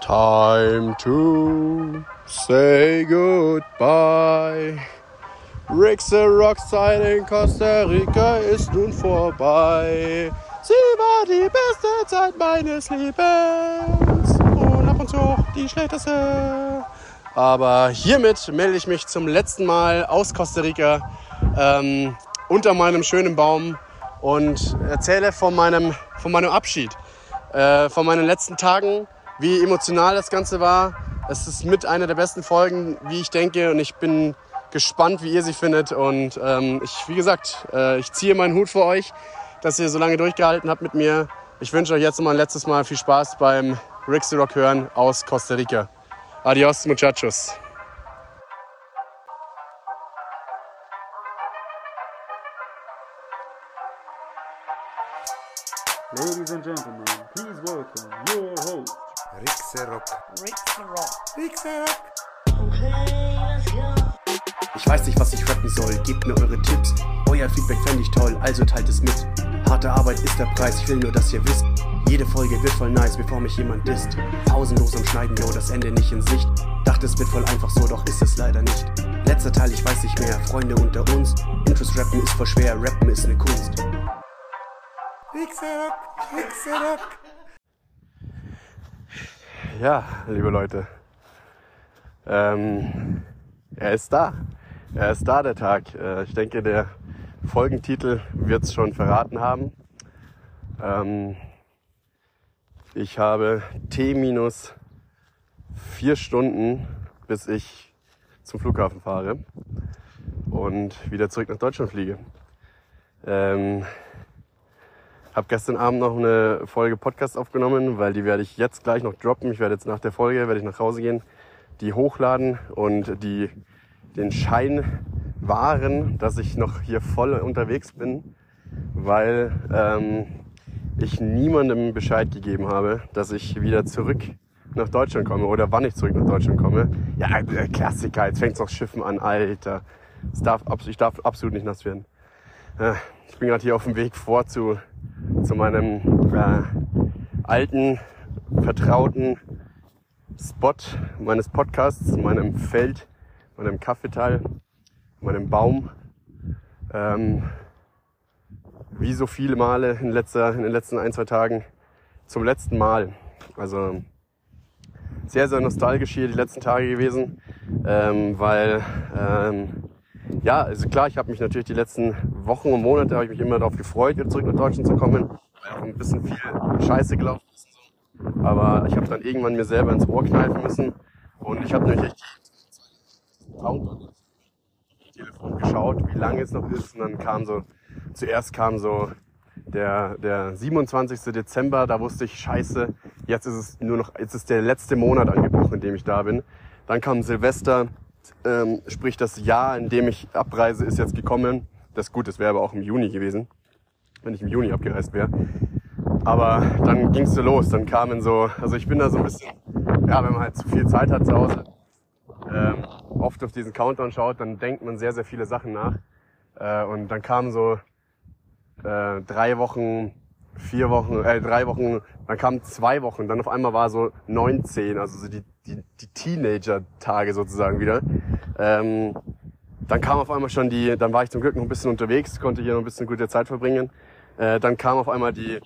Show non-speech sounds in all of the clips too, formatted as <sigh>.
Time to say goodbye. Rick the Rockzeit in Costa Rica ist nun vorbei. Sie war die beste Zeit meines Lebens und ab und zu auch die schlechteste. Aber hiermit melde ich mich zum letzten Mal aus Costa Rica ähm, unter meinem schönen Baum und erzähle von meinem, von meinem Abschied, äh, von meinen letzten Tagen, wie emotional das Ganze war. Es ist mit einer der besten Folgen, wie ich denke, und ich bin gespannt, wie ihr sie findet. Und ähm, ich, wie gesagt, äh, ich ziehe meinen Hut für euch, dass ihr so lange durchgehalten habt mit mir. Ich wünsche euch jetzt noch mal ein letztes Mal viel Spaß beim the Rock hören aus Costa Rica. Adios, muchachos. Ladies and gentlemen, please welcome your host. Rixerock. Ich weiß nicht, was ich rappen soll, gebt mir eure Tipps. Euer Feedback fände ich toll, also teilt es mit. Harte Arbeit ist der Preis, ich will nur, dass ihr wisst. Jede Folge wird voll nice, bevor mich jemand disst. Pausenlos am Schneiden, yo, das Ende nicht in Sicht. Dachte, es wird voll einfach so, doch ist es leider nicht. Letzter Teil, ich weiß nicht mehr, Freunde unter uns. Intros rappen ist voll schwer, rappen ist ne Kunst. Rixerock. Rixerock. Ja, liebe Leute. Ähm, er ist da. Er ist da, der Tag. Äh, ich denke, der Folgentitel wird es schon verraten haben. Ähm, ich habe T minus vier Stunden, bis ich zum Flughafen fahre und wieder zurück nach Deutschland fliege. Ähm, habe gestern Abend noch eine Folge Podcast aufgenommen, weil die werde ich jetzt gleich noch droppen. Ich werde jetzt nach der Folge, werde ich nach Hause gehen, die hochladen und die, den Schein wahren, dass ich noch hier voll unterwegs bin, weil ähm, ich niemandem Bescheid gegeben habe, dass ich wieder zurück nach Deutschland komme oder wann ich zurück nach Deutschland komme. Ja, äh, Klassiker, jetzt fängt's noch Schiffen an, Alter. Es darf, ich darf absolut nicht nass werden. Äh, Ich bin gerade hier auf dem Weg vor zu, zu meinem äh, alten, vertrauten Spot meines Podcasts, meinem Feld, meinem Kaffeeteil, meinem Baum. Ähm, wie so viele Male in, letzter, in den letzten ein, zwei Tagen zum letzten Mal. Also sehr, sehr nostalgisch hier die letzten Tage gewesen, ähm, weil ähm, ja, also klar, ich habe mich natürlich die letzten Wochen und Monate habe ich mich immer darauf gefreut, wieder zurück nach Deutschland zu kommen, weil auch ein bisschen viel Scheiße gelaufen ist. und so. Aber ich habe dann irgendwann mir selber ins Ohr kneifen müssen und ich habe natürlich echt Telefon geschaut, wie lange es noch ist und dann kam so, zuerst kam so der, der 27. Dezember, da wusste ich, scheiße, jetzt ist es nur noch, jetzt ist der letzte Monat angebrochen, in dem ich da bin. Dann kam Silvester, ähm, sprich das Jahr, in dem ich abreise, ist jetzt gekommen. Das ist gut, das wäre aber auch im Juni gewesen, wenn ich im Juni abgereist wäre. Aber dann ging's so los, dann kamen so, also ich bin da so ein bisschen, ja, wenn man halt zu viel Zeit hat zu Hause, ähm, oft auf diesen Countdown schaut, dann denkt man sehr, sehr viele Sachen nach. Äh, und dann kamen so äh, drei Wochen, vier Wochen, äh, drei Wochen, dann kamen zwei Wochen, dann auf einmal war so 19, also so die, die, die Teenager-Tage sozusagen wieder. Ähm, dann kam auf einmal schon die, dann war ich zum Glück noch ein bisschen unterwegs, konnte hier noch ein bisschen gute Zeit verbringen. Äh, dann kam auf einmal die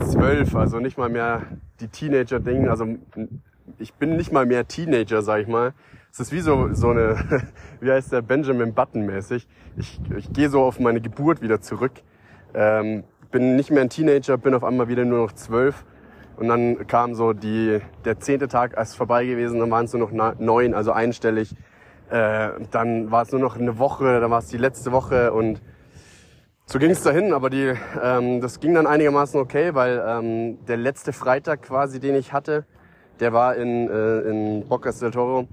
zwölf, also nicht mal mehr die Teenager-Ding, also ich bin nicht mal mehr Teenager, sag ich mal. Es ist wie so, so eine, <laughs> wie heißt der, Benjamin Button mäßig. Ich, ich gehe so auf meine Geburt wieder zurück. Ähm, bin nicht mehr ein Teenager, bin auf einmal wieder nur noch zwölf. Und dann kam so die, der zehnte Tag erst vorbei gewesen, dann waren es nur noch neun, also einstellig. Äh, dann war es nur noch eine Woche, dann war es die letzte Woche und so ging es dahin, aber die, ähm, das ging dann einigermaßen okay, weil ähm, der letzte Freitag quasi, den ich hatte, der war in, äh, in Bocas del Toro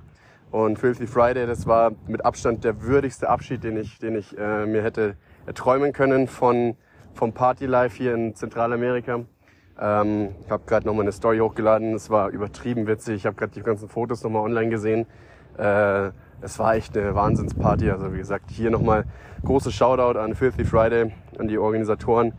und Filthy Friday, das war mit Abstand der würdigste Abschied, den ich, den ich äh, mir hätte erträumen können von, vom Party Life hier in Zentralamerika. Ähm, ich habe gerade nochmal eine Story hochgeladen, es war übertrieben witzig, ich habe gerade die ganzen Fotos nochmal online gesehen. Äh, es war echt eine Wahnsinnsparty, also wie gesagt, hier nochmal großes Shoutout an Filthy Friday, an die Organisatoren.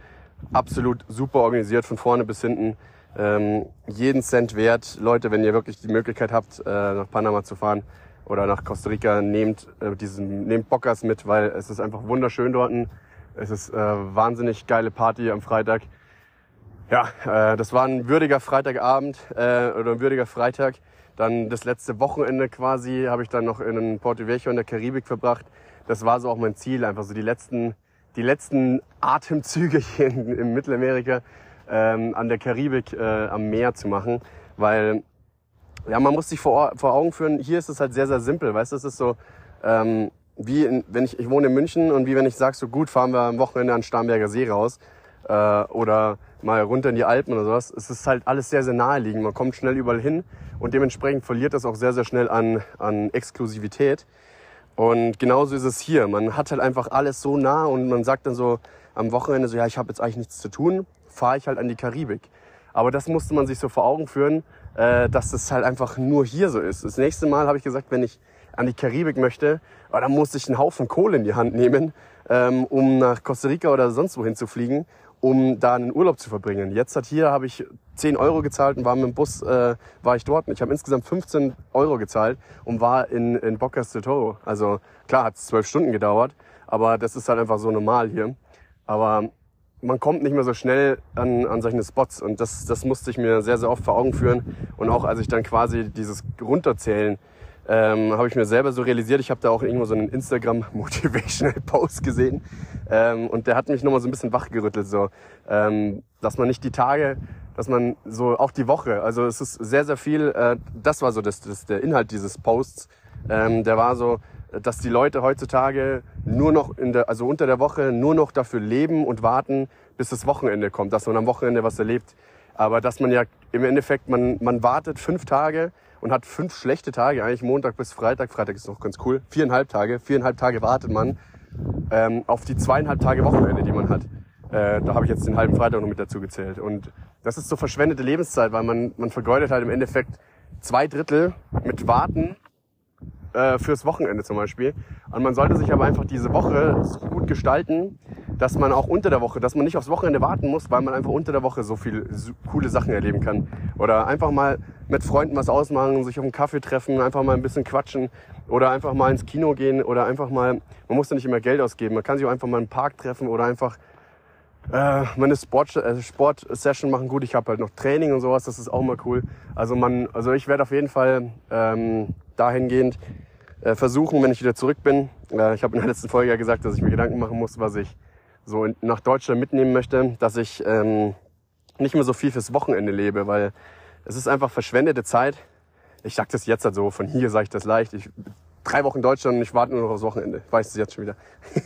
Absolut super organisiert von vorne bis hinten. ähm, jeden Cent wert. Leute, wenn ihr wirklich die Möglichkeit habt, äh, nach Panama zu fahren oder nach Costa Rica, nehmt äh, diesen, nehmt Bockers mit, weil es ist einfach wunderschön dort. Es ist äh, wahnsinnig geile Party am Freitag. Ja, äh, das war ein würdiger Freitagabend äh, oder ein würdiger Freitag. Dann das letzte Wochenende quasi habe ich dann noch in Porto Viejo in der Karibik verbracht. Das war so auch mein Ziel, einfach so die letzten, die letzten Atemzüge <laughs> hier in, in Mittelamerika ähm, an der Karibik äh, am Meer zu machen, weil ja, man muss sich vor, vor Augen führen, hier ist es halt sehr, sehr simpel, weißt du, es ist so, ähm, wie in, wenn ich, ich wohne in München und wie wenn ich sage, so gut, fahren wir am Wochenende an Starnberger See raus äh, oder mal runter in die Alpen oder sowas. Es ist halt alles sehr, sehr naheliegend. Man kommt schnell überall hin und dementsprechend verliert das auch sehr, sehr schnell an, an Exklusivität. Und genauso ist es hier. Man hat halt einfach alles so nah und man sagt dann so am Wochenende so, ja, ich habe jetzt eigentlich nichts zu tun, fahre ich halt an die Karibik. Aber das musste man sich so vor Augen führen, äh, dass das halt einfach nur hier so ist. Das nächste Mal habe ich gesagt, wenn ich an die Karibik möchte, oh, dann muss ich einen Haufen Kohle in die Hand nehmen, ähm, um nach Costa Rica oder sonst wohin zu fliegen, um da einen Urlaub zu verbringen. Jetzt hat hier habe ich 10 Euro gezahlt und war mit dem Bus äh, war ich dort. Ich habe insgesamt 15 Euro gezahlt und war in, in Bocas del Toro. Also klar hat es zwölf Stunden gedauert, aber das ist halt einfach so normal hier. Aber man kommt nicht mehr so schnell an, an solche Spots und das, das musste ich mir sehr, sehr oft vor Augen führen. Und auch als ich dann quasi dieses Runterzählen ähm, habe ich mir selber so realisiert. Ich habe da auch irgendwo so einen Instagram <laughs> Motivational Post gesehen ähm, und der hat mich nochmal so ein bisschen wachgerüttelt, so, ähm, dass man nicht die Tage, dass man so auch die Woche, also es ist sehr sehr viel. Äh, das war so das, das der Inhalt dieses Posts. Ähm, der war so, dass die Leute heutzutage nur noch in der, also unter der Woche nur noch dafür leben und warten, bis das Wochenende kommt, dass man am Wochenende was erlebt. Aber dass man ja im Endeffekt, man, man wartet fünf Tage und hat fünf schlechte Tage, eigentlich Montag bis Freitag. Freitag ist noch ganz cool. Viereinhalb Tage. Viereinhalb Tage wartet man ähm, auf die zweieinhalb Tage Wochenende, die man hat. Äh, da habe ich jetzt den halben Freitag noch mit dazu gezählt. Und das ist so verschwendete Lebenszeit, weil man, man vergeudet halt im Endeffekt zwei Drittel mit Warten äh, fürs Wochenende zum Beispiel. Und man sollte sich aber einfach diese Woche so gut gestalten, dass man auch unter der Woche, dass man nicht aufs Wochenende warten muss, weil man einfach unter der Woche so viele so coole Sachen erleben kann. Oder einfach mal mit Freunden was ausmachen, sich auf einen Kaffee treffen, einfach mal ein bisschen quatschen oder einfach mal ins Kino gehen oder einfach mal, man muss ja nicht immer Geld ausgeben, man kann sich auch einfach mal im Park treffen oder einfach äh, meine Sport, äh, Sport-Session machen. Gut, ich habe halt noch Training und sowas, das ist auch mal cool. Also man, also ich werde auf jeden Fall ähm, dahingehend versuchen, wenn ich wieder zurück bin. Äh, ich habe in der letzten Folge ja gesagt, dass ich mir Gedanken machen muss, was ich so nach Deutschland mitnehmen möchte, dass ich ähm, nicht mehr so viel fürs Wochenende lebe, weil es ist einfach verschwendete Zeit. Ich sag das jetzt halt so, von hier sage ich das leicht. Ich drei Wochen Deutschland und ich warte nur noch aufs Wochenende. Weiß es jetzt schon wieder.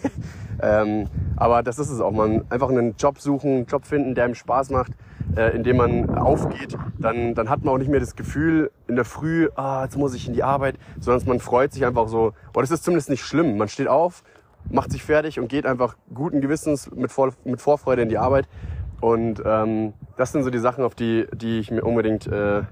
<laughs> ähm, aber das ist es auch. Man einfach einen Job suchen, einen Job finden, der einem Spaß macht, äh, in dem man aufgeht. Dann, dann hat man auch nicht mehr das Gefühl in der Früh, ah, jetzt muss ich in die Arbeit, sondern man freut sich einfach so. Oh, das ist zumindest nicht schlimm. Man steht auf, macht sich fertig und geht einfach guten Gewissens mit, Vor mit Vorfreude in die Arbeit. Und ähm, das sind so die Sachen, auf die, die ich mir unbedingt äh,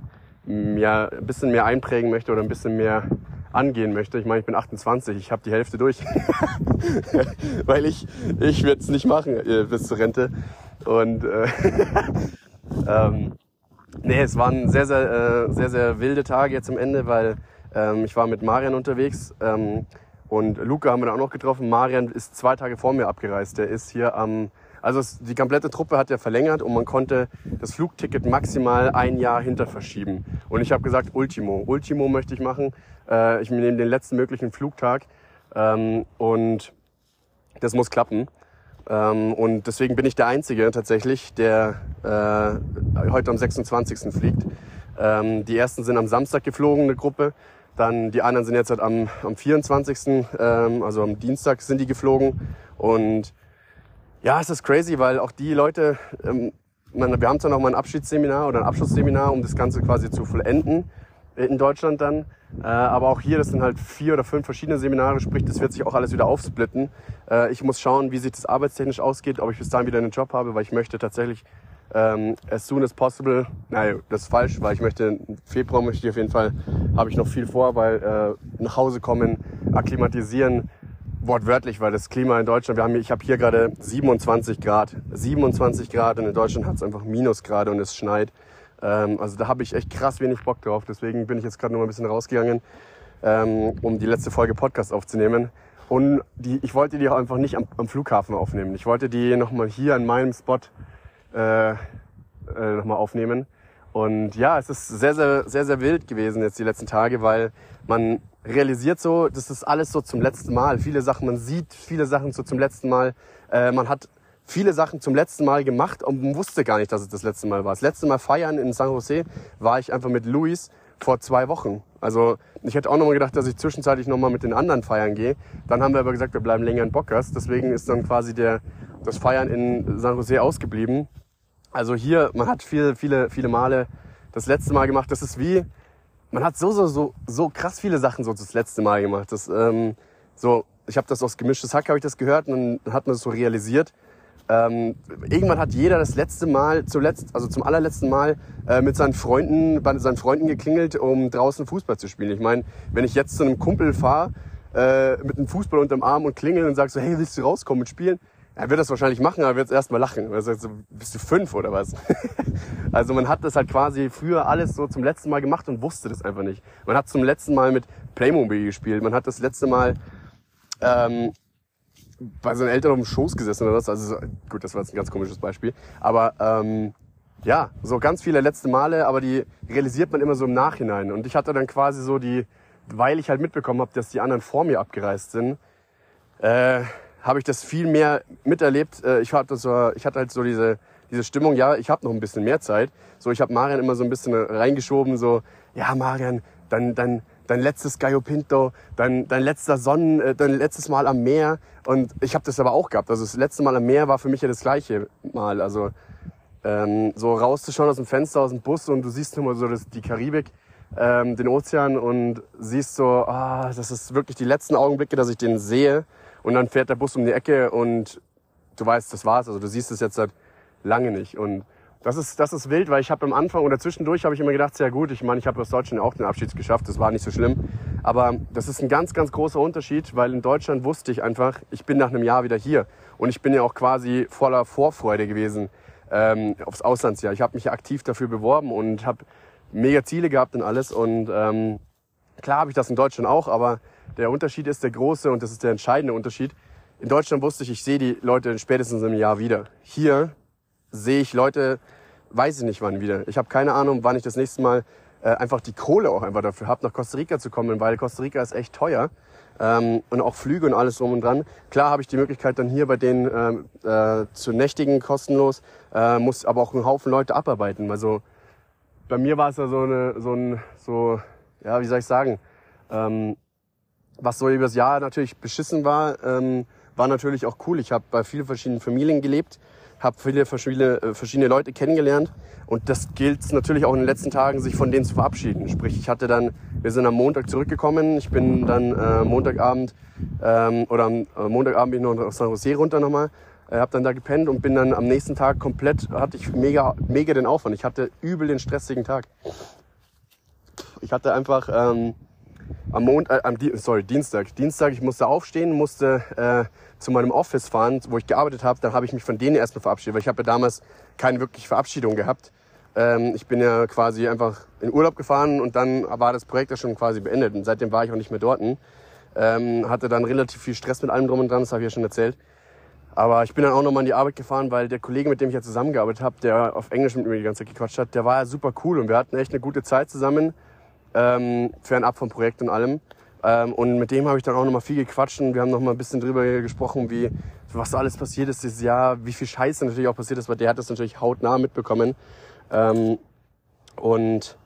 ja, ein bisschen mehr einprägen möchte oder ein bisschen mehr angehen möchte. Ich meine, ich bin 28, ich habe die Hälfte durch. <laughs> Weil ich, ich werde es nicht machen äh, bis zur Rente. Und äh, <laughs> ähm, nee, es waren sehr, sehr, äh, sehr, sehr wilde Tage jetzt am Ende, weil ähm, ich war mit Marian unterwegs ähm, und Luca haben wir dann auch noch getroffen. Marian ist zwei Tage vor mir abgereist. Der ist hier am also es, die komplette Truppe hat ja verlängert und man konnte das Flugticket maximal ein Jahr hinter verschieben. Und ich habe gesagt, Ultimo. Ultimo möchte ich machen. Äh, ich nehme den letzten möglichen Flugtag ähm, und das muss klappen. Ähm, und deswegen bin ich der Einzige tatsächlich, der äh, heute am 26. fliegt. Ähm, die ersten sind am Samstag geflogen, eine Gruppe. Dann die anderen sind jetzt halt am, am 24., ähm, also am Dienstag sind die geflogen. Und ja, es ist crazy, weil auch die Leute, ähm, wir haben zwar noch mal ein Abschiedsseminar oder ein Abschlussseminar, um das Ganze quasi zu vollenden in Deutschland dann. Äh, aber auch hier, das sind halt vier oder fünf verschiedene Seminare, sprich, das wird sich auch alles wieder aufsplitten. Äh, ich muss schauen, wie sich das arbeitstechnisch ausgeht, ob ich bis dahin wieder einen Job habe, weil ich möchte tatsächlich ähm, as soon as possible, nein, das ist falsch, weil ich möchte, Februar möchte ich auf jeden Fall, habe ich noch viel vor, weil äh, nach Hause kommen, akklimatisieren, wortwörtlich, weil das Klima in Deutschland, wir haben, ich habe hier gerade 27 Grad, 27 Grad und in Deutschland hat es einfach Minusgrade und es schneit. Ähm, also da habe ich echt krass wenig Bock drauf. Deswegen bin ich jetzt gerade noch mal ein bisschen rausgegangen, ähm, um die letzte Folge Podcast aufzunehmen. Und die, ich wollte die auch einfach nicht am, am Flughafen aufnehmen. Ich wollte die nochmal hier an meinem Spot äh, äh, nochmal aufnehmen. Und ja, es ist sehr, sehr, sehr, sehr wild gewesen jetzt die letzten Tage, weil man realisiert so, das ist alles so zum letzten Mal. Viele Sachen, man sieht viele Sachen so zum letzten Mal. Äh, man hat viele Sachen zum letzten Mal gemacht und wusste gar nicht, dass es das letzte Mal war. Das letzte Mal feiern in San Jose war ich einfach mit Luis vor zwei Wochen. Also ich hätte auch nochmal gedacht, dass ich zwischenzeitlich nochmal mit den anderen feiern gehe. Dann haben wir aber gesagt, wir bleiben länger in Bockers. Deswegen ist dann quasi der, das Feiern in San Jose ausgeblieben. Also hier, man hat viele, viele, viele Male das letzte Mal gemacht. Das ist wie, man hat so, so, so, so krass viele Sachen so das letzte Mal gemacht. Das, ähm, so, ich habe das aus gemischtes Hack, habe ich das gehört und dann hat man das so realisiert. Ähm, irgendwann hat jeder das letzte Mal, zuletzt, also zum allerletzten Mal äh, mit seinen Freunden, bei seinen Freunden geklingelt, um draußen Fußball zu spielen. Ich meine, wenn ich jetzt zu einem Kumpel fahre, äh, mit einem Fußball unterm Arm und klingel und sag so, hey, willst du rauskommen und spielen? Er wird das wahrscheinlich machen, aber er wird erst mal lachen. Er sagt so, bist du fünf oder was? <laughs> also man hat das halt quasi früher alles so zum letzten Mal gemacht und wusste das einfach nicht. Man hat zum letzten Mal mit Playmobil gespielt. Man hat das letzte Mal ähm, bei seinen Eltern auf dem Schoß gesessen oder was. Also gut, das war jetzt ein ganz komisches Beispiel. Aber ähm, ja, so ganz viele letzte Male, aber die realisiert man immer so im Nachhinein. Und ich hatte dann quasi so die, weil ich halt mitbekommen habe, dass die anderen vor mir abgereist sind, äh, habe ich das viel mehr miterlebt. Äh, ich, hatte so, ich hatte halt so diese, diese Stimmung, ja, ich habe noch ein bisschen mehr Zeit. So, ich habe Marian immer so ein bisschen reingeschoben, so, ja, Marian, dann, dann, dein letztes Gallo Pinto, dein, dein letzter Sonnen, äh, dein letztes Mal am Meer. Und ich habe das aber auch gehabt. Also das letzte Mal am Meer war für mich ja das gleiche Mal. Also ähm, so rauszuschauen aus dem Fenster, aus dem Bus und du siehst immer so das, die Karibik, ähm, den Ozean und siehst so, ah, das ist wirklich die letzten Augenblicke, dass ich den sehe. Und dann fährt der Bus um die Ecke und du weißt, das war's. Also du siehst es jetzt seit lange nicht. Und das ist, das ist wild, weil ich habe am Anfang oder zwischendurch habe ich immer gedacht, sehr gut, ich meine, ich habe aus Deutschland auch den Abschied geschafft, das war nicht so schlimm. Aber das ist ein ganz, ganz großer Unterschied, weil in Deutschland wusste ich einfach, ich bin nach einem Jahr wieder hier. Und ich bin ja auch quasi voller Vorfreude gewesen ähm, aufs Auslandsjahr. Ich habe mich aktiv dafür beworben und habe mega Ziele gehabt und alles. Und ähm, klar habe ich das in Deutschland auch, aber der Unterschied ist der große und das ist der entscheidende Unterschied. In Deutschland wusste ich, ich sehe die Leute spätestens im Jahr wieder. Hier sehe ich Leute, weiß ich nicht wann wieder. Ich habe keine Ahnung, wann ich das nächste Mal äh, einfach die Kohle auch einfach dafür habe, nach Costa Rica zu kommen, weil Costa Rica ist echt teuer. Ähm, und auch Flüge und alles drum und dran. Klar habe ich die Möglichkeit, dann hier bei denen ähm, äh, zu nächtigen kostenlos, äh, muss aber auch einen Haufen Leute abarbeiten. Also bei mir war es ja so, eine, so ein, so, ja, wie soll ich sagen, ähm, was so übers Jahr natürlich beschissen war, ähm, war natürlich auch cool. Ich habe bei vielen verschiedenen Familien gelebt habe viele verschiedene, äh, verschiedene Leute kennengelernt und das gilt natürlich auch in den letzten Tagen, sich von denen zu verabschieden. Sprich, ich hatte dann, wir sind am Montag zurückgekommen, ich bin dann äh, Montagabend ähm, oder am äh, Montagabend bin ich noch nach San Jose runter nochmal, äh, habe dann da gepennt und bin dann am nächsten Tag komplett, hatte ich mega, mega den Aufwand. Ich hatte übel den stressigen Tag. Ich hatte einfach ähm, am Montag, äh, am sorry, Dienstag, Dienstag, ich musste aufstehen, musste äh, zu meinem Office fahren, wo ich gearbeitet habe, dann habe ich mich von denen erstmal verabschiedet, weil ich habe ja damals keine wirkliche Verabschiedung gehabt. Ähm, ich bin ja quasi einfach in Urlaub gefahren und dann war das Projekt ja schon quasi beendet und seitdem war ich auch nicht mehr dort. Ähm, hatte dann relativ viel Stress mit allem drum und dran, das habe ich ja schon erzählt. Aber ich bin dann auch nochmal in die Arbeit gefahren, weil der Kollege, mit dem ich ja zusammengearbeitet habe, der auf Englisch mit mir die ganze Zeit gequatscht hat, der war ja super cool und wir hatten echt eine gute Zeit zusammen, ähm, fernab vom Projekt und allem. Ähm, und mit dem habe ich dann auch noch mal viel gequatscht und wir haben noch mal ein bisschen drüber gesprochen, wie was alles passiert ist dieses Jahr, wie viel Scheiße natürlich auch passiert ist, weil der hat das natürlich hautnah mitbekommen. Ähm, und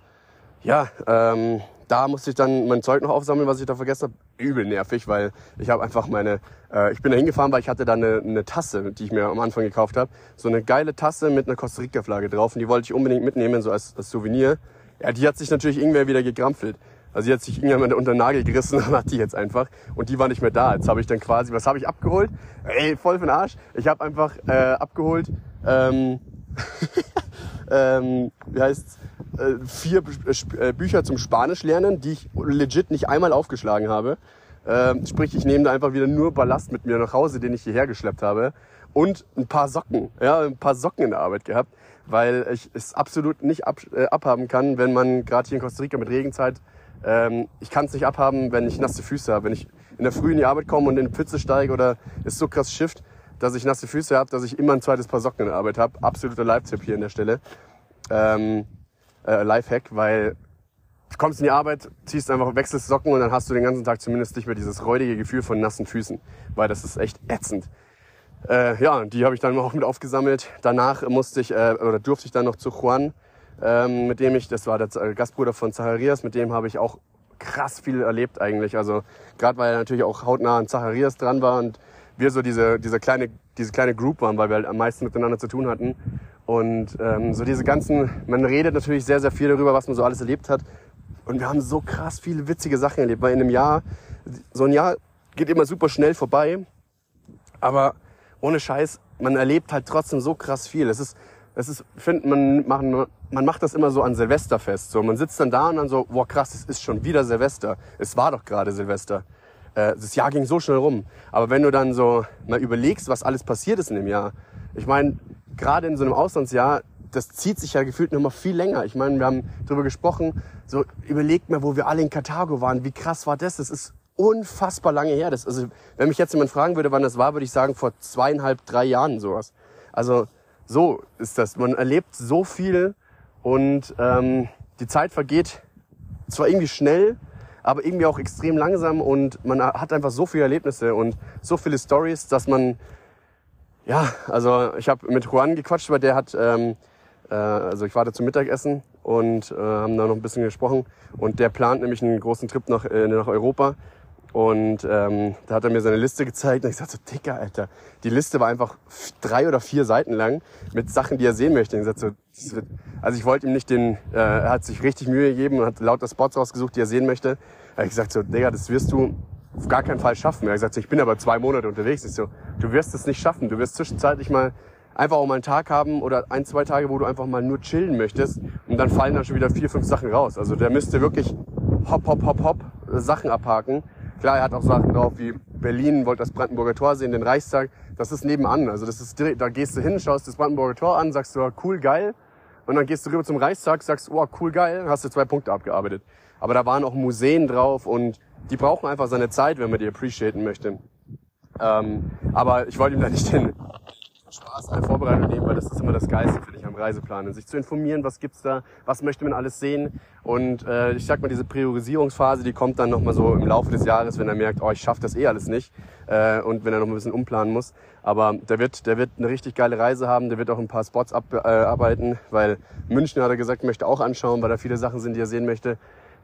ja, ähm, da musste ich dann mein Zeug noch aufsammeln, was ich da vergessen habe. Übel nervig, weil ich habe einfach meine, äh, ich bin da hingefahren, weil ich hatte da eine, eine Tasse, die ich mir am Anfang gekauft habe. So eine geile Tasse mit einer Costa Rica Flagge drauf und die wollte ich unbedingt mitnehmen, so als, als Souvenir. Ja, die hat sich natürlich irgendwer wieder gekrampfelt. Also hat sich irgendjemand unter den Nagel gerissen <laughs> und hat die jetzt einfach. Und die war nicht mehr da. Jetzt habe ich dann quasi, was habe ich abgeholt? Ey, voll für Arsch. Ich habe einfach äh, abgeholt, ähm, <laughs> ähm, wie heißt's, äh, vier äh, Bücher zum Spanisch lernen, die ich legit nicht einmal aufgeschlagen habe. Ähm, sprich, ich nehme da einfach wieder nur Ballast mit mir nach Hause, den ich hierher geschleppt habe. und ein paar Socken, ja, ein paar Socken in der Arbeit gehabt, weil ich es absolut nicht ab, äh, abhaben kann, wenn man gerade hier in Costa Rica mit Regenzeit, ähm, ich kann es nicht abhaben, wenn ich nasse Füße habe. Wenn ich in der Früh in die Arbeit komme und in die Pfütze steige oder ist so krass Shift, dass ich nasse Füße habe, dass ich immer ein zweites Paar Socken in der Arbeit habe. Absoluter Live-Tipp hier an der Stelle. Ähm, äh, Lifehack, weil du kommst in die Arbeit, ziehst einfach, wechselst Socken und dann hast du den ganzen Tag zumindest nicht mehr dieses räudige Gefühl von nassen Füßen, weil das ist echt ätzend. Äh, ja, die habe ich dann auch mit aufgesammelt. Danach musste ich äh, oder durfte ich dann noch zu Juan, ähm, mit dem ich, das war der Z- Gastbruder von Zacharias, mit dem habe ich auch krass viel erlebt eigentlich. Also gerade weil er natürlich auch hautnah an Zacharias dran war und wir so diese, diese kleine, diese kleine Group waren, weil wir halt am meisten miteinander zu tun hatten. Und ähm, so diese ganzen, man redet natürlich sehr, sehr viel darüber, was man so alles erlebt hat. Und wir haben so krass viele witzige Sachen erlebt, weil in einem Jahr, so ein Jahr geht immer super schnell vorbei. Aber ohne Scheiß, man erlebt halt trotzdem so krass viel. Es ist, es ist, finde, man, machen, man macht das immer so an Silvester fest. So, man sitzt dann da und dann so, boah krass, es ist schon wieder Silvester. Es war doch gerade Silvester. Äh, das Jahr ging so schnell rum. Aber wenn du dann so mal überlegst, was alles passiert ist in dem Jahr, ich meine, gerade in so einem Auslandsjahr, das zieht sich ja gefühlt noch mal viel länger. Ich meine, wir haben darüber gesprochen, so überlegt mal, wo wir alle in Karthago waren. Wie krass war das? Das ist unfassbar lange her. Das, also, wenn mich jetzt jemand fragen würde, wann das war, würde ich sagen, vor zweieinhalb, drei Jahren sowas. Also so ist das. Man erlebt so viel und ähm, die Zeit vergeht zwar irgendwie schnell, aber irgendwie auch extrem langsam und man hat einfach so viele Erlebnisse und so viele Stories, dass man ja, also ich habe mit Juan gequatscht, weil der hat, ähm, äh, also ich war da zum Mittagessen und äh, haben da noch ein bisschen gesprochen und der plant nämlich einen großen Trip nach, äh, nach Europa und ähm, da hat er mir seine Liste gezeigt und ich sagte so, Dicker, Alter, die Liste war einfach drei oder vier Seiten lang mit Sachen, die er sehen möchte. Und ich sagte so, wird, also ich wollte ihm nicht den, äh, er hat sich richtig Mühe gegeben und hat lauter Spots rausgesucht, die er sehen möchte. Da ich gesagt so, Digga, das wirst du auf gar keinen Fall schaffen. Er hat gesagt so, ich bin aber zwei Monate unterwegs. Ich so, du wirst es nicht schaffen. Du wirst zwischenzeitlich mal einfach auch mal einen Tag haben oder ein, zwei Tage, wo du einfach mal nur chillen möchtest und dann fallen dann schon wieder vier, fünf Sachen raus. Also der müsste wirklich hopp, hopp, hopp, hopp Sachen abhaken. Klar, er hat auch Sachen drauf wie Berlin, wollte das Brandenburger Tor sehen, den Reichstag. Das ist nebenan. Also das ist direkt, da gehst du hin, schaust das Brandenburger Tor an, sagst du, cool, geil. Und dann gehst du rüber zum Reichstag, sagst, oh, cool, geil, hast du zwei Punkte abgearbeitet. Aber da waren auch Museen drauf und die brauchen einfach seine Zeit, wenn man die appreciaten möchte. Ähm, aber ich wollte ihm da nicht den Spaß der Vorbereitung nehmen, weil das ist immer das Geilste, finde ich, am Reiseplanen. Sich zu informieren, was gibt's da, was möchte man alles sehen. Und äh, ich sag mal, diese Priorisierungsphase, die kommt dann nochmal so im Laufe des Jahres, wenn er merkt, oh, ich schaffe das eh alles nicht. Äh, und wenn er noch ein bisschen umplanen muss. Aber der wird, der wird eine richtig geile Reise haben, der wird auch ein paar Spots abarbeiten, weil München hat er gesagt, möchte auch anschauen, weil da viele Sachen sind, die er sehen möchte.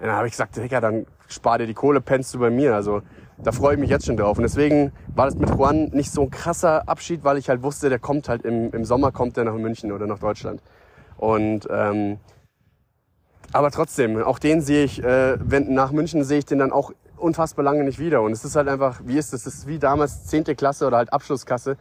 Und dann habe ich gesagt, Digga, dann spar dir die Kohle, pennst du bei mir. Also da freue ich mich jetzt schon drauf. Und deswegen war das mit Juan nicht so ein krasser Abschied, weil ich halt wusste, der kommt halt im, im Sommer kommt der nach München oder nach Deutschland. Und ähm, aber trotzdem, auch den sehe ich, äh, wenn nach München sehe ich den dann auch unfassbar lange nicht wieder. Und es ist halt einfach, wie ist das? Es ist wie damals zehnte Klasse oder halt Abschlusskasse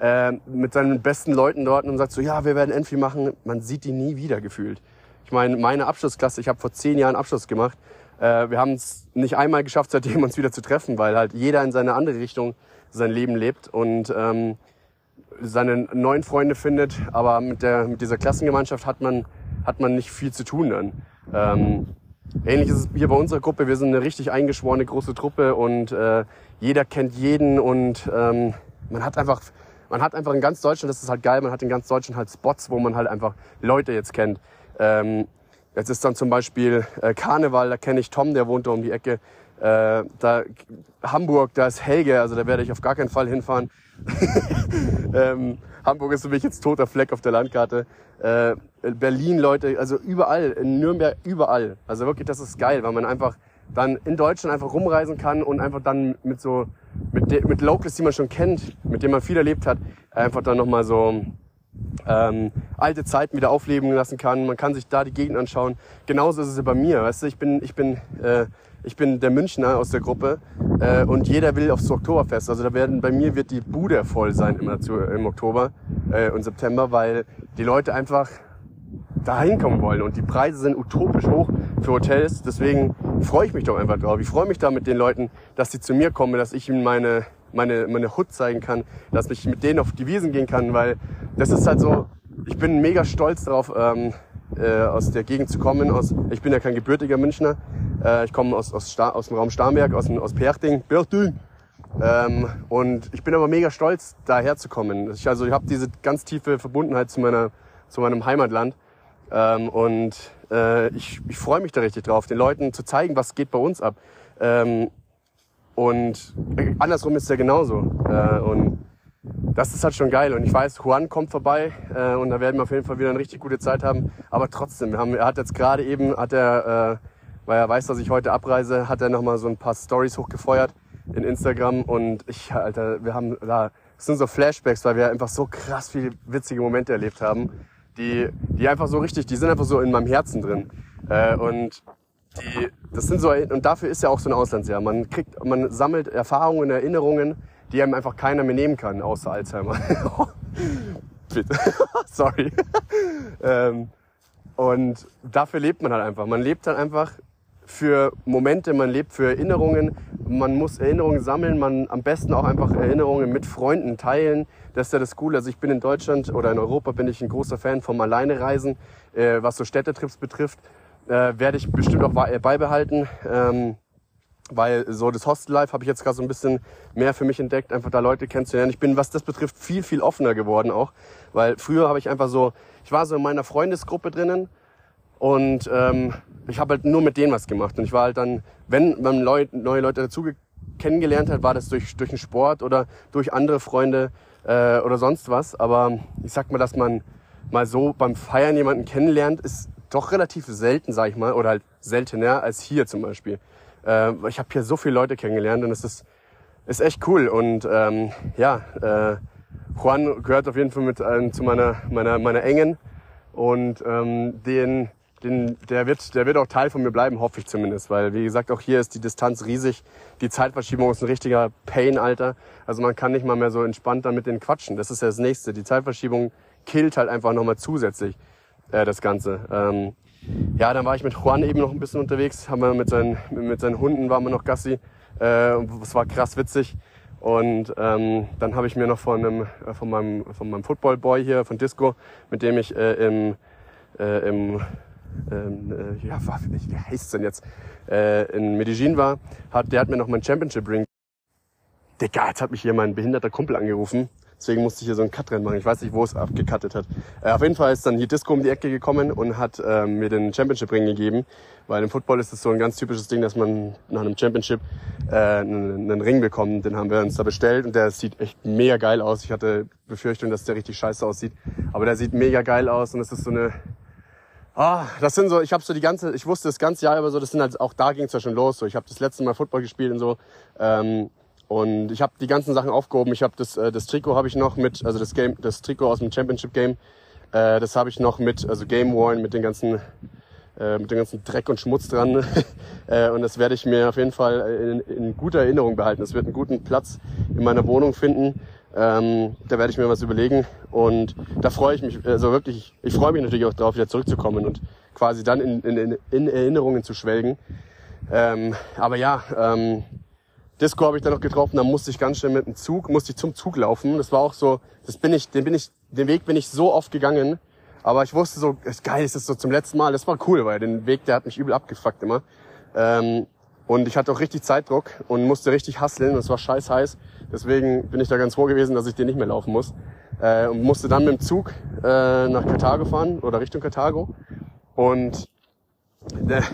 äh, mit seinen besten Leuten dort und sagt so, ja, wir werden Enfi machen. Man sieht die nie wieder gefühlt. Ich meine, meine Abschlussklasse, ich habe vor zehn Jahren Abschluss gemacht. Äh, wir haben es nicht einmal geschafft, seitdem uns wieder zu treffen, weil halt jeder in seine andere Richtung sein Leben lebt und ähm, seine neuen Freunde findet. Aber mit, der, mit dieser Klassengemeinschaft hat man, hat man nicht viel zu tun dann. Ähm, ähnlich ist es hier bei unserer Gruppe. Wir sind eine richtig eingeschworene große Truppe und äh, jeder kennt jeden und ähm, man hat einfach man hat einfach in ganz Deutschland, das ist halt geil, man hat in ganz Deutschland halt Spots, wo man halt einfach Leute jetzt kennt. Ähm, jetzt ist dann zum Beispiel äh, Karneval, da kenne ich Tom, der wohnt da um die Ecke. Äh, da Hamburg, da ist Helge, also da werde ich auf gar keinen Fall hinfahren. <laughs> ähm, Hamburg ist für mich jetzt toter Fleck auf der Landkarte. Äh, Berlin, Leute, also überall, in Nürnberg, überall. Also wirklich, das ist geil, weil man einfach dann in Deutschland einfach rumreisen kann und einfach dann mit so, mit, mit Locals, die man schon kennt, mit denen man viel erlebt hat, einfach dann nochmal so ähm, alte Zeiten wieder aufleben lassen kann. Man kann sich da die Gegend anschauen. Genauso ist es bei mir. Weißt du, ich bin, ich bin, äh, ich bin der Münchner aus der Gruppe äh, und jeder will aufs Oktoberfest. Also da werden bei mir wird die Bude voll sein im, im Oktober äh, und September, weil die Leute einfach da hinkommen wollen und die Preise sind utopisch hoch für Hotels. Deswegen freue ich mich doch einfach drauf. Ich freue mich da mit den Leuten, dass sie zu mir kommen, dass ich ihnen meine meine, meine Hut zeigen kann, dass ich mit denen auf die Wiesen gehen kann, weil das ist halt so, ich bin mega stolz darauf, ähm, äh, aus der Gegend zu kommen. Aus, ich bin ja kein gebürtiger Münchner, äh, ich komme aus, aus, aus dem Raum Starnberg, aus, aus Perchting, Perchting. Ähm, und ich bin aber mega stolz, daher zu kommen. Ich, also ich habe diese ganz tiefe Verbundenheit zu, meiner, zu meinem Heimatland. Ähm, und äh, ich, ich freue mich da richtig drauf, den Leuten zu zeigen, was geht bei uns ab. Ähm, und andersrum ist es ja genauso. Äh, und das ist halt schon geil. Und ich weiß, Juan kommt vorbei äh, und da werden wir auf jeden Fall wieder eine richtig gute Zeit haben. Aber trotzdem, wir haben, er hat jetzt gerade eben, hat er, äh, weil er weiß, dass ich heute abreise, hat er nochmal so ein paar Stories hochgefeuert in Instagram. Und ich, Alter, wir haben da, das sind so Flashbacks, weil wir einfach so krass viele witzige Momente erlebt haben, die, die einfach so richtig, die sind einfach so in meinem Herzen drin. Äh, und die, das sind so, und dafür ist ja auch so ein Auslandsjahr. Man kriegt, man sammelt Erfahrungen, Erinnerungen, die einem einfach keiner mehr nehmen kann, außer Alzheimer. <laughs> Bitte. <laughs> Sorry. ähm, und dafür lebt man halt einfach. Man lebt halt einfach für Momente, man lebt für Erinnerungen. Man muss Erinnerungen sammeln, man am besten auch einfach Erinnerungen mit Freunden teilen. Das ist ja das Coole. Also ich bin in Deutschland oder in Europa bin ich ein großer Fan vom Alleinereisen, äh, was so Städtetrips betrifft. Äh, werde ich bestimmt auch beibehalten. Ähm, weil so das Hostel-Life habe ich jetzt gerade so ein bisschen mehr für mich entdeckt, einfach da Leute kennenzulernen. Ich bin, was das betrifft, viel, viel offener geworden auch, weil früher habe ich einfach so, ich war so in meiner Freundesgruppe drinnen und ähm, ich habe halt nur mit denen was gemacht und ich war halt dann, wenn man Leut, neue Leute dazu kennengelernt hat, war das durch, durch den Sport oder durch andere Freunde äh, oder sonst was, aber ich sag mal, dass man mal so beim Feiern jemanden kennenlernt, ist doch relativ selten, sag ich mal, oder halt seltener als hier zum Beispiel. Äh, ich habe hier so viele Leute kennengelernt und es ist, ist echt cool. Und ähm, ja, äh, Juan gehört auf jeden Fall mit ähm, zu meiner, meiner, meiner Engen. Und ähm, den, den, der, wird, der wird auch Teil von mir bleiben, hoffe ich zumindest. Weil, wie gesagt, auch hier ist die Distanz riesig. Die Zeitverschiebung ist ein richtiger Pain, Alter. Also man kann nicht mal mehr so entspannt damit den quatschen. Das ist ja das Nächste. Die Zeitverschiebung killt halt einfach nochmal zusätzlich äh, das Ganze. Ähm, ja, dann war ich mit Juan eben noch ein bisschen unterwegs, haben wir mit seinen, mit seinen Hunden waren wir noch Gassi. Äh, es war krass witzig. Und ähm, dann habe ich mir noch von, einem, äh, von meinem, von meinem Footballboy hier, von Disco, mit dem ich äh, im, äh, im ähm, äh, ja, wie heißt es denn jetzt, äh, in Medellin war, hat, der hat mir noch mein Championship Ring. Digga, jetzt hat mich hier mein behinderter Kumpel angerufen. Deswegen musste ich hier so einen Cut drin machen. Ich weiß nicht, wo es abgekattet hat. Äh, auf jeden Fall ist dann hier Disco um die Ecke gekommen und hat äh, mir den Championship Ring gegeben. Weil im Football ist es so ein ganz typisches Ding, dass man nach einem Championship äh, einen, einen Ring bekommt. Den haben wir uns da bestellt und der sieht echt mega geil aus. Ich hatte Befürchtung, dass der richtig scheiße aussieht. Aber der sieht mega geil aus und es ist so eine Ah, das sind so, ich habe so die ganze, ich wusste das ganze Jahr über so, das sind halt auch da ging es ja schon los. So, ich habe das letzte Mal Football gespielt und so. Ähm, und ich habe die ganzen Sachen aufgehoben. Ich habe das, äh, das Trikot habe ich noch mit, also das Game, das Trikot aus dem Championship Game, äh, das habe ich noch mit, also Game Worn mit den ganzen, äh, mit dem ganzen Dreck und Schmutz dran. <laughs> äh, und das werde ich mir auf jeden Fall in, in guter Erinnerung behalten. Das wird einen guten Platz in meiner Wohnung finden. Ähm, da werde ich mir was überlegen und da freue ich mich, also wirklich, ich freue mich natürlich auch darauf, wieder zurückzukommen und quasi dann in, in, in Erinnerungen zu schwelgen. Ähm, aber ja, ähm, Disco habe ich dann noch getroffen, da musste ich ganz schnell mit dem Zug, musste ich zum Zug laufen. Das war auch so, das bin ich, den bin ich, den Weg bin ich so oft gegangen. Aber ich wusste so, ist geil, ist das so zum letzten Mal. Das war cool, weil den Weg, der hat mich übel abgefuckt immer. Ähm, und ich hatte auch richtig Zeitdruck und musste richtig hasseln und es war scheiß heiß. Deswegen bin ich da ganz froh gewesen, dass ich den nicht mehr laufen muss. Äh, und musste dann mit dem Zug äh, nach Karthago fahren oder Richtung Karthago. Und der,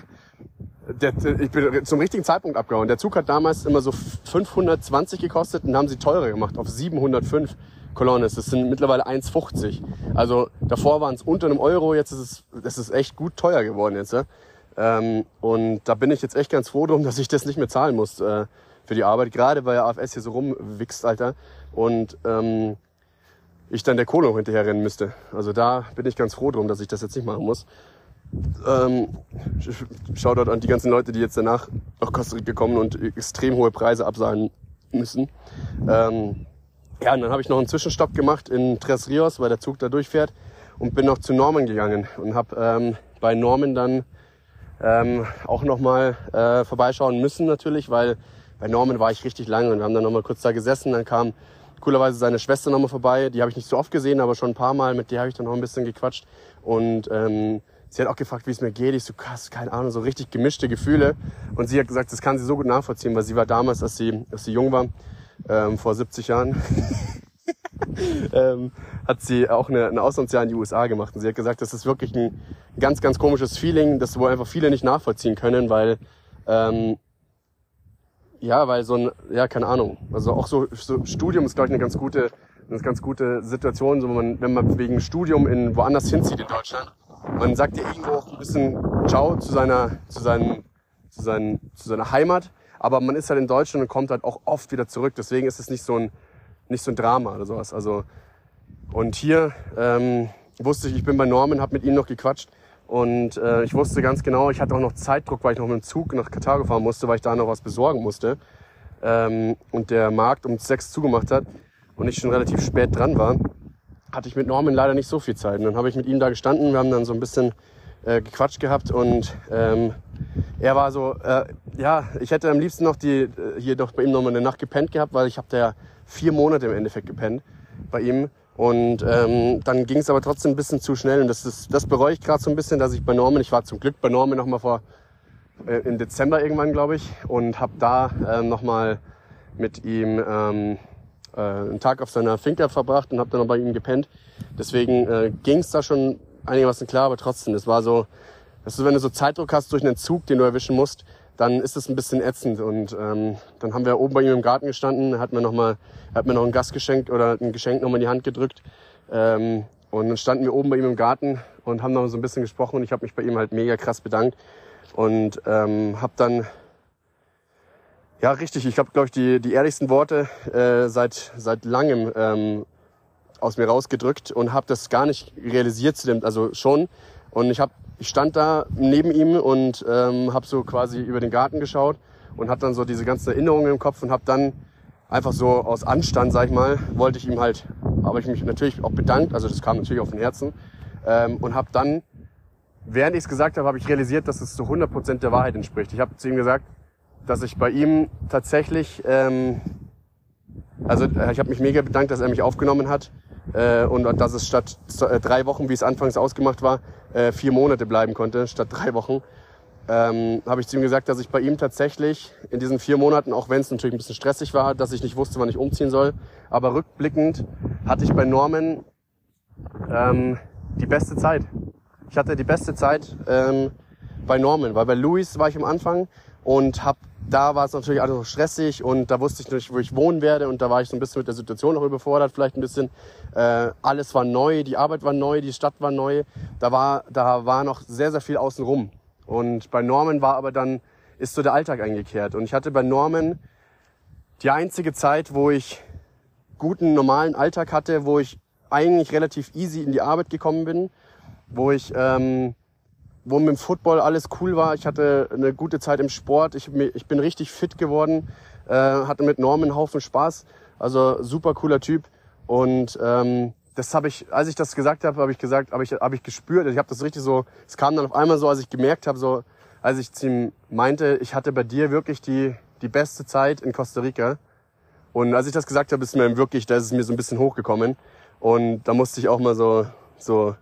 der, ich bin zum richtigen Zeitpunkt abgehauen. Der Zug hat damals immer so 520 gekostet und haben sie teurer gemacht auf 705 Colonnes. Das sind mittlerweile 1,50. Also davor waren es unter einem Euro, jetzt ist es, das ist echt gut teuer geworden jetzt. Ja? Ähm, und da bin ich jetzt echt ganz froh drum, <laughs> dass ich das nicht mehr zahlen muss äh, für die Arbeit. Gerade weil AFS hier so rumwichst, Alter. Und ähm, ich dann der Kohle hinterher rennen müsste. Also da bin ich ganz froh drum, dass ich das jetzt nicht machen muss. Ähm, Shoutout an die ganzen Leute, die jetzt danach nach Costa Rica kommen und extrem hohe Preise absagen müssen. Ähm, ja, und dann habe ich noch einen Zwischenstopp gemacht in Tres Rios, weil der Zug da durchfährt und bin noch zu Norman gegangen und habe ähm, bei Norman dann ähm, auch nochmal äh, vorbeischauen müssen natürlich, weil bei Norman war ich richtig lange und wir haben dann nochmal kurz da gesessen. Dann kam coolerweise seine Schwester nochmal vorbei. Die habe ich nicht so oft gesehen, aber schon ein paar Mal. Mit der habe ich dann noch ein bisschen gequatscht. Und ähm, sie hat auch gefragt, wie es mir geht. Ich so, krass, keine Ahnung, so richtig gemischte Gefühle. Und sie hat gesagt, das kann sie so gut nachvollziehen, weil sie war damals, als sie, als sie jung war, ähm, vor 70 Jahren, <laughs> ähm, hat sie auch eine, eine Auslandsjahr in die USA gemacht. Und sie hat gesagt, das ist wirklich ein ganz, ganz komisches Feeling, das wohl einfach viele nicht nachvollziehen können, weil ähm, ja, weil so ein, ja, keine Ahnung. Also auch so, so Studium ist, glaube ich, eine ganz gute, eine ganz gute Situation, so wenn man, wenn man wegen Studium in woanders hinzieht in Deutschland. Man sagt ja irgendwo auch ein bisschen Ciao zu seiner, zu seinen, zu seinen, zu seiner Heimat. Aber man ist halt in Deutschland und kommt halt auch oft wieder zurück. Deswegen ist es nicht so ein, nicht so ein Drama oder sowas. Also, und hier ähm, wusste ich, ich bin bei Norman, habe mit ihm noch gequatscht und äh, ich wusste ganz genau, ich hatte auch noch Zeitdruck, weil ich noch mit dem Zug nach Katar fahren musste, weil ich da noch was besorgen musste. Ähm, und der Markt um sechs zugemacht hat und ich schon relativ spät dran war, hatte ich mit Norman leider nicht so viel Zeit. Und dann habe ich mit ihm da gestanden, wir haben dann so ein bisschen äh, gequatscht gehabt und ähm, er war so, äh, ja, ich hätte am liebsten noch die, äh, hier doch bei ihm nochmal eine Nacht gepennt gehabt, weil ich habe da vier Monate im Endeffekt gepennt bei ihm. Und ähm, dann ging es aber trotzdem ein bisschen zu schnell. Und das, ist, das bereue ich gerade so ein bisschen, dass ich bei Norman, ich war zum Glück bei Norman nochmal vor, äh, im Dezember irgendwann, glaube ich, und habe da äh, nochmal mit ihm ähm, äh, einen Tag auf seiner Finca verbracht und habe dann noch bei ihm gepennt. Deswegen äh, ging es da schon einigermaßen klar, aber trotzdem, das war so, das ist, wenn du so Zeitdruck hast durch einen Zug, den du erwischen musst, dann ist es ein bisschen ätzend. Und ähm, dann haben wir oben bei ihm im Garten gestanden, hat mir noch mal, hat mir noch ein Gastgeschenk oder ein Geschenk noch mal in die Hand gedrückt. Ähm, und dann standen wir oben bei ihm im Garten und haben noch so ein bisschen gesprochen und ich habe mich bei ihm halt mega krass bedankt und ähm, habe dann ja richtig, ich habe glaube ich die die ehrlichsten Worte äh, seit seit langem ähm, aus mir rausgedrückt und habe das gar nicht realisiert zu dem, also schon. Und ich habe ich stand da neben ihm und ähm, habe so quasi über den Garten geschaut und habe dann so diese ganzen Erinnerungen im Kopf und habe dann einfach so aus Anstand, sag ich mal, wollte ich ihm halt, habe ich mich natürlich auch bedankt, also das kam natürlich auf den Herzen. Ähm, und habe dann, während ich es gesagt habe, habe ich realisiert, dass es zu 100% der Wahrheit entspricht. Ich habe zu ihm gesagt, dass ich bei ihm tatsächlich, ähm, also äh, ich habe mich mega bedankt, dass er mich aufgenommen hat äh, und dass es statt äh, drei Wochen, wie es anfangs ausgemacht war, äh, vier Monate bleiben konnte, statt drei Wochen, ähm, habe ich zu ihm gesagt, dass ich bei ihm tatsächlich in diesen vier Monaten, auch wenn es natürlich ein bisschen stressig war, dass ich nicht wusste, wann ich umziehen soll, aber rückblickend hatte ich bei Norman ähm, die beste Zeit. Ich hatte die beste Zeit ähm, bei Norman, weil bei Louis war ich am Anfang und habe da war es natürlich alles noch stressig und da wusste ich nicht, wo ich wohnen werde und da war ich so ein bisschen mit der Situation auch überfordert, vielleicht ein bisschen. Äh, alles war neu, die Arbeit war neu, die Stadt war neu. Da war, da war noch sehr, sehr viel außenrum. Und bei Norman war aber dann, ist so der Alltag eingekehrt. Und ich hatte bei Norman die einzige Zeit, wo ich guten, normalen Alltag hatte, wo ich eigentlich relativ easy in die Arbeit gekommen bin, wo ich ähm, wo mit dem Football alles cool war. Ich hatte eine gute Zeit im Sport. Ich, ich bin richtig fit geworden, äh, hatte mit Norm einen Haufen Spaß. Also super cooler Typ. Und ähm, das habe ich, als ich das gesagt habe, habe ich gesagt, habe ich, hab ich gespürt. Ich habe das richtig so. Es kam dann auf einmal so, als ich gemerkt habe, so, als ich zu ihm meinte, ich hatte bei dir wirklich die die beste Zeit in Costa Rica. Und als ich das gesagt habe, ist mir wirklich, da ist es mir so ein bisschen hochgekommen. Und da musste ich auch mal so so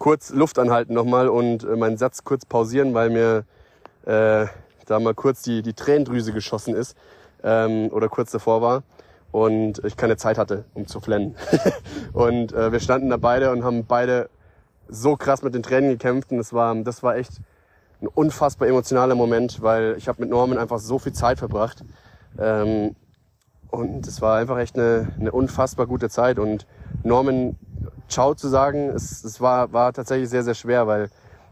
kurz Luft anhalten nochmal und äh, meinen Satz kurz pausieren, weil mir äh, da mal kurz die, die Tränendrüse geschossen ist ähm, oder kurz davor war und ich keine Zeit hatte, um zu flennen. <laughs> und äh, wir standen da beide und haben beide so krass mit den Tränen gekämpft und das war, das war echt ein unfassbar emotionaler Moment, weil ich habe mit Norman einfach so viel Zeit verbracht. Ähm, und es war einfach echt eine, eine unfassbar gute Zeit. Und Norman Ciao zu sagen, es, es war, war tatsächlich sehr, sehr schwer, weil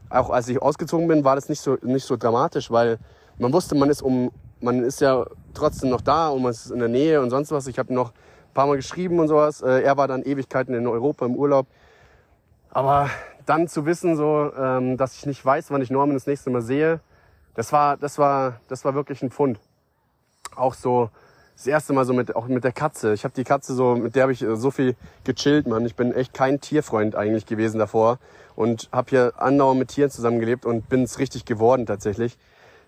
auch als ich ausgezogen bin, war das nicht so, nicht so dramatisch, weil man wusste, man ist um, man ist ja trotzdem noch da und man ist in der Nähe und sonst was. Ich habe noch ein paar Mal geschrieben und sowas. Äh, er war dann Ewigkeiten in Europa im Urlaub. Aber dann zu wissen, so, ähm, dass ich nicht weiß, wann ich Norman das nächste Mal sehe, das war, das war, das war wirklich ein Pfund. Auch so, das erste Mal so mit auch mit der Katze. Ich habe die Katze so, mit der habe ich so viel gechillt, Mann. Ich bin echt kein Tierfreund eigentlich gewesen davor und habe hier andauernd mit Tieren zusammengelebt und bin es richtig geworden tatsächlich.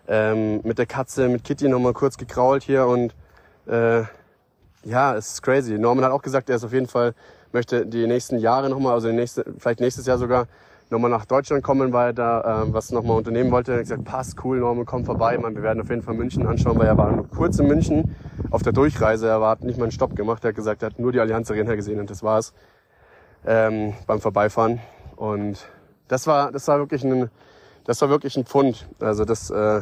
ähm, mit der Katze, mit Kitty nochmal kurz gekrault hier und äh, ja, es ist crazy. Norman hat auch gesagt, er ist auf jeden Fall, möchte die nächsten Jahre nochmal, also nächste, vielleicht nächstes Jahr sogar, nochmal nach Deutschland kommen, weil er da äh, was nochmal unternehmen wollte. Er hat gesagt, passt, cool, Norman, komm vorbei. Man, wir werden auf jeden Fall München anschauen, weil er war nur kurz in München auf der Durchreise. Er hat nicht mal einen Stopp gemacht. Er hat gesagt, er hat nur die Allianz Arena gesehen und das war's ähm, beim Vorbeifahren. Und das war, das war wirklich ein, das war wirklich ein Pfund. Also das, äh,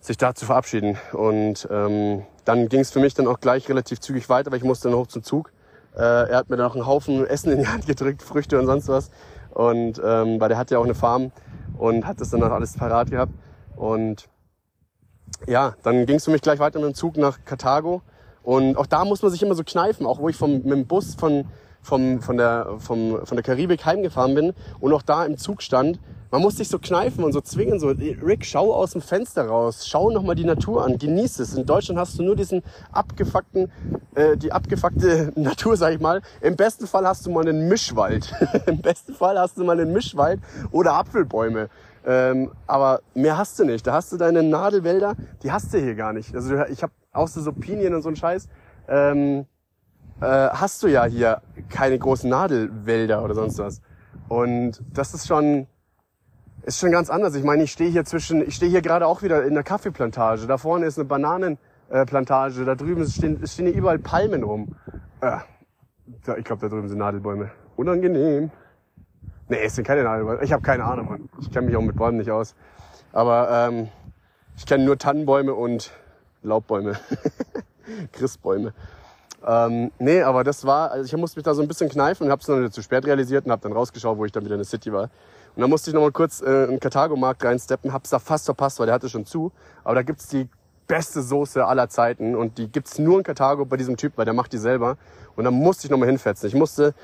sich da zu verabschieden. Und ähm, dann ging es für mich dann auch gleich relativ zügig weiter, weil ich musste dann hoch zum Zug. Äh, er hat mir dann auch einen Haufen Essen in die Hand gedrückt, Früchte und sonst was. Und ähm, weil der hat ja auch eine Farm und hat das dann auch alles parat gehabt. Und ja, dann ging es für mich gleich weiter mit dem Zug nach Karthago. Und auch da muss man sich immer so kneifen, auch wo ich vom, mit dem Bus von, vom, von, der, vom, von der Karibik heimgefahren bin und auch da im Zug stand, man muss sich so kneifen und so zwingen, so, Rick, schau aus dem Fenster raus, schau nochmal die Natur an, genieß es. In Deutschland hast du nur diesen abgefuckten, äh, die abgefuckte <laughs> Natur, sag ich mal. Im besten Fall hast du mal einen Mischwald. <laughs> Im besten Fall hast du mal einen Mischwald oder Apfelbäume. Ähm, aber mehr hast du nicht. Da hast du deine Nadelwälder, die hast du hier gar nicht. Also ich habe außer so Pinien und so ein Scheiß, ähm, äh, hast du ja hier keine großen Nadelwälder oder sonst was. Und das ist schon, ist schon ganz anders. Ich meine, ich stehe hier zwischen, ich stehe hier gerade auch wieder in der Kaffeeplantage. Da vorne ist eine Bananenplantage. Da drüben stehen, stehen hier überall Palmen rum. Äh, ich glaube, da drüben sind Nadelbäume. Unangenehm. Nee, es sind keine Nadelbäume. Ich habe keine Ahnung, Mann. Ich kenne mich auch mit Bäumen nicht aus. Aber ähm, ich kenne nur Tannenbäume und Laubbäume. <laughs> Christbäume. Ähm, nee, aber das war, also ich musste mich da so ein bisschen kneifen und habe es dann zu spät realisiert und habe dann rausgeschaut, wo ich dann wieder in der City war. Und dann musste ich nochmal kurz äh, in den Karthago-Markt reinsteppen, hab's da fast verpasst, weil der hatte schon zu. Aber da gibt's die beste Soße aller Zeiten und die gibt's nur in Karthago bei diesem Typ, weil der macht die selber. Und dann musste ich nochmal hinfetzen. Ich musste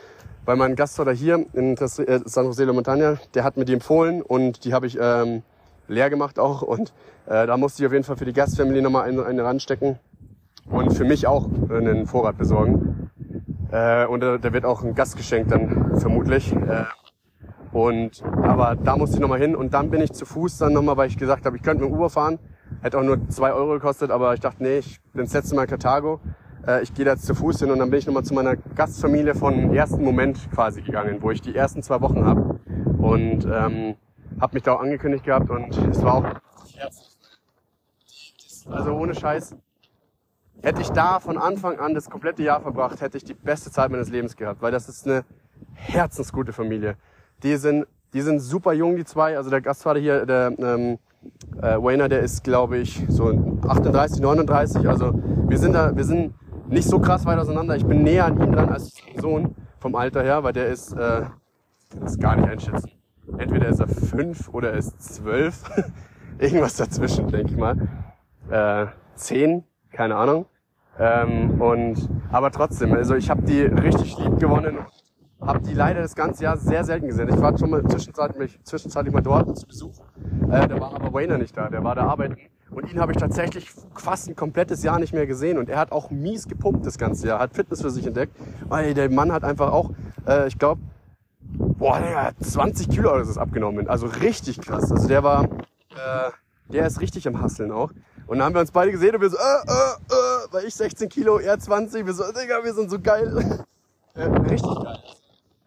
bei meinem Gastvater hier in äh, San Jose de Montaña, der hat mir die empfohlen und die habe ich ähm, leer gemacht auch. Und äh, da musste ich auf jeden Fall für die Gastfamily nochmal eine, eine ranstecken und für mich auch einen Vorrat besorgen. Äh, und äh, da wird auch ein Gastgeschenk dann vermutlich. Äh, und aber da musste ich nochmal hin und dann bin ich zu Fuß dann nochmal, weil ich gesagt habe, ich könnte mit dem Uber fahren. Hätte auch nur zwei Euro gekostet, aber ich dachte, nee, ich bin das letzte Mal in Karthago. Äh, ich gehe da jetzt zu Fuß hin und dann bin ich nochmal zu meiner Gastfamilie von ersten Moment quasi gegangen, wo ich die ersten zwei Wochen habe. Und ähm, habe mich da auch angekündigt gehabt und es war auch also ohne Scheiß. Hätte ich da von Anfang an das komplette Jahr verbracht, hätte ich die beste Zeit meines Lebens gehabt, weil das ist eine herzensgute Familie. Die sind, die sind super jung, die zwei. Also der Gastvater hier, der ähm, äh, Wayner, der ist, glaube ich, so 38, 39. Also wir sind da, wir sind nicht so krass weit auseinander. Ich bin näher an ihm dran als Sohn vom Alter her, weil der ist, äh, das gar nicht einschätzen. Entweder ist er fünf oder er ist zwölf. <laughs> Irgendwas dazwischen, denke ich mal. Äh, zehn, keine Ahnung. Ähm, und aber trotzdem, also ich habe die richtig lieb gewonnen habe die leider das ganze Jahr sehr selten gesehen. Ich war schon mal zwischenzeitlich, zwischenzeitlich mal dort zu Besuch. Äh, da war aber Wayner nicht da, der war da arbeiten. Und ihn habe ich tatsächlich fast ein komplettes Jahr nicht mehr gesehen. Und er hat auch mies gepumpt das ganze Jahr, hat Fitness für sich entdeckt. Weil der Mann hat einfach auch, äh, ich glaube, boah, der hat 20 Kilo oder so abgenommen. Also richtig krass. Also der war, äh, der ist richtig am Hasseln auch. Und dann haben wir uns beide gesehen und wir so, äh, äh, äh, weil ich 16 Kilo, er 20. Wir so, Digga, wir sind so geil. <laughs> äh, richtig geil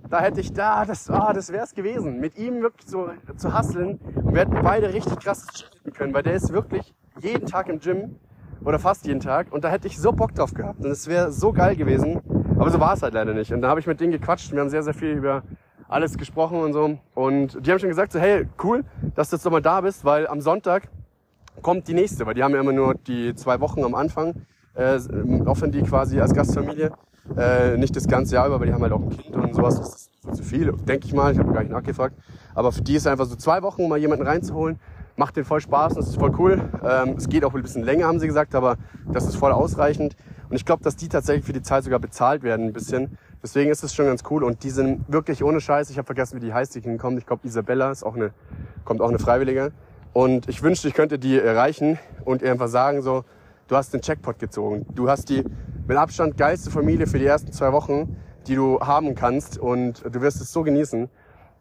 da hätte ich da, das, ah, das wäre es gewesen. Mit ihm wirklich so zu hasseln. Und wir hätten beide richtig krass treten können, weil der ist wirklich jeden Tag im Gym oder fast jeden Tag. Und da hätte ich so Bock drauf gehabt. Und es wäre so geil gewesen. Aber so war es halt leider nicht. Und da habe ich mit denen gequatscht. Wir haben sehr, sehr viel über alles gesprochen und so. Und die haben schon gesagt, so, hey, cool, dass du jetzt nochmal da bist, weil am Sonntag kommt die nächste, weil die haben ja immer nur die zwei Wochen am Anfang, äh, offen die quasi als Gastfamilie. Äh, nicht das ganze Jahr über, weil die haben halt auch ein Kind und sowas. Das ist zu viel, denke ich mal. Ich habe gar nicht nachgefragt. Aber für die ist einfach so zwei Wochen, um mal jemanden reinzuholen. Macht den voll Spaß und das ist voll cool. Ähm, es geht auch ein bisschen länger, haben sie gesagt, aber das ist voll ausreichend. Und ich glaube, dass die tatsächlich für die Zeit sogar bezahlt werden ein bisschen. Deswegen ist es schon ganz cool. Und die sind wirklich ohne Scheiß. Ich habe vergessen, wie die heißt, die hinkommt. Ich glaube, Isabella ist auch eine, kommt auch eine Freiwillige. Und ich wünschte, ich könnte die erreichen und ihr einfach sagen so, du hast den Checkpot gezogen. Du hast die mit Abstand geilste Familie für die ersten zwei Wochen, die du haben kannst und du wirst es so genießen.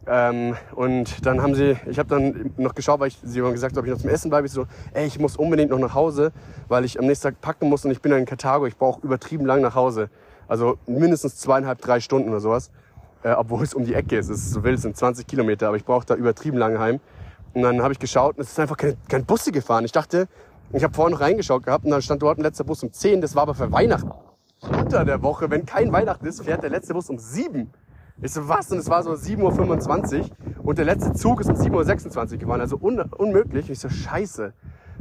Ähm, und dann haben sie, ich habe dann noch geschaut, weil ich, sie haben gesagt, ob ich noch zum Essen bleibe. Ich so, ey, ich muss unbedingt noch nach Hause, weil ich am nächsten Tag packen muss und ich bin dann in Karthago. Ich brauche übertrieben lang nach Hause. Also mindestens zweieinhalb, drei Stunden oder sowas. Äh, obwohl es um die Ecke ist. Es ist so wild, es sind 20 Kilometer, aber ich brauche da übertrieben lange heim. Und dann habe ich geschaut und es ist einfach kein, kein Busse gefahren. Ich dachte, ich habe vorhin noch reingeschaut gehabt und dann stand dort ein letzter Bus um 10, das war aber für Weihnachten. Unter der Woche, wenn kein Weihnachten ist, fährt der letzte Bus um 7. Ich so, was? Und es war so 7.25 Uhr und der letzte Zug ist um 7.26 Uhr gefahren, also un unmöglich. Und ich so, scheiße.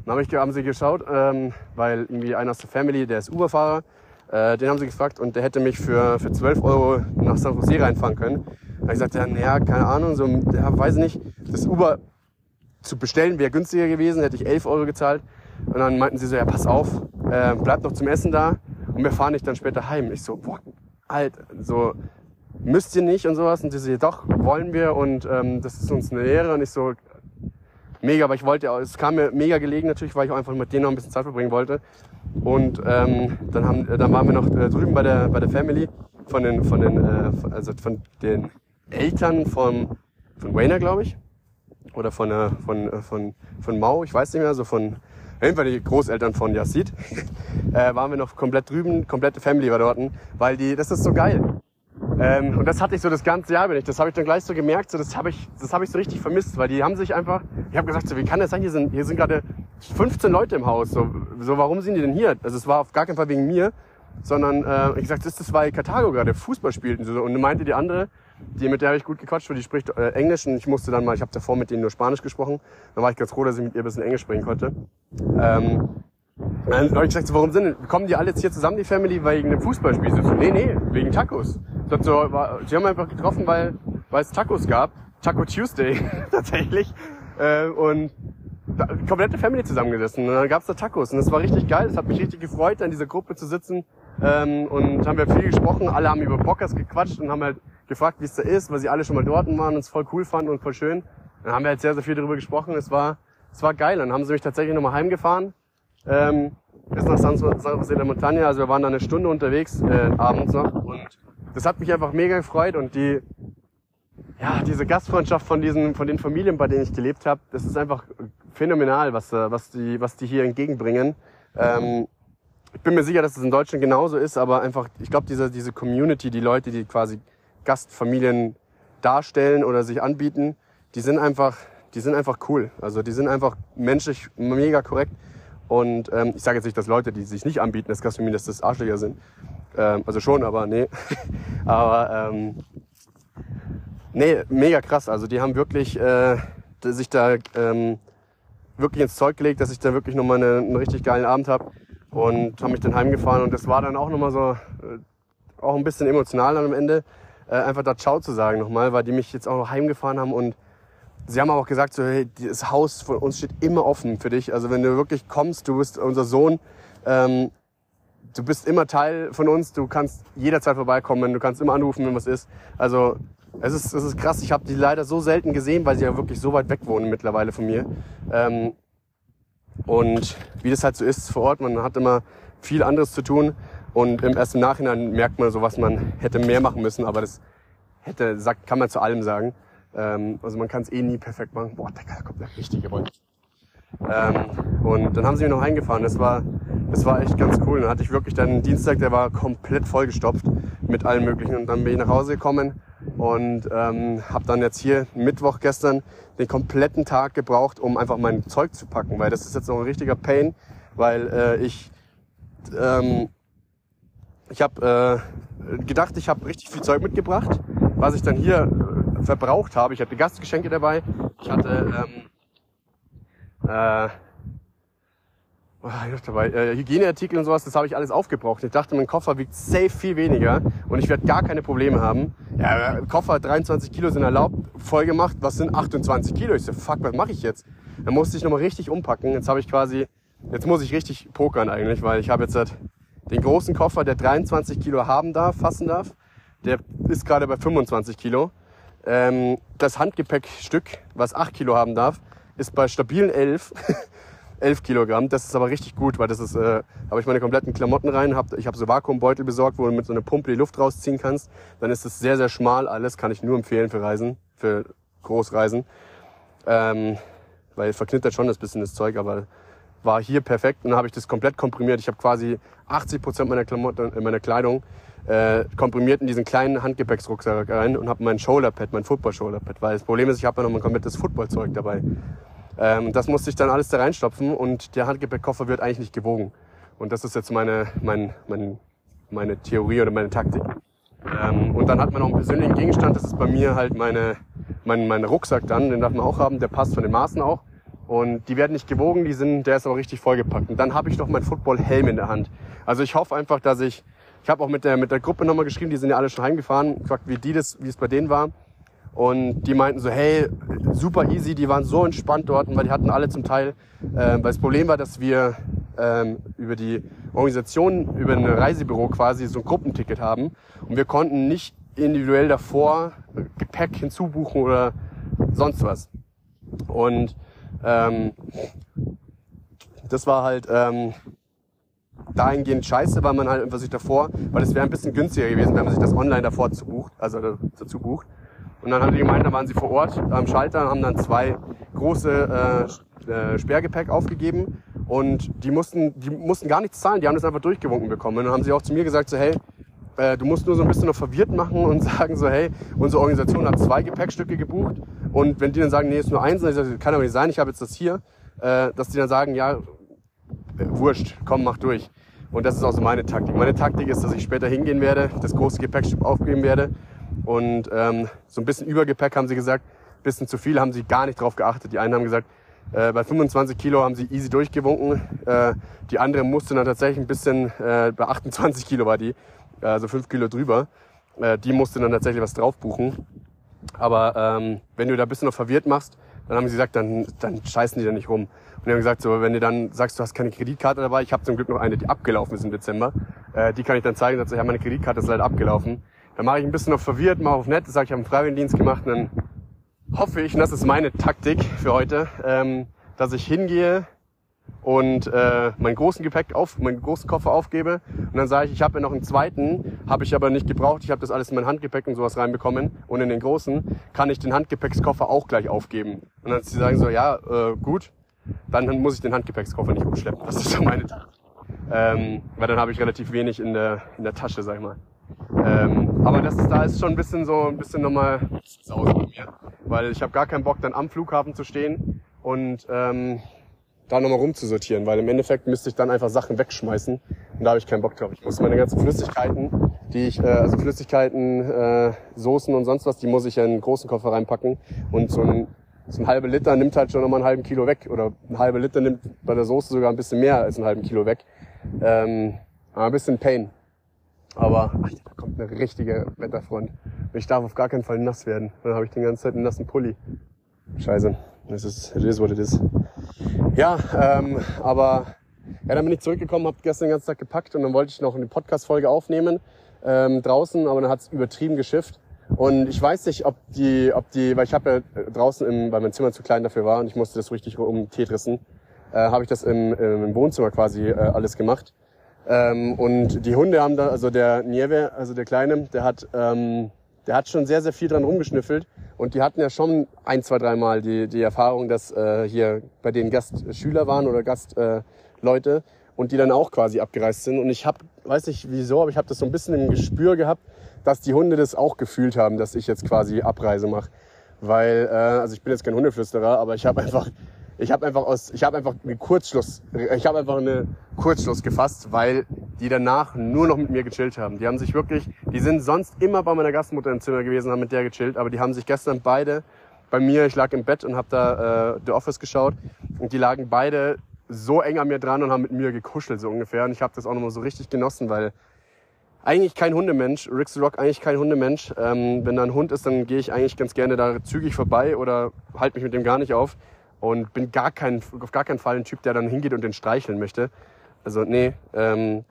Dann hab ich, haben sie geschaut, ähm, weil irgendwie einer aus der Family, der ist Uberfahrer, äh, den haben sie gefragt und der hätte mich für, für 12 Euro nach San Jose reinfahren können. Da hab ich gesagt, ja, naja, keine Ahnung, so, ja, weiß nicht, das Uber zu bestellen wäre günstiger gewesen, hätte ich 11 Euro gezahlt. Und dann meinten sie so, ja, pass auf, äh, bleib noch zum Essen da und wir fahren dich dann später heim. Ich so, boah, alt, so, müsst ihr nicht und sowas. Und sie so, doch, wollen wir und ähm, das ist uns eine Ehre. Und ich so, mega, aber ich wollte, es kam mir mega gelegen natürlich, weil ich auch einfach mit denen noch ein bisschen Zeit verbringen wollte. Und ähm, dann, haben, dann waren wir noch äh, drüben bei der, bei der Family von den, von den, äh, also von den Eltern von, von Wayner, glaube ich. Oder von, äh, von, von, von Mau, ich weiß nicht mehr, so von, auf jeden Fall die Großeltern von Yassid, <laughs> äh, waren wir noch komplett drüben, komplette Family war dort, weil die, das ist so geil. Ähm, und das hatte ich so das ganze Jahr bin ich. Das habe ich dann gleich so gemerkt. So, das habe ich, das habe ich so richtig vermisst, weil die haben sich einfach. Ich habe gesagt, so, wie kann das sein? Hier sind, hier sind gerade 15 Leute im Haus. So, so, warum sind die denn hier? Also es war auf gar keinen Fall wegen mir, sondern äh, ich gesagt, das ist das, weil Karthago gerade Fußball spielten. So, und meinte die andere, die mit der habe ich gut gequatscht, weil die spricht äh, Englisch und ich musste dann mal, ich habe davor mit denen nur Spanisch gesprochen. Da war ich ganz froh, dass ich mit ihr ein bisschen Englisch sprechen konnte. Ähm, dann habe ich gesagt, so, warum sind, kommen die alle jetzt hier zusammen, die Family, wegen dem Fußballspiel? So, nee, nee, wegen Tacos. So, so, war, haben einfach getroffen, weil, weil es Tacos gab. Taco Tuesday, <laughs> tatsächlich. Äh, und da, komplette Family zusammengesessen. Und dann gab's da Tacos. Und das war richtig geil. Das hat mich richtig gefreut, in dieser Gruppe zu sitzen. Ähm, und haben wir viel gesprochen. Alle haben über Bockers gequatscht und haben halt gefragt, wie es da ist, weil sie alle schon mal dort waren und es voll cool fanden und voll schön. Dann haben wir halt sehr, sehr viel darüber gesprochen. Es war, es war geil. Dann haben sie mich tatsächlich nochmal heimgefahren ähm, bis nach San, Jose de Montaña. Also wir waren da eine Stunde unterwegs, äh, abends noch. Und das hat mich einfach mega gefreut. Und die, ja, diese Gastfreundschaft von diesen, von den Familien, bei denen ich gelebt habe, das ist einfach phänomenal, was, äh, was, die, was die hier entgegenbringen. Ähm, ich bin mir sicher, dass es in Deutschland genauso ist, aber einfach, ich glaube, diese, diese Community, die Leute, die quasi Gastfamilien darstellen oder sich anbieten, die sind einfach, die sind einfach cool. Also die sind einfach menschlich mega korrekt. Und ähm, ich sage jetzt nicht, dass Leute, die sich nicht anbieten, das Gastronomie, dass das Arschlöcher sind. Ähm, also schon, aber nee. <laughs> aber ähm, nee, mega krass. Also die haben wirklich äh, sich da ähm, wirklich ins Zeug gelegt, dass ich da wirklich nochmal eine, einen richtig geilen Abend habe und haben mich dann heimgefahren und das war dann auch nochmal so äh, auch ein bisschen emotional am Ende äh, einfach da Ciao zu sagen nochmal, weil die mich jetzt auch noch heimgefahren haben und sie haben auch gesagt, so, hey, das Haus von uns steht immer offen für dich. Also wenn du wirklich kommst, du bist unser Sohn, ähm, du bist immer Teil von uns, du kannst jederzeit vorbeikommen, du kannst immer anrufen, wenn was ist. Also es ist, es ist krass, ich habe die leider so selten gesehen, weil sie ja wirklich so weit weg wohnen mittlerweile von mir. Ähm, und wie das halt so ist vor Ort, man hat immer viel anderes zu tun und im Nachhinein merkt man so, was man hätte mehr machen müssen, aber das hätte, sagt, kann man zu allem sagen. Ähm, also man kann es eh nie perfekt machen. Boah, da kommt der richtige Wolf. Ähm, und dann haben sie mich noch eingefahren. Das war, das war echt ganz cool. Dann hatte ich wirklich dann Dienstag, der war komplett vollgestopft mit allem Möglichen. Und dann bin ich nach Hause gekommen und ähm, habe dann jetzt hier Mittwoch gestern den kompletten Tag gebraucht, um einfach mein Zeug zu packen, weil das ist jetzt noch ein richtiger Pain, weil äh, ich ähm, ich habe äh, gedacht, ich habe richtig viel Zeug mitgebracht, was ich dann hier äh, verbraucht habe. Ich hatte Gastgeschenke dabei, ich hatte ähm, äh, noch dabei? Äh, Hygieneartikel und sowas, das habe ich alles aufgebraucht. Ich dachte, mein Koffer wiegt safe viel weniger und ich werde gar keine Probleme haben. Ja, Koffer 23 Kilo sind erlaubt, voll gemacht. Was sind 28 Kilo? Ich so, fuck, was mache ich jetzt? Dann musste ich nochmal richtig umpacken. Jetzt habe ich quasi, jetzt muss ich richtig pokern eigentlich, weil ich habe jetzt halt den großen Koffer, der 23 Kilo haben darf, fassen darf. Der ist gerade bei 25 Kilo. Ähm, das Handgepäckstück, was 8 Kilo haben darf, ist bei stabilen 11. 11 <laughs> Kilogramm. Das ist aber richtig gut, weil das ist, äh, habe ich meine kompletten Klamotten rein. Hab, ich habe so Vakuumbeutel besorgt, wo du mit so einer Pumpe die Luft rausziehen kannst. Dann ist es sehr, sehr schmal alles, kann ich nur empfehlen für Reisen. für Großreisen. Ähm, weil verknittert schon das bisschen das Zeug, aber war hier perfekt und dann habe ich das komplett komprimiert. Ich habe quasi 80 Prozent meiner äh, meiner Kleidung äh, komprimiert in diesen kleinen Handgepäcksrucksack rein und habe mein Shoulderpad, mein Football-Shoulderpad, weil das Problem ist, ich habe ja noch mein komplettes Footballzeug dabei. Ähm, das musste ich dann alles da reinstopfen und der Handgepäckkoffer wird eigentlich nicht gewogen. Und das ist jetzt meine, mein, mein, meine Theorie oder meine Taktik. Ähm, und dann hat man noch einen persönlichen Gegenstand, das ist bei mir halt meine, mein, mein Rucksack dann, den darf man auch haben, der passt von den Maßen auch. Und die werden nicht gewogen, die sind, der ist aber richtig vollgepackt. Und dann habe ich noch meinen Football-Helm in der Hand. Also ich hoffe einfach, dass ich, ich habe auch mit der, mit der Gruppe nochmal geschrieben, die sind ja alle schon heimgefahren, gefragt, wie die das, wie es bei denen war. Und die meinten so, hey, super easy, die waren so entspannt dort, weil die hatten alle zum Teil, äh, weil das Problem war, dass wir ähm, über die Organisation, über ein Reisebüro quasi so ein Gruppenticket haben und wir konnten nicht individuell davor Gepäck hinzubuchen oder sonst was. Und ähm, das war halt ähm, dahingehend scheiße, weil man halt einfach sich davor, weil es wäre ein bisschen günstiger gewesen, wenn man sich das online davor zu bucht, also dazu bucht. Und dann haben die gemeint, da waren sie vor Ort am Schalter und haben dann zwei große äh, äh, Sperrgepäck aufgegeben und die mussten, die mussten gar nichts zahlen, die haben das einfach durchgewunken bekommen. Und dann haben sie auch zu mir gesagt, so hey, äh, du musst nur so ein bisschen noch verwirrt machen und <laughs> sagen so, hey, unsere Organisation hat zwei Gepäckstücke gebucht und wenn die dann sagen, nee, ist nur eins, dann sage ich, kann aber nicht sein, ich habe jetzt das hier, äh, dass die dann sagen, ja, äh, wurscht, komm, mach durch. Und das ist auch so meine Taktik. Meine Taktik ist, dass ich später hingehen werde, das große Gepäckstück aufgeben werde und ähm, so ein bisschen Übergepäck haben sie gesagt, bisschen zu viel haben sie gar nicht drauf geachtet. Die einen haben gesagt, äh, bei 25 Kilo haben sie easy durchgewunken. Äh, die andere musste dann tatsächlich ein bisschen, äh, bei 28 Kilo war die, also 5 Kilo drüber. Äh, die musste dann tatsächlich was drauf buchen. Aber ähm, wenn du da ein bisschen noch verwirrt machst, dann haben sie gesagt, dann, dann scheißen die da nicht rum. Und die haben gesagt, so, wenn du dann sagst, du hast keine Kreditkarte dabei, ich habe zum Glück noch eine, die abgelaufen ist im Dezember, äh, die kann ich dann zeigen, dass ich, ja, meine Kreditkarte ist leider abgelaufen. Dann mache ich ein bisschen noch verwirrt, mache auf nett, sage ich, habe einen Freiwilligendienst gemacht und dann hoffe ich, und das ist meine Taktik für heute, ähm, dass ich hingehe und äh, meinen großen Gepäck auf, meinen großen Koffer aufgebe und dann sage ich, ich habe ja noch einen zweiten, habe ich aber nicht gebraucht, ich habe das alles in mein Handgepäck und sowas reinbekommen und in den großen kann ich den Handgepäckskoffer auch gleich aufgeben. Und dann sie sagen so, ja, äh, gut, dann muss ich den Handgepäckskoffer nicht umschleppen. Das ist so meine Taktik. Ähm, weil dann habe ich relativ wenig in der, in der Tasche, sag ich mal. Ähm, aber das da ist schon ein bisschen so, ein bisschen nochmal Sause bei mir. Weil ich habe gar keinen Bock, dann am Flughafen zu stehen und ähm, da nochmal rumzusortieren, weil im Endeffekt müsste ich dann einfach Sachen wegschmeißen und da habe ich keinen Bock drauf. Ich muss meine ganzen Flüssigkeiten, die ich, äh, also Flüssigkeiten, äh, Soßen und sonst was, die muss ich in einen großen Koffer reinpacken und so ein, so ein halbe Liter nimmt halt schon nochmal einen halben Kilo weg oder ein halbe Liter nimmt bei der Soße sogar ein bisschen mehr als einen halben Kilo weg. Ähm, ein bisschen Pain. Aber Alter, da kommt eine richtige Wetterfront. Und ich darf auf gar keinen Fall nass werden. Dann habe ich den ganzen Zeit einen nassen Pulli. Scheiße. Das ist, it is what it is. Ja, ähm, aber ja, dann bin ich zurückgekommen, habe gestern den ganzen Tag gepackt und dann wollte ich noch eine Podcast-Folge aufnehmen ähm, draußen, aber dann hat's übertrieben geschifft. Und ich weiß nicht, ob die, ob die, weil ich habe ja draußen, im, weil mein Zimmer zu klein dafür war und ich musste das richtig um Tetrissen, äh, habe ich das im, im Wohnzimmer quasi äh, alles gemacht. Ähm, und die Hunde haben da, also der Nieve, also der Kleine, der hat, ähm, der hat schon sehr, sehr viel dran rumgeschnüffelt. Und die hatten ja schon ein, zwei, dreimal die, die Erfahrung, dass äh, hier bei denen Gastschüler waren oder Gastleute äh, Leute und die dann auch quasi abgereist sind. Und ich habe, weiß nicht wieso, aber ich habe das so ein bisschen im Gespür gehabt, dass die Hunde das auch gefühlt haben, dass ich jetzt quasi Abreise mache. Weil, äh, also ich bin jetzt kein Hundeflüsterer, aber ich habe <laughs> einfach ich habe einfach aus, ich habe einfach einen Kurzschluss, ich habe einfach einen Kurzschluss gefasst, weil die danach nur noch mit mir gechillt haben. Die haben sich wirklich, die sind sonst immer bei meiner Gastmutter im Zimmer gewesen, haben mit der gechillt, aber die haben sich gestern beide bei mir, ich lag im Bett und habe da äh, The Office geschaut und die lagen beide so eng an mir dran und haben mit mir gekuschelt so ungefähr und ich habe das auch nochmal so richtig genossen, weil eigentlich kein Hundemensch, Rick the Rock eigentlich kein Hundemensch. Ähm, wenn da ein Hund ist, dann gehe ich eigentlich ganz gerne da zügig vorbei oder halte mich mit dem gar nicht auf und bin gar kein, auf gar keinen Fall ein Typ, der dann hingeht und den streicheln möchte. Also nee, ähm,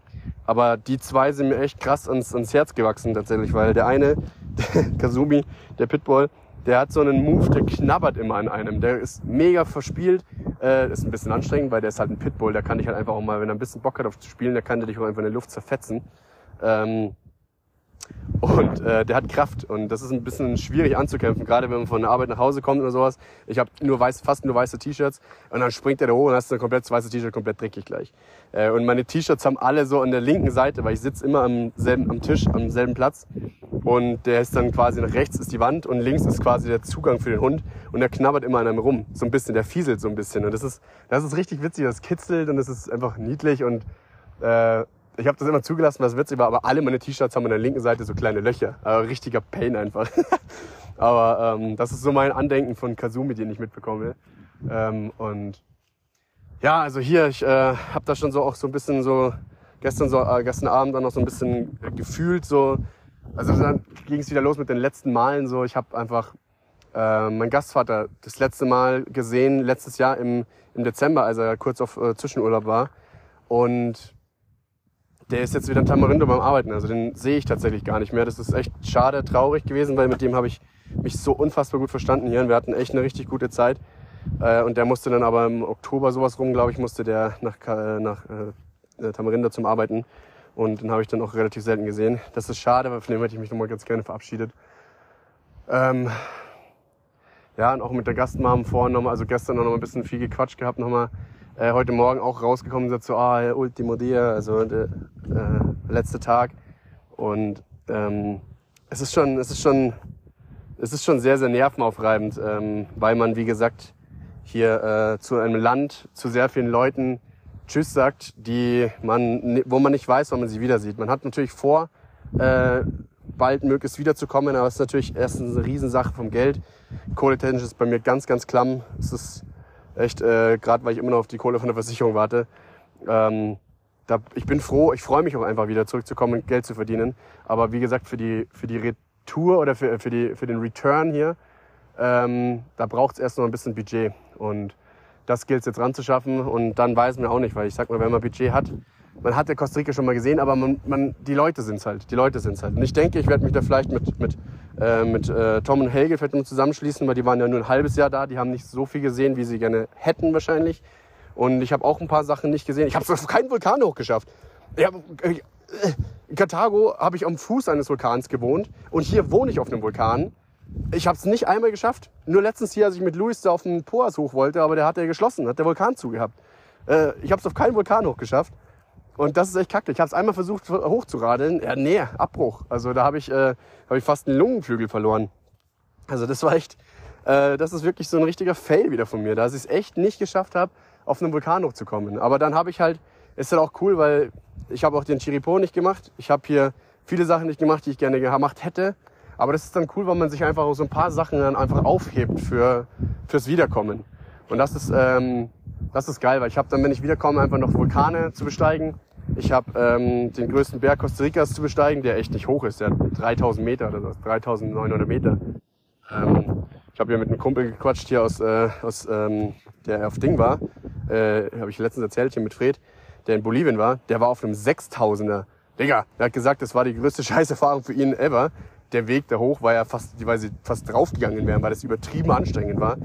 aber die zwei sind mir echt krass ans, ans Herz gewachsen tatsächlich, weil der eine, <laughs> der Kazumi, der Pitbull, der hat so einen Move, der knabbert immer an einem. Der ist mega verspielt, äh, ist ein bisschen anstrengend, weil der ist halt ein Pitbull, der kann dich halt einfach auch mal, wenn er ein bisschen Bock hat auf zu spielen, der kann der dich auch einfach in der Luft zerfetzen. Ähm, Und äh, der hat Kraft. Und das ist ein bisschen schwierig anzukämpfen, gerade wenn man von der Arbeit nach Hause kommt oder sowas. Ich habe nur weiß, fast nur weiße T-Shirts. Und dann springt er da hoch und hast ein komplett weißes T-Shirt komplett dreckig gleich. Äh, und meine T-Shirts haben alle so an der linken Seite, weil ich sitze immer am selben am Tisch, am selben Platz. Und der ist dann quasi nach rechts ist die Wand und links ist quasi der Zugang für den Hund. Und der knabbert immer an einem rum, so ein bisschen, der fieselt so ein bisschen. Und das ist das ist richtig witzig, das kitzelt und das ist einfach niedlich. Und äh, ich habe das immer zugelassen, was witzig war, aber alle meine T-Shirts haben an der linken Seite so kleine Löcher. Also richtiger Pain einfach. <laughs> aber ähm, das ist so mein Andenken von Kazumi, den ich mitbekomme. Ähm, und ja, also hier, ich äh, habe da schon so auch so ein bisschen so gestern so äh, gestern Abend dann noch so ein bisschen gefühlt so. Also dann ging es wieder los mit den letzten Malen so. Ich habe einfach äh, meinen Gastvater das letzte Mal gesehen letztes Jahr im, im Dezember, als er kurz auf äh, Zwischenurlaub war. Und der ist jetzt wieder in Tamarindo beim Arbeiten. Also den sehe ich tatsächlich gar nicht mehr. Das ist echt schade, traurig gewesen, weil mit dem habe ich mich so unfassbar gut verstanden hier. Und wir hatten echt eine richtig gute Zeit. Äh, und der musste dann aber im Oktober sowas rum, glaube ich, musste der nach, äh, nach äh, Tamarindo zum Arbeiten. Und den habe ich dann auch relativ selten gesehen. Das ist schade, weil von dem hätte ich mich nochmal ganz gerne verabschiedet. Ähm, ja, und auch mit der Gastmam vorhin nochmal, also gestern noch mal ein bisschen viel gequatscht gehabt, nochmal äh, heute Morgen auch rausgekommen sind, so, ah, Ultimo Dia, also der äh, letzte Tag. Und ähm, es ist schon, es ist schon, es ist schon sehr, sehr nervenaufreibend, ähm, weil man, wie gesagt, hier äh, zu einem Land, zu sehr vielen Leuten Tschüss sagt, die man, wo man nicht weiß, wann man sie wieder sieht. Man hat natürlich vor, äh, bald möglichst wiederzukommen, aber es ist natürlich erstens eine Riesensache vom Geld. Kohletechnisch ist bei mir ganz, ganz klamm. Es ist echt, äh, gerade weil ich immer noch auf die Kohle von der Versicherung warte. Ähm, da, ich bin froh, ich freue mich auch einfach wieder zurückzukommen und Geld zu verdienen. Aber wie gesagt, für die, für die Retour oder für, für, die, für den Return hier, ähm, da braucht es erst noch ein bisschen Budget. Und das gilt es jetzt ranzuschaffen. Und dann weiß man auch nicht, weil ich sag mal, wenn man Budget hat, man hat ja Costa Rica schon mal gesehen, aber man, man, die Leute sind's halt. Die Leute sind's halt. Und ich denke, ich werde mich da vielleicht mit, mit, äh, mit äh, Tom und Helge vielleicht zusammenschließen, weil die waren ja nur ein halbes Jahr da. Die haben nicht so viel gesehen, wie sie gerne hätten wahrscheinlich. Und ich habe auch ein paar Sachen nicht gesehen. Ich habe auf keinen Vulkan hochgeschafft. Ich hab, äh, in Karthago habe ich am Fuß eines Vulkans gewohnt und hier wohne ich auf einem Vulkan. Ich habe es nicht einmal geschafft. Nur letztens hier, als ich mit Luis da auf den Poas hoch wollte, aber der hat ja geschlossen, hat der Vulkan zugehabt. Äh, ich habe es auf keinen Vulkan hochgeschafft. Und das ist echt kacke. Ich habe es einmal versucht hochzuradeln. Ja, nee, Abbruch. Also da habe ich, äh, hab ich fast einen Lungenflügel verloren. Also das war echt, äh, das ist wirklich so ein richtiger Fail wieder von mir, dass ich es echt nicht geschafft habe, auf einen Vulkan hochzukommen. Aber dann habe ich halt, ist halt auch cool, weil ich habe auch den Chiripo nicht gemacht. Ich habe hier viele Sachen nicht gemacht, die ich gerne gemacht hätte. Aber das ist dann cool, weil man sich einfach so ein paar Sachen dann einfach aufhebt für, fürs Wiederkommen. Und das ist, ähm, das ist geil, weil ich habe dann, wenn ich wiederkomme, einfach noch Vulkane zu besteigen. Ich habe ähm, den größten Berg Costa Ricas zu besteigen, der echt nicht hoch ist. Der hat 3000 Meter oder so, 3900 Meter. Ähm, ich habe ja mit einem Kumpel gequatscht hier aus, äh, aus ähm, der auf Ding war. Äh, habe ich letztens erzählt hier mit Fred, der in Bolivien war. Der war auf einem 6000er. Digga, der hat gesagt, das war die größte <laughs> Scheißerfahrung für ihn ever. Der Weg da hoch war ja fast, weil sie fast draufgegangen wären, weil das übertrieben anstrengend war.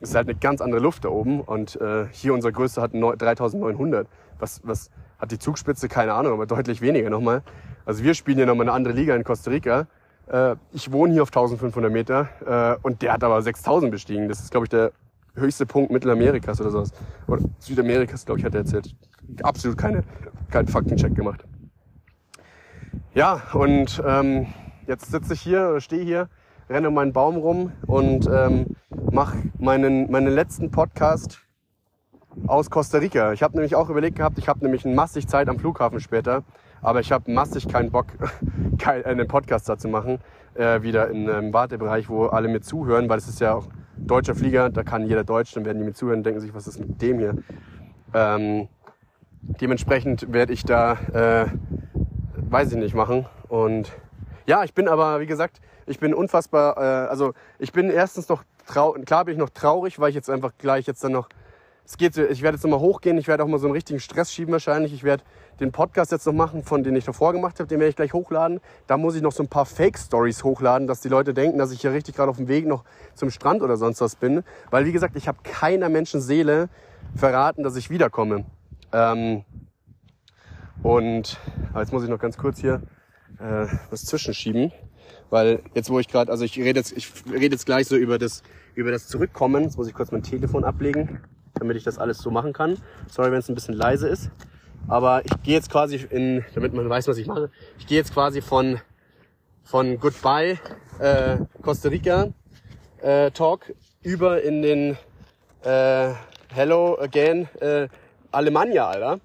Es ist halt eine ganz andere Luft da oben und äh, hier unser größter hat neu- 3900. Was, was hat die Zugspitze? Keine Ahnung, aber deutlich weniger nochmal. Also wir spielen ja nochmal eine andere Liga in Costa Rica. Äh, ich wohne hier auf 1500 Meter äh, und der hat aber 6000 bestiegen. Das ist, glaube ich, der höchste Punkt Mittelamerikas oder sowas. Oder Südamerikas, glaube ich, hat er erzählt. Absolut keine, keinen Faktencheck gemacht. Ja, und ähm, jetzt sitze ich hier oder stehe hier, renne um meinen Baum rum und ähm, mache meinen, meinen letzten Podcast aus Costa Rica. Ich habe nämlich auch überlegt gehabt, ich habe nämlich massig Zeit am Flughafen später, aber ich habe massig keinen Bock, <laughs> kein, einen Podcast da zu machen, äh, wieder in einem Wartebereich, wo alle mir zuhören, weil es ist ja auch deutscher Flieger, da kann jeder Deutsch, dann werden die mir zuhören und denken sich, was ist mit dem hier? Ähm, dementsprechend werde ich da, äh, weiß ich nicht, machen. Und ja, ich bin aber, wie gesagt, ich bin unfassbar, äh, also ich bin erstens noch traurig, klar bin ich noch traurig, weil ich jetzt einfach gleich jetzt dann noch, es geht, ich werde jetzt nochmal hochgehen, ich werde auch mal so einen richtigen Stress schieben wahrscheinlich. Ich werde den Podcast jetzt noch machen, von den ich davor gemacht habe, den werde ich gleich hochladen. Da muss ich noch so ein paar Fake-Stories hochladen, dass die Leute denken, dass ich hier richtig gerade auf dem Weg noch zum Strand oder sonst was bin. Weil, wie gesagt, ich habe keiner Menschenseele verraten, dass ich wiederkomme. Ähm, und jetzt muss ich noch ganz kurz hier äh, was zwischenschieben, weil jetzt wo ich gerade, also ich rede jetzt, ich rede jetzt gleich so über das über das Zurückkommen. Jetzt muss ich kurz mein Telefon ablegen, damit ich das alles so machen kann. Sorry, wenn es ein bisschen leise ist, aber ich gehe jetzt quasi in, damit man weiß, was ich mache. Ich gehe jetzt quasi von von Goodbye äh, Costa Rica äh, Talk über in den äh, Hello Again äh, Alemannia, Alter.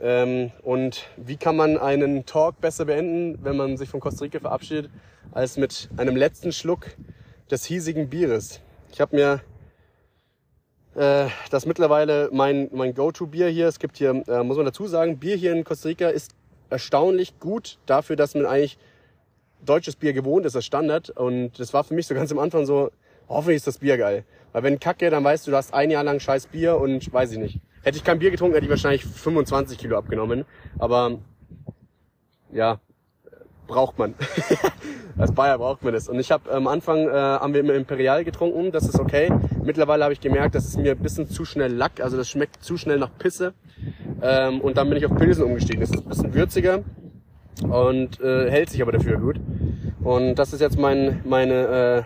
Ähm, und wie kann man einen Talk besser beenden, wenn man sich von Costa Rica verabschiedet, als mit einem letzten Schluck des hiesigen Bieres? Ich habe mir äh, das mittlerweile mein, mein Go-To-Bier hier. Es gibt hier, äh, muss man dazu sagen, Bier hier in Costa Rica ist erstaunlich gut dafür, dass man eigentlich deutsches Bier gewohnt ist, das Standard. Und das war für mich so ganz am Anfang so, hoffentlich ist das Bier geil. Weil wenn Kacke, dann weißt du, du hast ein Jahr lang scheiß Bier und weiß ich nicht. Hätte ich kein Bier getrunken, hätte ich wahrscheinlich 25 Kilo abgenommen. Aber ja, braucht man. <laughs> Als Bayer braucht man das. Und ich habe am Anfang äh, haben wir immer Imperial getrunken, das ist okay. Mittlerweile habe ich gemerkt, das ist mir ein bisschen zu schnell Lack, also das schmeckt zu schnell nach Pisse. Ähm, und dann bin ich auf Pilsen umgestiegen. Das ist ein bisschen würziger und äh, hält sich aber dafür gut. Und das ist jetzt mein meine äh,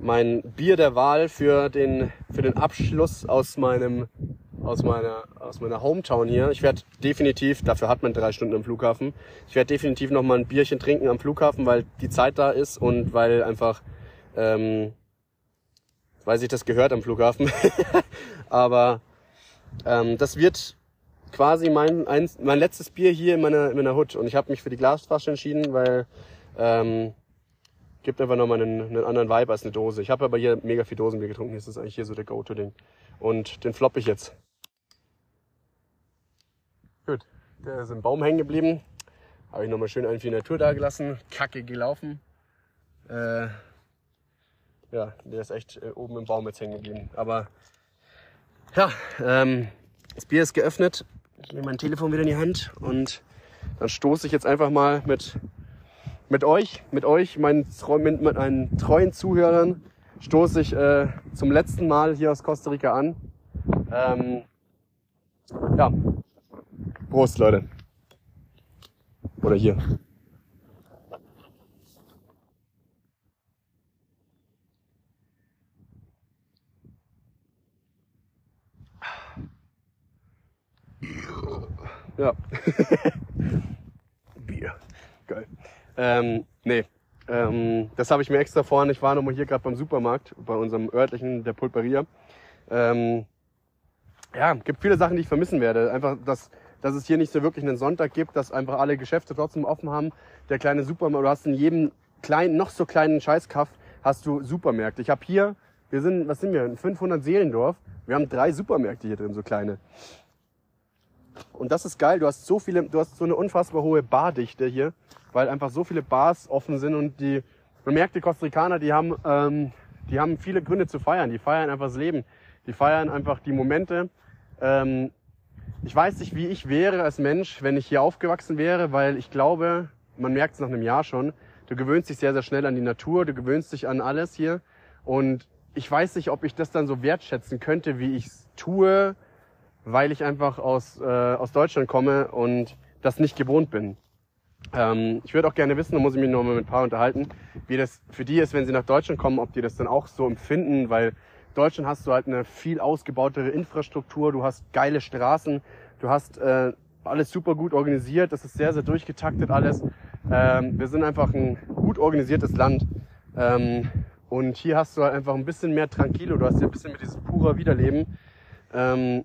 mein Bier der Wahl für den für den Abschluss aus meinem aus meiner aus meiner Hometown hier. Ich werde definitiv, dafür hat man drei Stunden am Flughafen. Ich werde definitiv noch mal ein Bierchen trinken am Flughafen, weil die Zeit da ist und weil einfach ähm, weil sich das gehört am Flughafen. <laughs> Aber ähm, das wird quasi mein, ein, mein letztes Bier hier in meiner, in meiner Hut. Und ich habe mich für die Glasflasche entschieden, weil ähm, gibt einfach nochmal einen, einen anderen Vibe als eine Dose. Ich habe aber hier mega viel Dosenbier getrunken. Das ist eigentlich hier so der Go-To-Ding. Und den flopp ich jetzt. Gut, der ist im Baum hängen geblieben. Habe ich nochmal schön einen für die Natur da gelassen. Kacke gelaufen. Äh, ja, der ist echt äh, oben im Baum jetzt hängen geblieben. Aber ja, ähm, das Bier ist geöffnet. Ich nehme mein Telefon wieder in die Hand und dann stoße ich jetzt einfach mal mit, mit euch, mit euch, meinen, mit meinen treuen Zuhörern, stoße ich äh, zum letzten Mal hier aus Costa Rica an. Ähm, ja, Prost, Leute. Oder hier. Ja. <laughs> Bier. Geil. Ähm, nee. Ähm, das habe ich mir extra vorhin. Ich war nochmal hier gerade beim Supermarkt, bei unserem örtlichen, der Pulperia. Ähm, ja, gibt viele Sachen, die ich vermissen werde. Einfach, dass, dass es hier nicht so wirklich einen Sonntag gibt, dass einfach alle Geschäfte trotzdem offen haben. Der kleine Supermarkt, du hast in jedem kleinen, noch so kleinen Scheißkaff hast du Supermärkte. Ich habe hier, wir sind, was sind wir, ein 500 Seelendorf. Wir haben drei Supermärkte hier drin, so kleine. Und das ist geil. Du hast so viele, du hast so eine unfassbar hohe Bardichte hier, weil einfach so viele Bars offen sind und die, man merkt, die Costa die haben, ähm, die haben viele Gründe zu feiern. Die feiern einfach das Leben. Die feiern einfach die Momente. Ähm, ich weiß nicht, wie ich wäre als Mensch, wenn ich hier aufgewachsen wäre, weil ich glaube, man merkt es nach einem Jahr schon, du gewöhnst dich sehr, sehr schnell an die Natur, du gewöhnst dich an alles hier. Und ich weiß nicht, ob ich das dann so wertschätzen könnte, wie ich es tue, weil ich einfach aus, äh, aus Deutschland komme und das nicht gewohnt bin. Ähm, ich würde auch gerne wissen, da muss ich mich noch mal mit ein paar unterhalten, wie das für die ist, wenn sie nach Deutschland kommen, ob die das dann auch so empfinden, weil Deutschland hast du halt eine viel ausgebautere Infrastruktur, du hast geile Straßen, du hast äh, alles super gut organisiert, das ist sehr, sehr durchgetaktet alles. Ähm, wir sind einfach ein gut organisiertes Land. Ähm, und hier hast du halt einfach ein bisschen mehr Tranquilo, du hast hier ein bisschen mehr dieses pure Wiederleben. Ähm,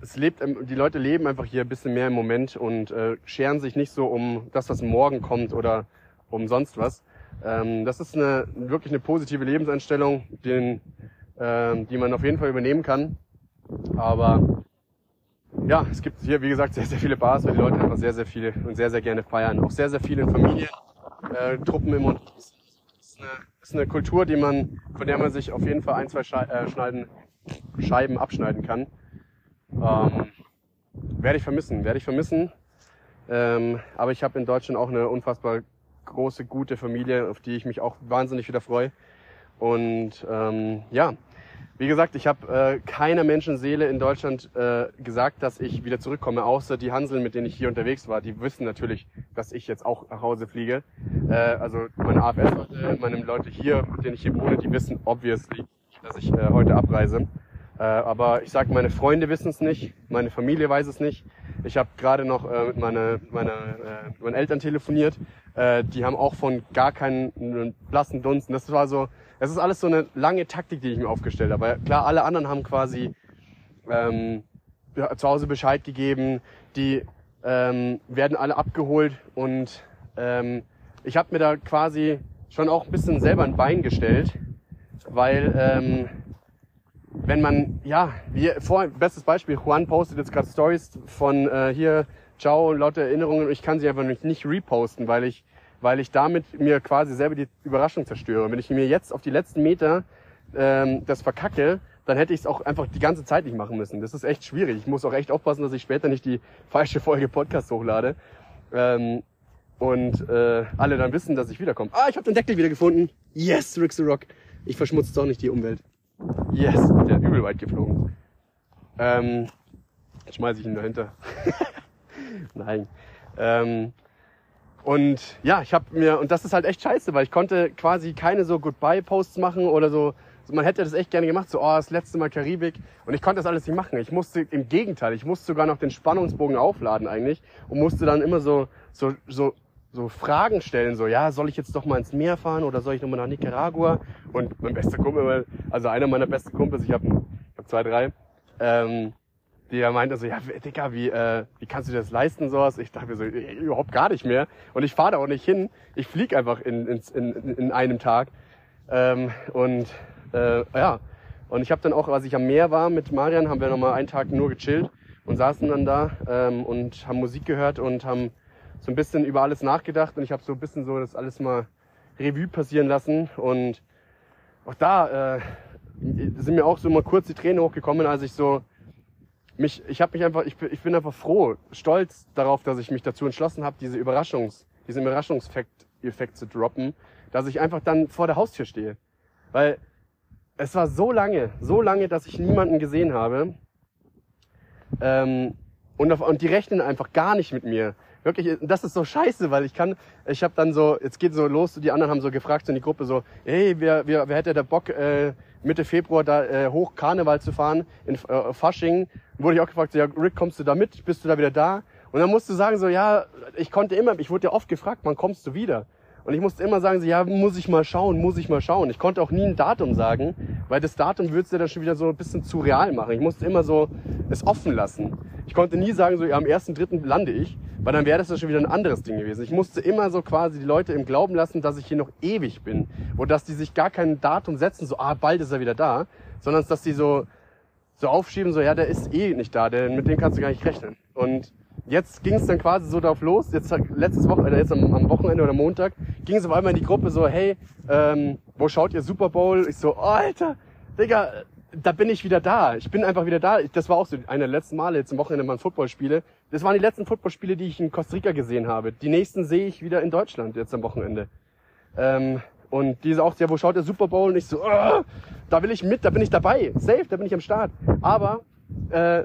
es lebt, die Leute leben einfach hier ein bisschen mehr im Moment und äh, scheren sich nicht so um das, was morgen kommt oder um sonst was. Ähm, das ist eine, wirklich eine positive Lebenseinstellung, den, ähm, die man auf jeden Fall übernehmen kann. Aber ja, es gibt hier, wie gesagt, sehr, sehr viele Bars, weil die Leute einfach sehr, sehr viele und sehr, sehr gerne feiern. Auch sehr, sehr viele in Familien, äh, Truppen im und das ist eine, das ist eine Kultur, die man, von der man sich auf jeden Fall ein, zwei Schei äh, Schneiden, Scheiben abschneiden kann. Ähm, werde ich vermissen, werde ich vermissen. Ähm, aber ich habe in Deutschland auch eine unfassbar große, gute Familie, auf die ich mich auch wahnsinnig wieder freue. Und ähm, ja, wie gesagt, ich habe äh, keiner Menschenseele in Deutschland äh, gesagt, dass ich wieder zurückkomme, außer die Hanseln, mit denen ich hier unterwegs war. Die wissen natürlich, dass ich jetzt auch nach Hause fliege. Äh, also meine AFS-Leute, meine Leute hier, mit denen ich hier wohne, die wissen obviously, dass ich äh, heute abreise. Äh, aber ich sag, meine Freunde wissen es nicht, meine Familie weiß es nicht. Ich habe gerade noch äh, mit meine, meine, äh, meinen Eltern telefoniert. Äh, die haben auch von gar keinen blassen Dunst. Und das war so, es ist alles so eine lange Taktik, die ich mir aufgestellt habe. Klar, alle anderen haben quasi ähm, zu Hause Bescheid gegeben. Die ähm, werden alle abgeholt und ähm, ich habe mir da quasi schon auch ein bisschen selber ein Bein gestellt, weil ähm, wenn man, ja, wie vor, bestes Beispiel, Juan postet jetzt gerade Stories von äh, hier, ciao, laute Erinnerungen, ich kann sie einfach nicht, nicht reposten, weil ich, weil ich damit mir quasi selber die Überraschung zerstöre. Wenn ich mir jetzt auf die letzten Meter ähm, das verkacke, dann hätte ich es auch einfach die ganze Zeit nicht machen müssen. Das ist echt schwierig. Ich muss auch echt aufpassen, dass ich später nicht die <laughs> falsche Folge Podcast hochlade. Ähm, und äh, alle dann wissen, dass ich wiederkomme. Ah, ich habe den Deckel wieder gefunden. Yes, Rick the Rock. Ich verschmutze doch nicht die Umwelt. Yes, der übel weit geflogen. Ähm, schmeiße ich ihn dahinter. <laughs> Nein. Ähm, und ja, ich habe mir, und das ist halt echt scheiße, weil ich konnte quasi keine so Goodbye-Posts machen oder so. Man hätte das echt gerne gemacht, so, oh, das letzte Mal Karibik. Und ich konnte das alles nicht machen. Ich musste, im Gegenteil, ich musste sogar noch den Spannungsbogen aufladen eigentlich und musste dann immer so, so, so, so Fragen stellen, so, ja, soll ich jetzt doch mal ins Meer fahren oder soll ich nochmal nach Nicaragua? Und mein bester Kumpel, also einer meiner besten Kumpels, ich habe hab zwei, drei, ähm, der meinte so, ja, Digga, wie, äh, wie kannst du dir das leisten, sowas? Ich dachte mir so, überhaupt gar nicht mehr. Und ich fahre da auch nicht hin. Ich flieg einfach in, in, in, in einem Tag. Ähm, und äh, ja, und ich habe dann auch, als ich am Meer war mit Marian, haben wir nochmal einen Tag nur gechillt und saßen dann da ähm, und haben Musik gehört und haben so ein bisschen über alles nachgedacht. Und ich habe so ein bisschen so das alles mal Revue passieren lassen. Und auch da äh, sind mir auch so mal kurz die Tränen hochgekommen, als ich so mich, ich habe mich einfach, ich bin, ich bin einfach froh, stolz darauf, dass ich mich dazu entschlossen habe, diese Überraschungs, diesen Überraschungseffekt Effekt zu droppen, dass ich einfach dann vor der Haustür stehe. Weil es war so lange, so lange, dass ich niemanden gesehen habe. Ähm, und, auf, und die rechnen einfach gar nicht mit mir. Wirklich, das ist so scheiße, weil ich kann, ich habe dann so, jetzt geht so los, die anderen haben so gefragt so in die Gruppe so, hey, wer, wer, wer hätte da Bock, äh, Mitte Februar da äh, hoch Karneval zu fahren in äh, Fasching? Wurde ich auch gefragt, so, ja, Rick, kommst du da mit? Bist du da wieder da? Und dann musst du sagen so, ja, ich konnte immer, ich wurde ja oft gefragt, wann kommst du wieder? Und ich musste immer sagen, so, ja, muss ich mal schauen, muss ich mal schauen. Ich konnte auch nie ein Datum sagen, weil das Datum würde es ja dann schon wieder so ein bisschen zu real machen. Ich musste immer so es offen lassen. Ich konnte nie sagen, so, ja, am 1.3. lande ich, weil dann wäre das ja schon wieder ein anderes Ding gewesen. Ich musste immer so quasi die Leute im Glauben lassen, dass ich hier noch ewig bin. Und dass die sich gar kein Datum setzen, so, ah, bald ist er wieder da, sondern dass die so, so aufschieben, so, ja, der ist eh nicht da, der, mit dem kannst du gar nicht rechnen. Und jetzt ging es dann quasi so darauf los, jetzt letztes Wochenende, jetzt am, am Wochenende oder Montag, ging es auf einmal in die Gruppe so, hey, ähm, wo schaut ihr Super Bowl? Ich so, Alter, Digga, da bin ich wieder da. Ich bin einfach wieder da. Das war auch so einer der letzten Male jetzt am Wochenende mal Footballspiele. Das waren die letzten Footballspiele, die ich in Costa Rica gesehen habe. Die nächsten sehe ich wieder in Deutschland jetzt am Wochenende. Ähm, und diese auch, ja, wo schaut der Super Bowl? Und ich so, oh, da will ich mit, da bin ich dabei. Safe, da bin ich am Start. Aber äh,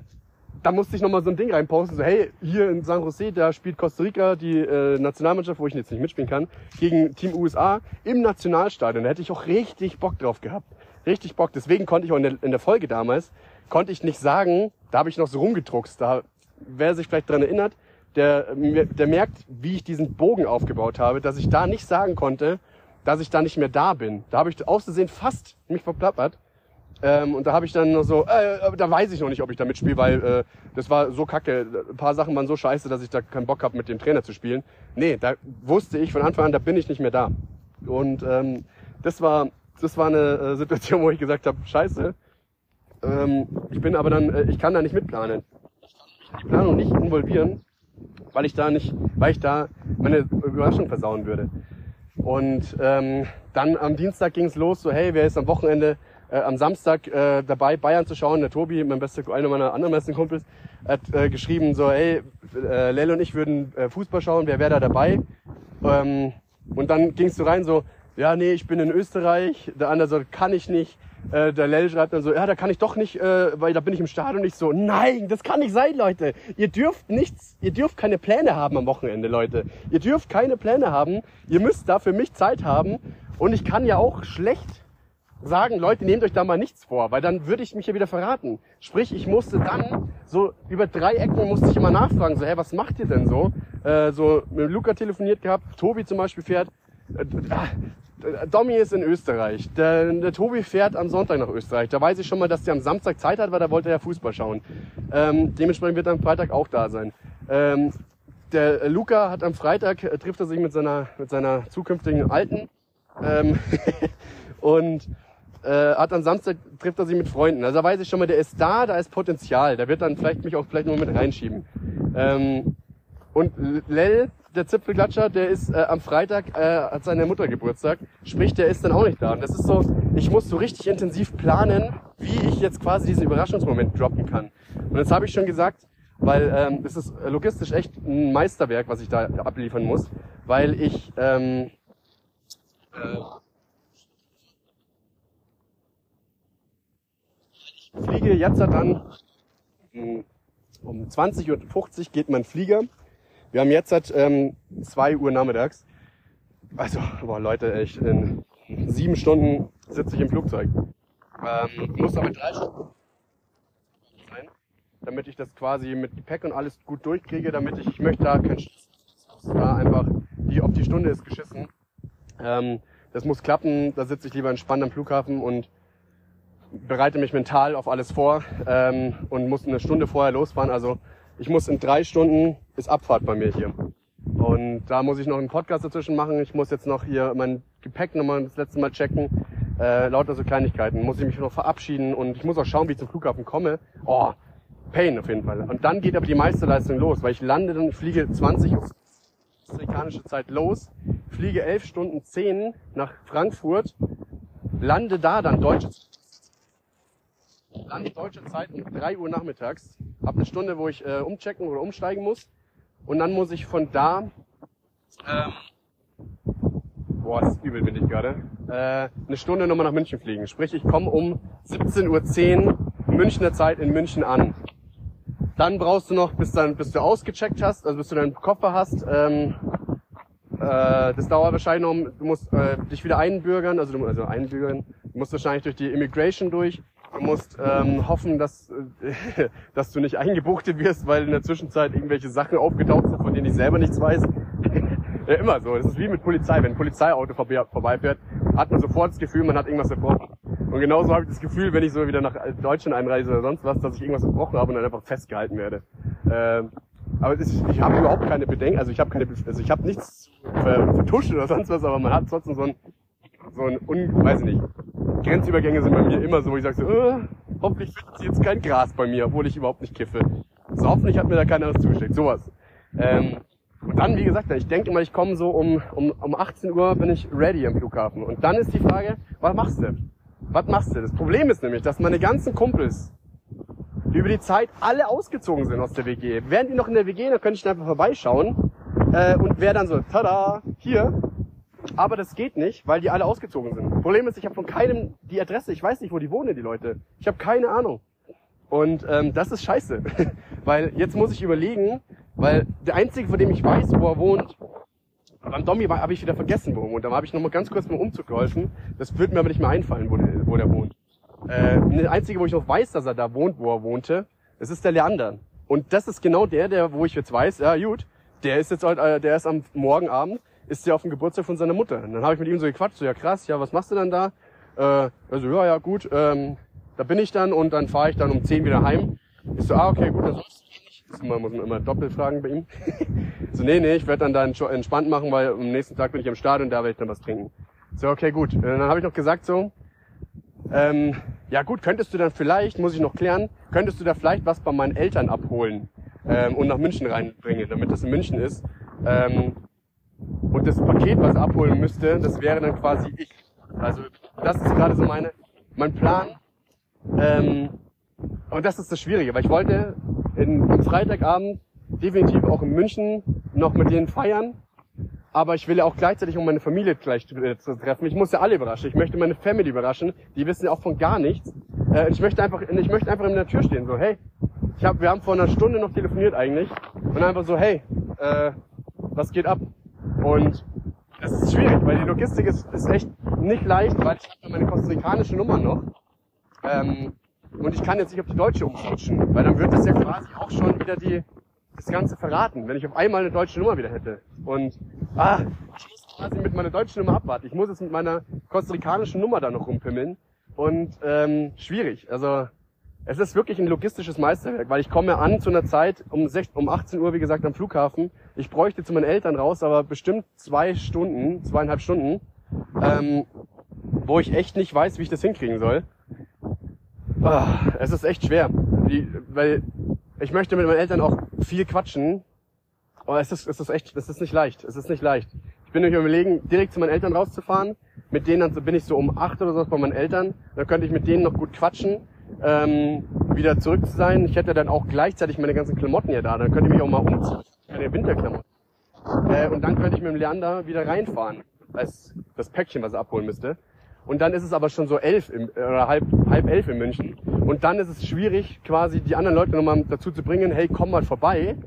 da musste ich nochmal so ein Ding reinposten, so hey, hier in San Jose, da spielt Costa Rica, die äh, Nationalmannschaft, wo ich jetzt nicht mitspielen kann, gegen Team USA im Nationalstadion. Da hätte ich auch richtig Bock drauf gehabt. Richtig Bock. Deswegen konnte ich auch in der, in der Folge damals, konnte ich nicht sagen, da habe ich noch so rumgedruckst. Da, wer sich vielleicht dran erinnert, der, der merkt, wie ich diesen Bogen aufgebaut habe, dass ich da nicht sagen konnte, dass ich da nicht mehr da bin. Da habe ich auszusehen fast mich verplappert ähm, und da habe ich dann noch so, äh, da weiß ich noch nicht, ob ich da mitspiele, weil äh, das war so kacke. Ein paar Sachen waren so scheiße, dass ich da keinen Bock habe, mit dem Trainer zu spielen. Nee, da wusste ich von Anfang an, da bin ich nicht mehr da. Und ähm, das war das war eine äh, Situation, <laughs> wo ich gesagt habe, scheiße. Ähm, ich bin aber dann, äh, ich kann da nicht mitplanen. Ich kann die nicht involvieren, weil ich da nicht, weil ich da meine Überraschung versauen würde. Und ähm, dann am Dienstag ging es los, so hey, wer ist am Wochenende äh, am Samstag äh, dabei, Bayern zu schauen. Der Tobi, mein bester, einer meiner anderen besten Kumpels, hat äh, geschrieben so, hey, äh, Lele und ich würden äh, Fußball schauen, wer wäre da dabei? Ähm, und dann gingst du rein so, ja, nee, ich bin in Österreich. Der andere so, kann ich nicht. äh, der Lel schreibt dann so, ja, da kann ich doch nicht, äh, weil da bin ich im Stadion nicht so. Nein, das kann nicht sein, Leute. Ihr dürft nichts, ihr dürft keine Pläne haben am Wochenende, Leute. Ihr dürft keine Pläne haben. Ihr müsst da für mich Zeit haben. Und ich kann ja auch schlecht sagen, Leute, nehmt euch da mal nichts vor, weil dann würde ich mich ja wieder verraten. Sprich, ich musste dann so über drei Ecken musste ich immer nachfragen, so, hä, was macht ihr denn so? Äh, so mit Luca telefoniert gehabt, Tobi zum Beispiel fährt. Äh, äh, Domi ist in Österreich. Der, der Tobi fährt am Sonntag nach Österreich. Da weiß ich schon mal, dass der am Samstag Zeit hat, weil da wollte er ja Fußball schauen. Ähm, dementsprechend wird er am Freitag auch da sein. Ähm, der Luca hat am Freitag, äh, trifft er sich mit seiner, mit seiner zukünftigen Alten. Ähm, <laughs> und äh, hat am Samstag trifft er sich mit Freunden. Also da weiß ich schon mal, der ist da, da ist Potenzial. Der wird dann vielleicht mich auch vielleicht nur mit reinschieben. Ähm, und Lel, der Zipfelklatscher, der ist äh, am Freitag, äh, hat seine Mutter Geburtstag. Sprich, der ist dann auch nicht da. Und das ist so, ich muss so richtig intensiv planen, wie ich jetzt quasi diesen Überraschungsmoment droppen kann. Und jetzt habe ich schon gesagt, weil ähm, es ist logistisch echt ein Meisterwerk, was ich da abliefern muss, weil ich ähm, äh, fliege jetzt dann um 20.50 Uhr geht mein Flieger. Wir haben jetzt ähm, 2 Uhr nachmittags. Also, boah, Leute, echt, in sieben Stunden sitze ich im Flugzeug. Ähm, muss aber drei Stunden sein, damit ich das quasi mit Gepäck und alles gut durchkriege, damit ich, ich möchte da kein Stress. Da einfach, die, auf die Stunde ist geschissen. Ähm, das muss klappen, da sitze ich lieber entspannt am Flughafen und bereite mich mental auf alles vor ähm, und muss eine Stunde vorher losfahren. Also ich muss in drei Stunden ist Abfahrt bei mir hier. Und da muss ich noch einen Podcast dazwischen machen. Ich muss jetzt noch hier mein Gepäck nochmal das letzte Mal checken. Äh, lauter so Kleinigkeiten. Muss ich mich noch verabschieden und ich muss auch schauen, wie ich zum Flughafen komme. Oh, Pain auf jeden Fall. Und dann geht aber die meiste Leistung los, weil ich lande dann, fliege 20 Uhr amerikanische Zeit los, fliege 11 Stunden 10 nach Frankfurt, lande da dann deutsche Land deutsche Zeit um 3 Uhr nachmittags. Hab eine Stunde, wo ich äh, umchecken oder umsteigen muss. Und dann muss ich von da, ähm, boah, ist übel bin ich gerade, äh, eine Stunde nochmal nach München fliegen. Sprich, ich komme um 17.10 Uhr Münchner Zeit in München an. Dann brauchst du noch, bis, dann, bis du ausgecheckt hast, also bis du deinen Koffer hast, ähm, äh, das dauert wahrscheinlich noch, du musst äh, dich wieder einbürgern, also, du, also einbürgern, du musst wahrscheinlich durch die Immigration durch. Du musst ähm, hoffen, dass, äh, <laughs> dass du nicht eingebuchtet wirst, weil in der Zwischenzeit irgendwelche Sachen aufgetaucht sind, von denen ich selber nichts weiß. <laughs> ja, immer so. Das ist wie mit Polizei. Wenn ein Polizeiauto vorbe vorbeifährt, hat man sofort das Gefühl, man hat irgendwas verbrochen. Und genauso habe ich das Gefühl, wenn ich so wieder nach Deutschland einreise oder sonst was, dass ich irgendwas verbrochen habe und dann einfach festgehalten werde. Ähm, aber ist, ich habe überhaupt keine Bedenken, also ich habe keine, also ich habe nichts vertuscht oder sonst was, aber man hat trotzdem so ein, so ein, un, weiß ich nicht, Grenzübergänge sind bei mir immer so, wo ich sage so, äh, hoffentlich findet sie jetzt kein Gras bei mir, obwohl ich überhaupt nicht kiffe. So, hoffentlich hat mir da keiner was zugesteckt, sowas. Ähm, und dann, wie gesagt, ich denke immer, ich komme so um, um, um 18 Uhr bin ich ready am Flughafen. Und dann ist die Frage, was machst du? Was machst du? Das Problem ist nämlich, dass meine ganzen Kumpels über die Zeit alle ausgezogen sind aus der WG. Wären die noch in der WG, dann könnte ich einfach vorbeischauen äh, und wäre dann so, tada, hier, aber das geht nicht, weil die alle ausgezogen sind. Problem ist, ich habe von keinem die Adresse. Ich weiß nicht, wo die wohnen, die Leute. Ich habe keine Ahnung. Und ähm, das ist scheiße. <laughs> weil jetzt muss ich überlegen, weil der Einzige, von dem ich weiß, wo er wohnt, beim Domi habe ich wieder vergessen, wo er wohnt. Da habe ich noch mal ganz kurz beim Umzug geholfen. Das wird mir aber nicht mehr einfallen, wo der, wo der wohnt. Äh, der Einzige, wo ich noch weiß, dass er da wohnt, wo er wohnte, das ist der Leander. Und das ist genau der, der, wo ich jetzt weiß, ja gut, der ist jetzt, äh, der ist am Morgenabend ist der auf dem Geburtstag von seiner Mutter. Und dann habe ich mit ihm so gequatscht, so ja krass, ja, was machst du denn da? Äh, also ja, ja, gut, ähm, da bin ich dann und dann fahre ich dann um 10 wieder heim. Ich so, ah, okay, gut, dann sollst du nicht. Das muss man immer doppelt fragen bei ihm. <laughs> so, nee, nee, ich werde dann da entspannt machen, weil am nächsten Tag bin ich am Start und da werde ich dann was trinken. So, okay, gut. Und dann habe ich noch gesagt so, ähm, ja gut, könntest du dann vielleicht, muss ich noch klären, könntest du da vielleicht was bei meinen Eltern abholen ähm, und nach München reinbringen, damit das in München ist. Ähm, und das Paket, was abholen müsste, das wäre dann quasi ich. Also das ist gerade so meine, mein Plan. Ähm, und das ist das Schwierige, weil ich wollte in, am Freitagabend definitiv auch in München noch mit denen feiern. aber ich will ja auch gleichzeitig, um meine Familie gleich äh, zu treffen, ich muss ja alle überraschen. Ich möchte meine Family überraschen. Die wissen ja auch von gar nichts. Äh, ich möchte einfach, ich möchte einfach in der Tür stehen, so, hey, ich hab, wir haben vor einer Stunde noch telefoniert eigentlich und einfach so, hey, äh, was geht ab? Und es ist schwierig, weil die Logistik ist, ist echt nicht leicht, weil ich habe meine kostarikanische Nummer noch. Ähm, und ich kann jetzt nicht auf die deutsche umswitchen, weil dann wird das ja quasi auch schon wieder die, das Ganze verraten, wenn ich auf einmal eine deutsche Nummer wieder hätte. Und ah, ich muss quasi mit meiner deutschen Nummer abwarten. Ich muss jetzt mit meiner kostarikanischen Nummer da noch rumpimmeln. Und ähm, schwierig. Also es ist wirklich ein logistisches Meisterwerk, weil ich komme an zu einer Zeit um, 16, um 18 Uhr, wie gesagt, am Flughafen. Ich bräuchte zu meinen Eltern raus, aber bestimmt zwei Stunden, zweieinhalb Stunden, ähm, wo ich echt nicht weiß, wie ich das hinkriegen soll. Ah, es ist echt schwer, die, weil ich möchte mit meinen Eltern auch viel quatschen. Aber es ist, es ist echt, es ist nicht leicht. Es ist nicht leicht. Ich bin nämlich überlegen, direkt zu meinen Eltern rauszufahren. Mit denen dann bin ich so um acht oder so bei meinen Eltern. Dann könnte ich mit denen noch gut quatschen, ähm, wieder zurück zu sein. Ich hätte dann auch gleichzeitig meine ganzen Klamotten ja da. Dann könnte ich mich auch mal umziehen. Meine Winterklamotten. Äh, und dann könnte ich mit dem Leander wieder reinfahren. Als das Päckchen, was er abholen müsste. Und dann ist es aber schon so elf im, oder halb, halb elf in München. Und dann ist es schwierig, quasi die anderen Leute nochmal dazu zu bringen, hey, komm mal vorbei.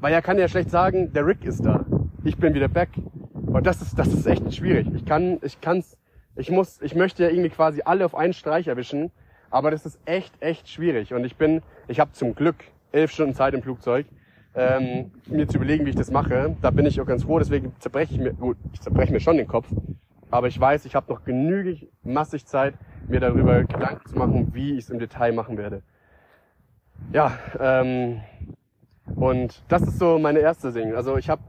Weil er kann ja schlecht sagen, der Rick ist da. Ich bin wieder back. Und das ist, das ist echt schwierig. Ich kann, ich kann's, ich muss, ich möchte ja irgendwie quasi alle auf einen Streich erwischen. Aber das ist echt, echt schwierig. Und ich bin, ich habe zum Glück elf Stunden Zeit im Flugzeug, ähm, mir zu überlegen, wie ich das mache. Da bin ich auch ganz froh. Deswegen zerbreche ich mir, gut, ich zerbreche mir schon den Kopf. Aber ich weiß, ich habe noch genügend massig Zeit, mir darüber Gedanken zu machen, wie ich es im Detail machen werde. Ja, ähm, und das ist so meine erste Ding. Also ich habe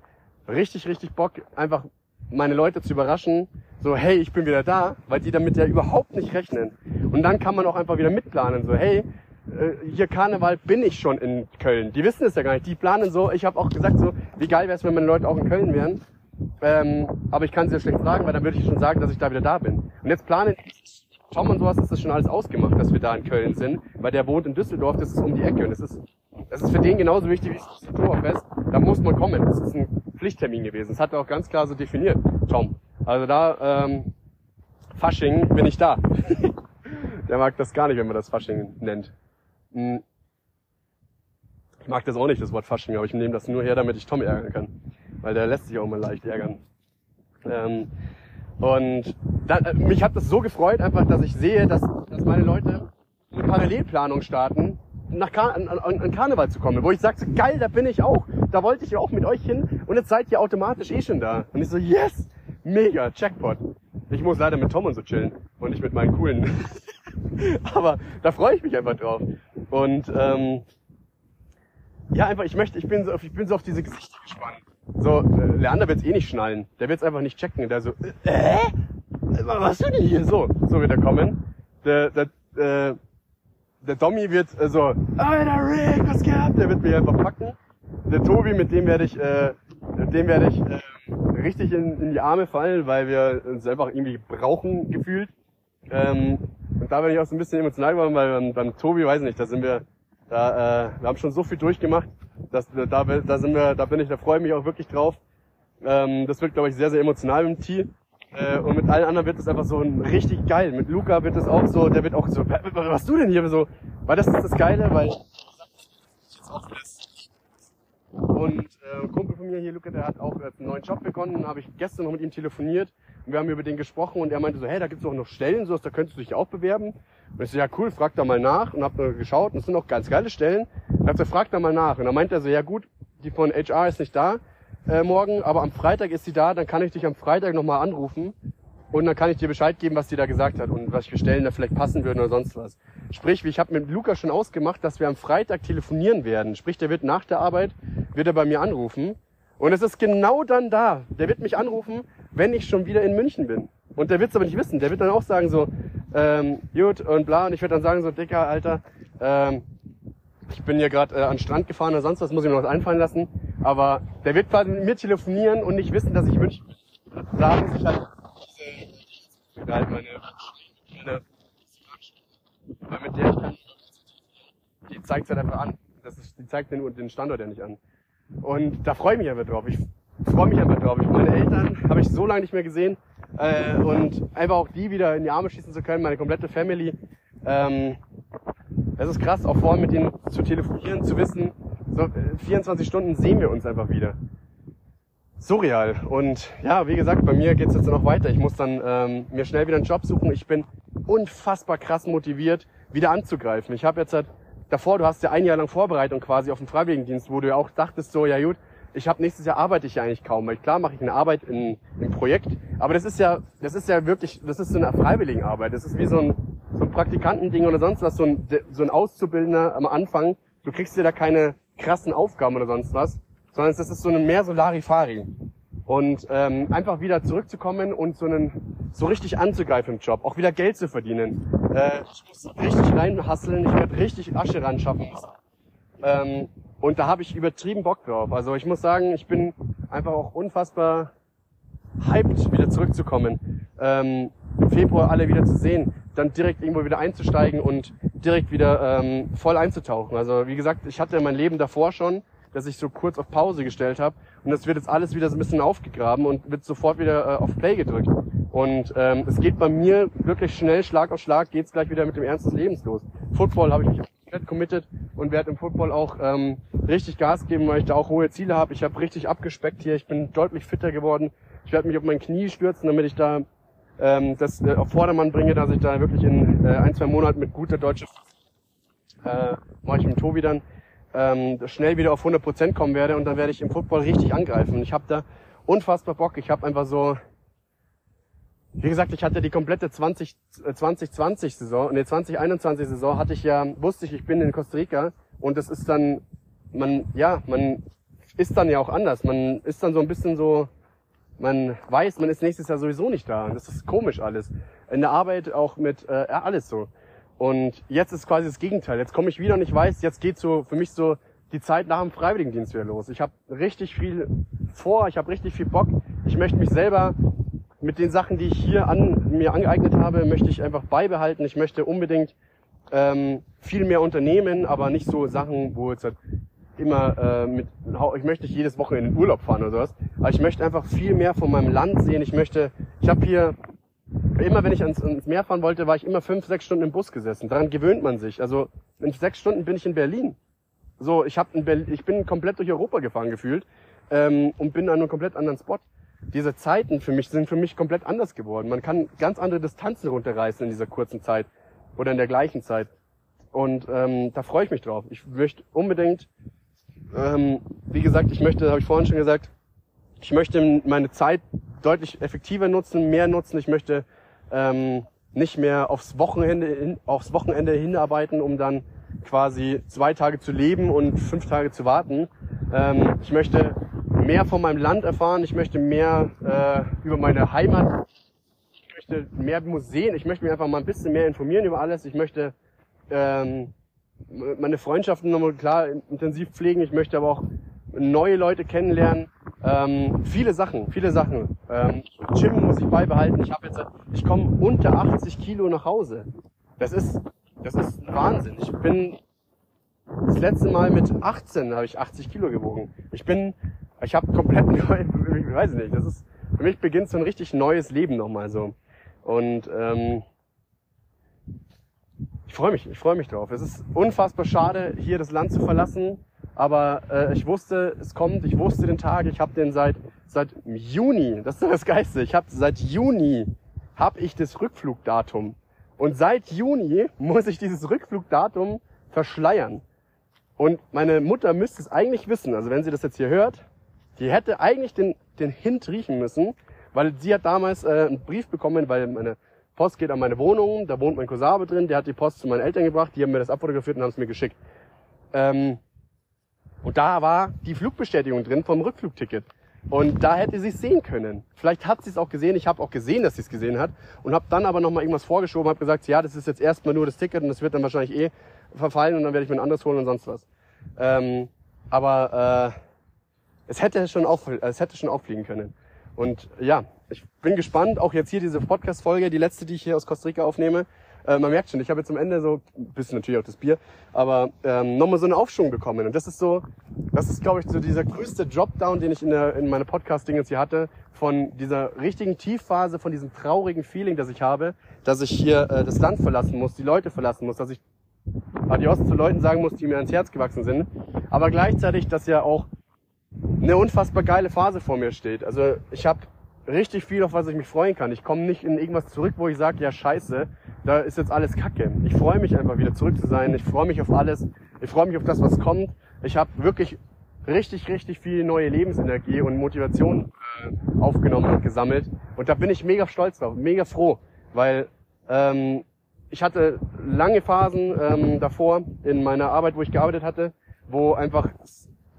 richtig, richtig Bock, einfach meine Leute zu überraschen. So, hey, ich bin wieder da, weil die damit ja überhaupt nicht rechnen. Und dann kann man auch einfach wieder mitplanen. So, hey, äh, hier Karneval bin ich schon in Köln. Die wissen es ja gar nicht. Die planen so. Ich habe auch gesagt so, wie geil wäre es, wenn meine Leute auch in Köln wären. Ähm, aber ich kann sie ja schlecht fragen, weil dann würde ich schon sagen, dass ich da wieder da bin. Und jetzt planen Tom und sowas ist das schon alles ausgemacht, dass wir da in Köln sind, weil der wohnt in Düsseldorf, das ist um die Ecke und das ist, das ist für den genauso wichtig wie das Oktoberfest. Da muss man kommen. Das ist ein Pflichttermin gewesen. Das hat er auch ganz klar so definiert, Tom. Also da, ähm, Fasching bin ich da. <laughs> der mag das gar nicht, wenn man das Fasching nennt. Hm. Ich mag das auch nicht, das Wort Fasching, aber ich nehme das nur her, damit ich Tom ärgern kann. Weil der lässt sich auch mal leicht ärgern. Ähm, und da, äh, mich hat das so gefreut, einfach, dass ich sehe, dass, dass meine Leute eine Parallelplanung starten, nach Kar an, an, an Karneval zu kommen, wo ich sage, so, geil, da bin ich auch. Da wollte ich auch mit euch hin und jetzt seid ihr automatisch eh schon da. Und ich so, yes, mega, Jackpot. Ich muss leider mit Tom und so chillen und nicht mit meinen coolen. <laughs> Aber da freue ich mich einfach drauf. Und ähm, ja, einfach, ich möchte, ich bin so, ich bin so auf diese Gesichter gespannt. So, äh, Leander wird's eh nicht schnallen. Der wird's einfach nicht checken. Der so, äh? Was machst du denn hier? So, so wird er kommen. Der, der, äh, der Dommy wird äh, so, Alter Rick, was gehabt? Der wird mich einfach packen. Der Tobi, mit dem werde ich, äh, mit dem werde ich äh, richtig in, in die Arme fallen, weil wir uns einfach irgendwie brauchen gefühlt. Ähm, und da bin ich auch so ein bisschen emotional geworden, weil beim, beim Tobi, weiß nicht, da sind wir, da, äh, wir haben schon so viel durchgemacht. Das, da, da sind wir, da bin ich, da freue ich mich auch wirklich drauf. Ähm, das wird, glaube ich, sehr, sehr emotional im Team. Äh, und mit allen anderen wird es einfach so ein richtig geil. Mit Luca wird es auch so, der wird auch so, was hast du denn hier so? Weil das ist das Geile, weil und äh, Kumpel von mir hier, Luca, der hat auch einen neuen Job begonnen. Habe ich gestern noch mit ihm telefoniert und wir haben über den gesprochen und er meinte so, hey, da gibt's auch noch Stellen, so da könntest du dich auch bewerben. Und ich so, ja cool, frag da mal nach und habe geschaut und es sind auch ganz geile Stellen. Und hab so, frag da mal nach. Und dann meinte er so, ja gut, die von HR ist nicht da äh, morgen, aber am Freitag ist sie da, dann kann ich dich am Freitag nochmal anrufen und dann kann ich dir Bescheid geben, was die da gesagt hat und was für Stellen da vielleicht passen würden oder sonst was. Sprich, ich habe mit Luca schon ausgemacht, dass wir am Freitag telefonieren werden. Sprich, der wird nach der Arbeit, wird er bei mir anrufen. Und es ist genau dann da. Der wird mich anrufen, wenn ich schon wieder in München bin. Und der wird es aber nicht wissen. Der wird dann auch sagen so, ähm, gut und bla. Und ich werde dann sagen so, Dicker, Alter, ähm, ich bin hier gerade äh, an den Strand gefahren oder sonst was, muss ich mir noch was einfallen lassen. Aber der wird quasi mit mir telefonieren und nicht wissen, dass ich München. Da muss ich halt halt meine, meine weil mit der ich kann, die zeigt halt einfach an. Das ist, die zeigt den, den Standort ja nicht an. Und da freue ich mich einfach drauf. Ich, freue mich einfach drauf. Ich, meine Eltern habe ich so lange nicht mehr gesehen äh, und einfach auch die wieder in die Arme schießen zu können, meine komplette Family. Ähm, es ist krass, auch vor allem mit denen zu telefonieren, zu wissen, so äh, 24 Stunden sehen wir uns einfach wieder. Surreal. Und ja, wie gesagt, bei mir geht's jetzt noch weiter. Ich muss dann ähm, mir schnell wieder einen Job suchen. Ich bin unfassbar krass motiviert, wieder anzugreifen. Ich habe jetzt halt davor, du hast ja ein Jahr lang Vorbereitung quasi auf den Freiwilligendienst, wo du ja auch dachtest, so, ja gut, ich habe nächstes Jahr arbeite ich ja eigentlich kaum. Weil klar mache ich eine Arbeit in, im Projekt, aber das ist ja, das ist ja wirklich, das ist so eine Freiwilligenarbeit. Das ist wie so ein, so ein Praktikantending oder sonst was, so ein, so ein Auszubildender am Anfang. Du kriegst dir da keine krassen Aufgaben oder sonst was, sondern das ist so ein mehr Solarifari. Und ähm, einfach wieder zurückzukommen und so einen so richtig anzugreifen im Job, auch wieder Geld zu verdienen. Äh, ich muss richtig reinhasseln, ich werde richtig Asche ran schaffen. Ähm, und da habe ich übertrieben Bock drauf. Also ich muss sagen, ich bin einfach auch unfassbar hyped, wieder zurückzukommen. Ähm, Im Februar alle wieder zu sehen, dann direkt irgendwo wieder einzusteigen und direkt wieder ähm, voll einzutauchen. Also wie gesagt, ich hatte mein Leben davor schon, dass ich so kurz auf Pause gestellt habe und das wird jetzt alles wieder so ein bisschen aufgegraben und wird sofort wieder äh, auf Play gedrückt. Und ähm, es geht bei mir wirklich schnell, Schlag auf Schlag, geht's gleich wieder mit dem Ernst des Lebens los. Football habe ich mich komplett committed und werde im Football auch ähm, richtig Gas geben, weil ich da auch hohe Ziele habe. Ich habe richtig abgespeckt hier, ich bin deutlich fitter geworden. Ich werde mich auf mein Knie stürzen, damit ich da ähm, das äh, auf Vordermann bringe, dass ich da wirklich in äh, ein, zwei Monaten mit guter deutscher äh, mache ich mit Tobi dann ähm, schnell wieder auf 100% kommen werde und dann werde ich im Football richtig angreifen. Ich habe da unfassbar Bock. Ich habe einfach so, wie gesagt, ich hatte die komplette 20, äh, 2020 Saison, nee, 2021 Saison hatte ich ja, wusste ich, ich bin in Costa Rica und das ist dann, man, ja, man ist dann ja auch anders. Man ist dann so ein bisschen so, man weiß, man ist nächstes Jahr sowieso nicht da. Das ist komisch alles. In der Arbeit auch mit, äh, alles so. Und jetzt ist quasi das Gegenteil. Jetzt komme ich wieder und ich weiß, jetzt geht so für mich so die Zeit nach dem Freiwilligendienst wieder los. Ich habe richtig viel vor, ich habe richtig viel Bock. Ich möchte mich selber mit den Sachen, die ich hier an mir angeeignet habe, möchte ich einfach beibehalten. Ich möchte unbedingt ähm, viel mehr unternehmen, aber nicht so Sachen, wo jetzt halt immer äh, mit, ich möchte nicht jedes Wochenende in den Urlaub fahren oder sowas, aber ich möchte einfach viel mehr von meinem Land sehen. Ich möchte, ich habe hier immer wenn ich ans, ans Meer fahren wollte, war ich immer fünf, sechs Stunden im Bus gesessen. Daran gewöhnt man sich. Also in sechs Stunden bin ich in Berlin. So, ich hab in Berlin, ich bin komplett durch Europa gefahren gefühlt ähm, und bin an einem komplett anderen Spot. Diese Zeiten für mich sind für mich komplett anders geworden. Man kann ganz andere Distanzen runterreißen in dieser kurzen Zeit oder in der gleichen Zeit. Und ähm, da freue ich mich drauf. Ich möchte unbedingt, ähm, wie gesagt, ich möchte, habe ich vorhin schon gesagt, ich möchte meine Zeit deutlich effektiver nutzen, mehr nutzen. Ich möchte ähm, nicht mehr aufs Wochenende, hin, aufs Wochenende hinarbeiten, um dann quasi zwei Tage zu leben und fünf Tage zu warten. Ähm, ich möchte mehr von meinem Land erfahren. Ich möchte mehr äh, über meine Heimat. Ich möchte mehr Museen. Ich möchte mich einfach mal ein bisschen mehr informieren über alles. Ich möchte ähm, meine Freundschaften nochmal klar intensiv pflegen. Ich möchte aber auch neue Leute kennenlernen. Ähm, viele Sachen, viele Sachen. Ähm, Gym muss ich beibehalten. Ich habe jetzt, ich komme unter 80 Kilo nach Hause. Das ist, das ist Wahnsinn. Ich bin das letzte Mal mit 18 habe ich 80 Kilo gewogen. Ich bin, ich habe komplett <laughs> neu, ich weiß nicht. Das ist für mich beginnt so ein richtig neues Leben nochmal so. Und ähm, ich freue mich, ich freue mich drauf. Es ist unfassbar schade, hier das Land zu verlassen. Aber äh, ich wusste, es kommt, ich wusste den Tag, ich habe den seit seit Juni, das ist das Geiste, ich habe seit Juni habe ich das Rückflugdatum. Und seit Juni muss ich dieses Rückflugdatum verschleiern. Und meine Mutter müsste es eigentlich wissen, also wenn sie das jetzt hier hört, die hätte eigentlich den, den Hint riechen müssen, weil sie hat damals äh, einen Brief bekommen, weil meine Post geht an meine Wohnung, da wohnt mein Cousin drin, der hat die Post zu meinen Eltern gebracht, die haben mir das abfotografiert und haben es mir geschickt. Ähm, und da war die Flugbestätigung drin vom Rückflugticket. Und da hätte sie es sehen können. Vielleicht hat sie es auch gesehen. Ich habe auch gesehen, dass sie es gesehen hat. Und habe dann aber nochmal irgendwas vorgeschoben, habe gesagt, ja, das ist jetzt erstmal nur das Ticket und das wird dann wahrscheinlich eh verfallen und dann werde ich mir ein anderes holen und sonst was. Ähm, aber äh, es hätte schon auf, es hätte schon auffliegen können. Und ja, ich bin gespannt. Auch jetzt hier diese Podcast-Folge, die letzte, die ich hier aus Costa Rica aufnehme. Äh, man merkt schon, ich habe jetzt am Ende so, ein bisschen natürlich auch das Bier, aber ähm, nochmal so einen Aufschwung bekommen. Und das ist so, das ist, glaube ich, so dieser größte Dropdown, den ich in, der, in meiner Podcast-Ding jetzt hier hatte, von dieser richtigen Tiefphase, von diesem traurigen Feeling, das ich habe, dass ich hier äh, das Land verlassen muss, die Leute verlassen muss, dass ich Adios zu Leuten sagen muss, die mir ans Herz gewachsen sind. Aber gleichzeitig, dass ja auch eine unfassbar geile Phase vor mir steht. Also ich habe richtig viel, auf was ich mich freuen kann. Ich komme nicht in irgendwas zurück, wo ich sage, ja scheiße, da ist jetzt alles Kacke. Ich freue mich einfach wieder zurück zu sein. Ich freue mich auf alles. Ich freue mich auf das, was kommt. Ich habe wirklich richtig, richtig viel neue Lebensenergie und Motivation äh, aufgenommen und gesammelt. Und da bin ich mega stolz drauf, mega froh, weil ähm, ich hatte lange Phasen ähm, davor in meiner Arbeit, wo ich gearbeitet hatte, wo einfach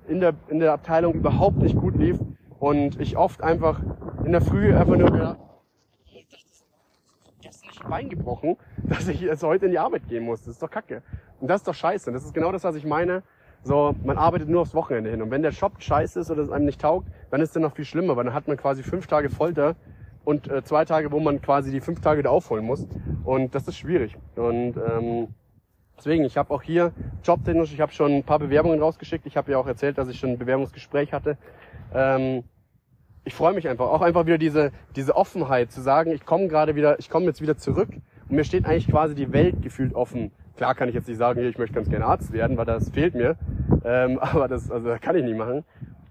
in der, in der Abteilung überhaupt nicht gut lief und ich oft einfach in der Früh einfach nur gedacht, das ist nicht Bein gebrochen, <laughs> dass ich jetzt heute in die Arbeit gehen muss. Das ist doch kacke. Und das ist doch scheiße. Und das ist genau das, was ich meine. So, man arbeitet nur aufs Wochenende hin. Und wenn der Job scheiße ist oder es einem nicht taugt, dann ist es noch viel schlimmer, weil dann hat man quasi fünf Tage Folter und äh, zwei Tage, wo man quasi die fünf Tage wieder aufholen muss. Und das ist schwierig. Und ähm, deswegen, ich habe auch hier jobtechnisch, ich habe schon ein paar Bewerbungen rausgeschickt. Ich habe ja auch erzählt, dass ich schon ein Bewerbungsgespräch hatte. Ähm, ich freue mich einfach, auch einfach wieder diese, diese Offenheit zu sagen, ich komme gerade wieder, ich komme jetzt wieder zurück und mir steht eigentlich quasi die Welt gefühlt offen. Klar kann ich jetzt nicht sagen, ich möchte ganz gerne Arzt werden, weil das fehlt mir. Ähm, <laughs> aber das, also das kann ich nicht machen.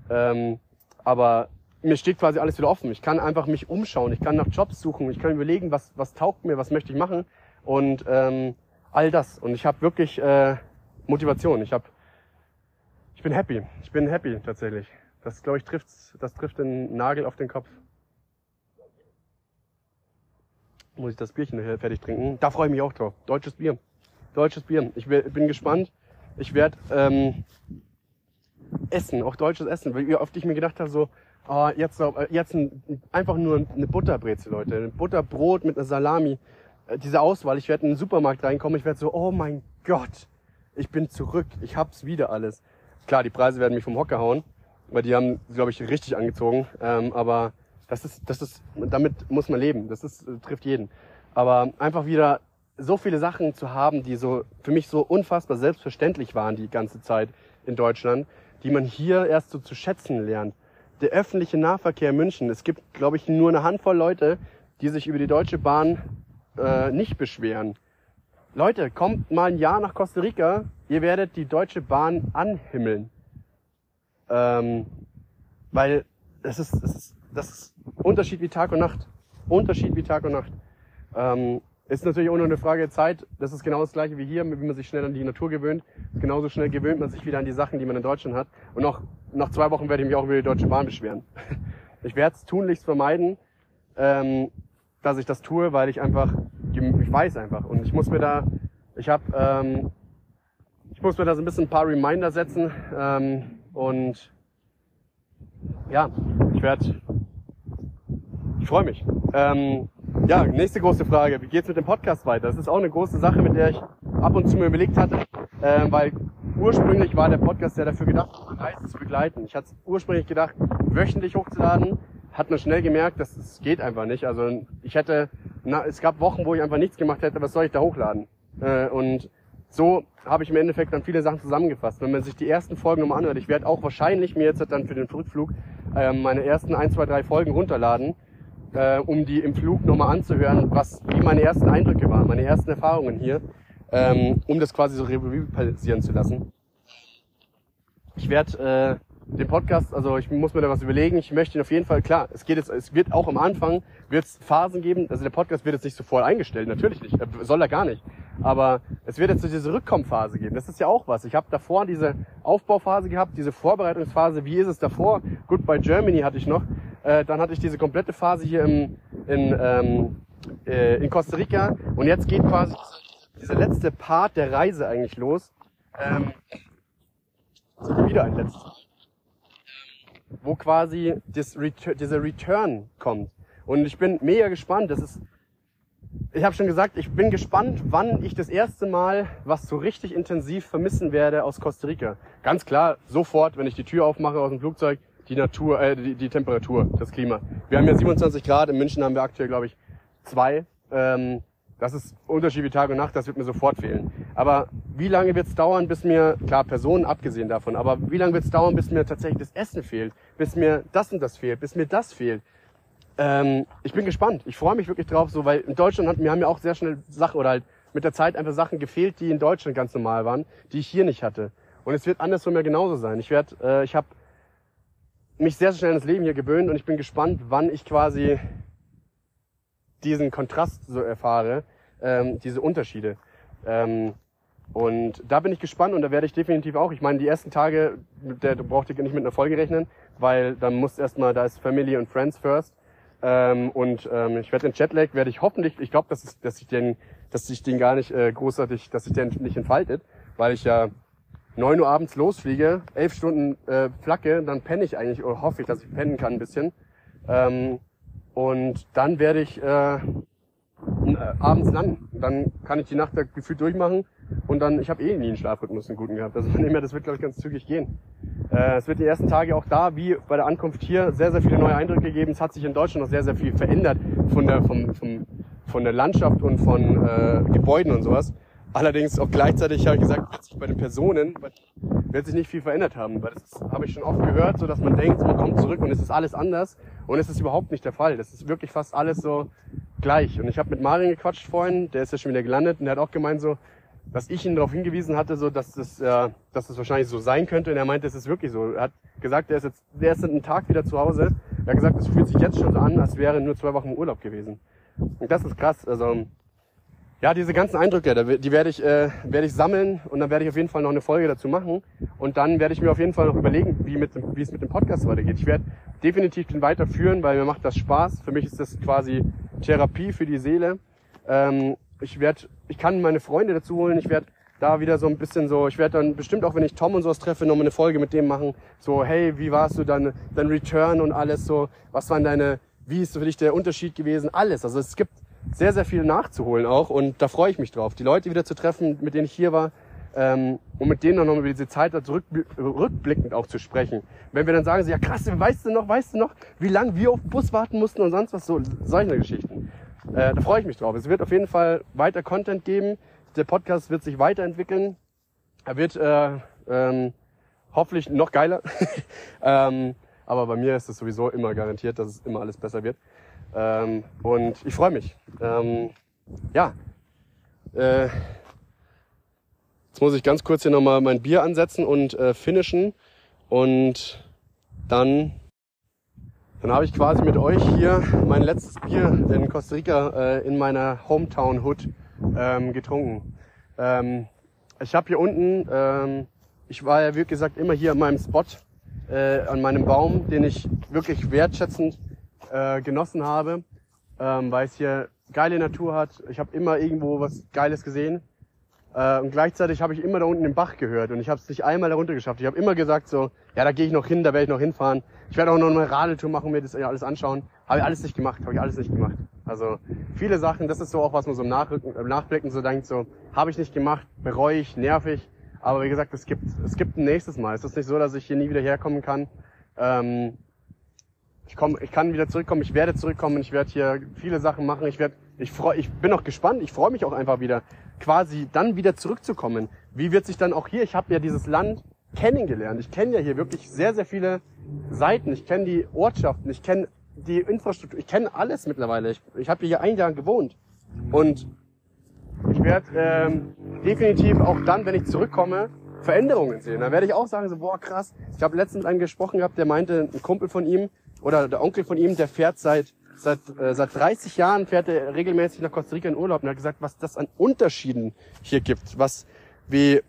Ähm, aber mir steht quasi alles wieder offen. Ich kann einfach mich umschauen, ich kann nach Jobs suchen, ich kann überlegen, was, was taugt mir, was möchte ich machen und ähm, all das. Und ich habe wirklich äh, Motivation. Ich habe, ich bin happy. Ich bin happy tatsächlich. Das glaube ich trifft, das trifft den Nagel auf den Kopf. Muss ich das Bierchen fertig trinken? Da freue ich mich auch drauf. Deutsches Bier. Deutsches Bier. Ich bin gespannt. Ich werde ähm, essen, auch deutsches Essen. Weil wie oft ich mir gedacht habe, so, ah, jetzt, äh, jetzt ein, einfach nur eine Butterbrezel, Leute. Ein Butterbrot mit einer Salami. Äh, diese Auswahl. Ich werde in den Supermarkt reinkommen. Ich werde so, oh mein Gott, ich bin zurück. Ich hab's wieder alles. Klar, die Preise werden mich vom Hocker hauen, weil die haben, glaube ich, richtig angezogen. Ähm, aber das ist, das ist, damit muss man leben. Das ist, äh, trifft jeden. Aber einfach wieder so viele Sachen zu haben, die so für mich so unfassbar selbstverständlich waren die ganze Zeit in Deutschland, die man hier erst so zu schätzen lernt. Der öffentliche Nahverkehr in München. Es gibt, glaube ich, nur eine Handvoll Leute, die sich über die Deutsche Bahn äh, nicht beschweren. Leute, kommt mal ein Jahr nach Costa Rica, ihr werdet die Deutsche Bahn anhimmeln. Ähm, weil es ist, es ist, das ist Unterschied wie Tag und Nacht. Unterschied wie Tag und Nacht. Ähm, ist natürlich auch nur eine Frage der Zeit. Das ist genau das gleiche wie hier, wie man sich schnell an die Natur gewöhnt. Genauso schnell gewöhnt man sich wieder an die Sachen, die man in Deutschland hat. Und noch nach zwei Wochen werde ich mich auch über die Deutsche Bahn beschweren. Ich werde es tunlichst vermeiden, ähm, dass ich das tue, weil ich einfach, ich weiß einfach. Und ich muss mir da, ich habe, ähm, ich muss mir da so ein bisschen ein paar Reminder setzen ähm, und ja, ich werde, ich freue mich. Ähm, ja, nächste große Frage. Wie geht's mit dem Podcast weiter? Das ist auch eine große Sache, mit der ich ab und zu mir überlegt hatte, ähm, weil ursprünglich war der Podcast ja dafür gedacht, Reisen zu begleiten. Ich hatte ursprünglich gedacht, wöchentlich hochzuladen. Hat man schnell gemerkt, dass es geht einfach nicht. Also ich hätte, na, es gab Wochen, wo ich einfach nichts gemacht hätte. Was soll ich da hochladen? Äh, und so habe ich im Endeffekt dann viele Sachen zusammengefasst. Wenn man sich die ersten Folgen nochmal anhört, ich werde auch wahrscheinlich mir jetzt dann für den Rückflug äh, meine ersten ein, zwei, drei Folgen runterladen, äh, um die im Flug nochmal anzuhören, was wie meine ersten Eindrücke waren, meine ersten Erfahrungen hier, ähm, um das quasi so Revue zu lassen. Ich werde äh, den Podcast, also ich muss mir da was überlegen. Ich möchte ihn auf jeden Fall, klar, es geht jetzt, es wird auch am Anfang wird es Phasen geben. Also der Podcast wird jetzt nicht sofort eingestellt, natürlich nicht, äh, soll er gar nicht. Aber es wird jetzt so diese Rückkommphase geben. Das ist ja auch was. Ich habe davor diese Aufbauphase gehabt, diese Vorbereitungsphase. Wie ist es davor? Goodbye Germany hatte ich noch. Äh, dann hatte ich diese komplette Phase hier im, in, ähm, äh, in Costa Rica. Und jetzt geht quasi dieser letzte Part der Reise eigentlich los. Ähm, wieder ein letztes. Wo quasi das Retur dieser Return kommt. Und ich bin mega gespannt. Das ist, ich habe schon gesagt, ich bin gespannt, wann ich das erste Mal was so richtig intensiv vermissen werde aus Costa Rica. Ganz klar, sofort, wenn ich die Tür aufmache aus dem Flugzeug, die Natur, äh, die, die Temperatur, das Klima. Wir haben ja 27 Grad, in München haben wir aktuell, glaube ich, zwei. Ähm, das ist Unterschied wie Tag und Nacht, das wird mir sofort fehlen. Aber wie lange wird es dauern, bis mir, klar, Personen abgesehen davon, aber wie lange wird es dauern, bis mir tatsächlich das Essen fehlt, bis mir das und das fehlt, bis mir das fehlt? Ähm, ich bin gespannt. Ich freue mich wirklich drauf, so, weil in Deutschland hat, mir haben ja auch sehr schnell Sachen oder halt mit der Zeit einfach Sachen gefehlt, die in Deutschland ganz normal waren, die ich hier nicht hatte. Und es wird andersrum ja genauso sein. Ich werde, äh, ich habe mich sehr, sehr schnell ins Leben hier gewöhnt und ich bin gespannt, wann ich quasi diesen Kontrast so erfahre, ähm, diese Unterschiede. Ähm, und da bin ich gespannt und da werde ich definitiv auch. Ich meine, die ersten Tage, der du brauchst nicht mit einer Folge rechnen, weil dann muss erstmal, da ist Family und Friends first. Ähm, und ähm, ich werde den Jetlag werde ich hoffentlich, ich glaube, dass, dass ich den, dass sich den gar nicht äh, großartig, dass sich den nicht entfaltet, weil ich ja neun Uhr abends losfliege, elf Stunden äh, flacke, dann penne ich eigentlich oder hoffe ich, dass ich pennen kann ein bisschen. Ähm, und dann werde ich äh, äh, abends landen. Dann kann ich die Nacht da gefühlt durchmachen und dann, ich habe eh nie einen Schlafrhythmus einen guten gehabt. Also von dem her, das wird, glaube ich, ganz zügig gehen. Äh, es wird die ersten Tage auch da, wie bei der Ankunft hier, sehr, sehr viele neue Eindrücke gegeben. Es hat sich in Deutschland noch sehr, sehr viel verändert von der, vom, vom, von der Landschaft und von äh, Gebäuden und sowas. Allerdings auch gleichzeitig habe ich gesagt, wird sich bei den Personen wird sich nicht viel verändert haben, weil das habe ich schon oft gehört, so dass man denkt, man kommt zurück und es ist alles anders und es ist überhaupt nicht der Fall. Das ist wirklich fast alles so gleich. Und ich habe mit Marin gequatscht vorhin, der ist ja schon wieder gelandet und der hat auch gemeint so, dass ich ihn darauf hingewiesen hatte, so dass das, äh, dass das wahrscheinlich so sein könnte. Und er meinte, es ist wirklich so. Er hat gesagt, er ist jetzt, der ist einen Tag wieder zu Hause. Er hat gesagt, es fühlt sich jetzt schon so an, als wäre nur zwei Wochen Urlaub gewesen. Und das ist krass. Also ja, diese ganzen Eindrücke, die werde ich, äh, werde ich sammeln und dann werde ich auf jeden Fall noch eine Folge dazu machen. Und dann werde ich mir auf jeden Fall noch überlegen, wie, mit, wie es mit dem Podcast weitergeht. Ich werde definitiv den weiterführen, weil mir macht das Spaß. Für mich ist das quasi Therapie für die Seele. Ähm, ich werde, ich kann meine Freunde dazu holen. Ich werde da wieder so ein bisschen so, ich werde dann bestimmt auch, wenn ich Tom und sowas treffe, nochmal eine Folge mit dem machen. So, hey, wie warst du dann, dein Return und alles so? Was waren deine, wie ist für dich der Unterschied gewesen? Alles. Also es gibt sehr, sehr viel nachzuholen auch und da freue ich mich drauf, die Leute wieder zu treffen, mit denen ich hier war ähm, und mit denen dann nochmal über diese Zeit zurück, rückblickend auch zu sprechen. Wenn wir dann sagen, so, ja krass, weißt du noch, weißt du noch, wie lange wir auf Bus warten mussten und sonst was, so solche Geschichten. Äh, da freue ich mich drauf. Es wird auf jeden Fall weiter Content geben. Der Podcast wird sich weiterentwickeln. Er wird äh, ähm, hoffentlich noch geiler. <laughs> ähm, aber bei mir ist es sowieso immer garantiert, dass es immer alles besser wird. Ähm, und ich freue mich. Ähm, ja. Äh, jetzt muss ich ganz kurz hier nochmal mein Bier ansetzen und äh, finishen. Und dann, dann habe ich quasi mit euch hier mein letztes Bier in Costa Rica äh, in meiner Hometown Hood ähm, getrunken. Ähm, ich habe hier unten, ähm, ich war ja wie gesagt immer hier an meinem Spot, äh, an meinem Baum, den ich wirklich wertschätzend äh, genossen habe, ähm, weil es hier geile Natur hat. Ich habe immer irgendwo was Geiles gesehen. Äh, und gleichzeitig habe ich immer da unten den Bach gehört und ich habe es nicht einmal darunter geschafft. Ich habe immer gesagt so, ja, da gehe ich noch hin, da werde ich noch hinfahren. Ich werde auch noch eine Radeltour machen, mir das alles anschauen. Habe ich alles nicht gemacht, habe ich alles nicht gemacht. Also viele Sachen, das ist so auch, was man so im, Nachrücken, im Nachblicken so denkt, so, habe ich nicht gemacht, bereue ich, nervig. Aber wie gesagt, es gibt, es gibt ein nächstes Mal. Es ist nicht so, dass ich hier nie wieder herkommen kann. Ähm, ich, komm, ich kann wieder zurückkommen, ich werde zurückkommen, ich werde hier viele Sachen machen, ich werde, ich freu, ich bin auch gespannt, ich freue mich auch einfach wieder, quasi dann wieder zurückzukommen. Wie wird sich dann auch hier, ich habe ja dieses Land kennengelernt, ich kenne ja hier wirklich sehr, sehr viele Seiten, ich kenne die Ortschaften, ich kenne die Infrastruktur, ich kenne alles mittlerweile, ich, ich habe hier ein Jahr gewohnt und ich werde ähm, definitiv auch dann, wenn ich zurückkomme, Veränderungen sehen. Da werde ich auch sagen, so, boah, krass. Ich habe letztens einen gesprochen gehabt, der meinte, ein Kumpel von ihm, oder der Onkel von ihm, der fährt seit seit äh, seit 30 Jahren fährt er regelmäßig nach Costa Rica in Urlaub und hat gesagt, was das an Unterschieden hier gibt, was wie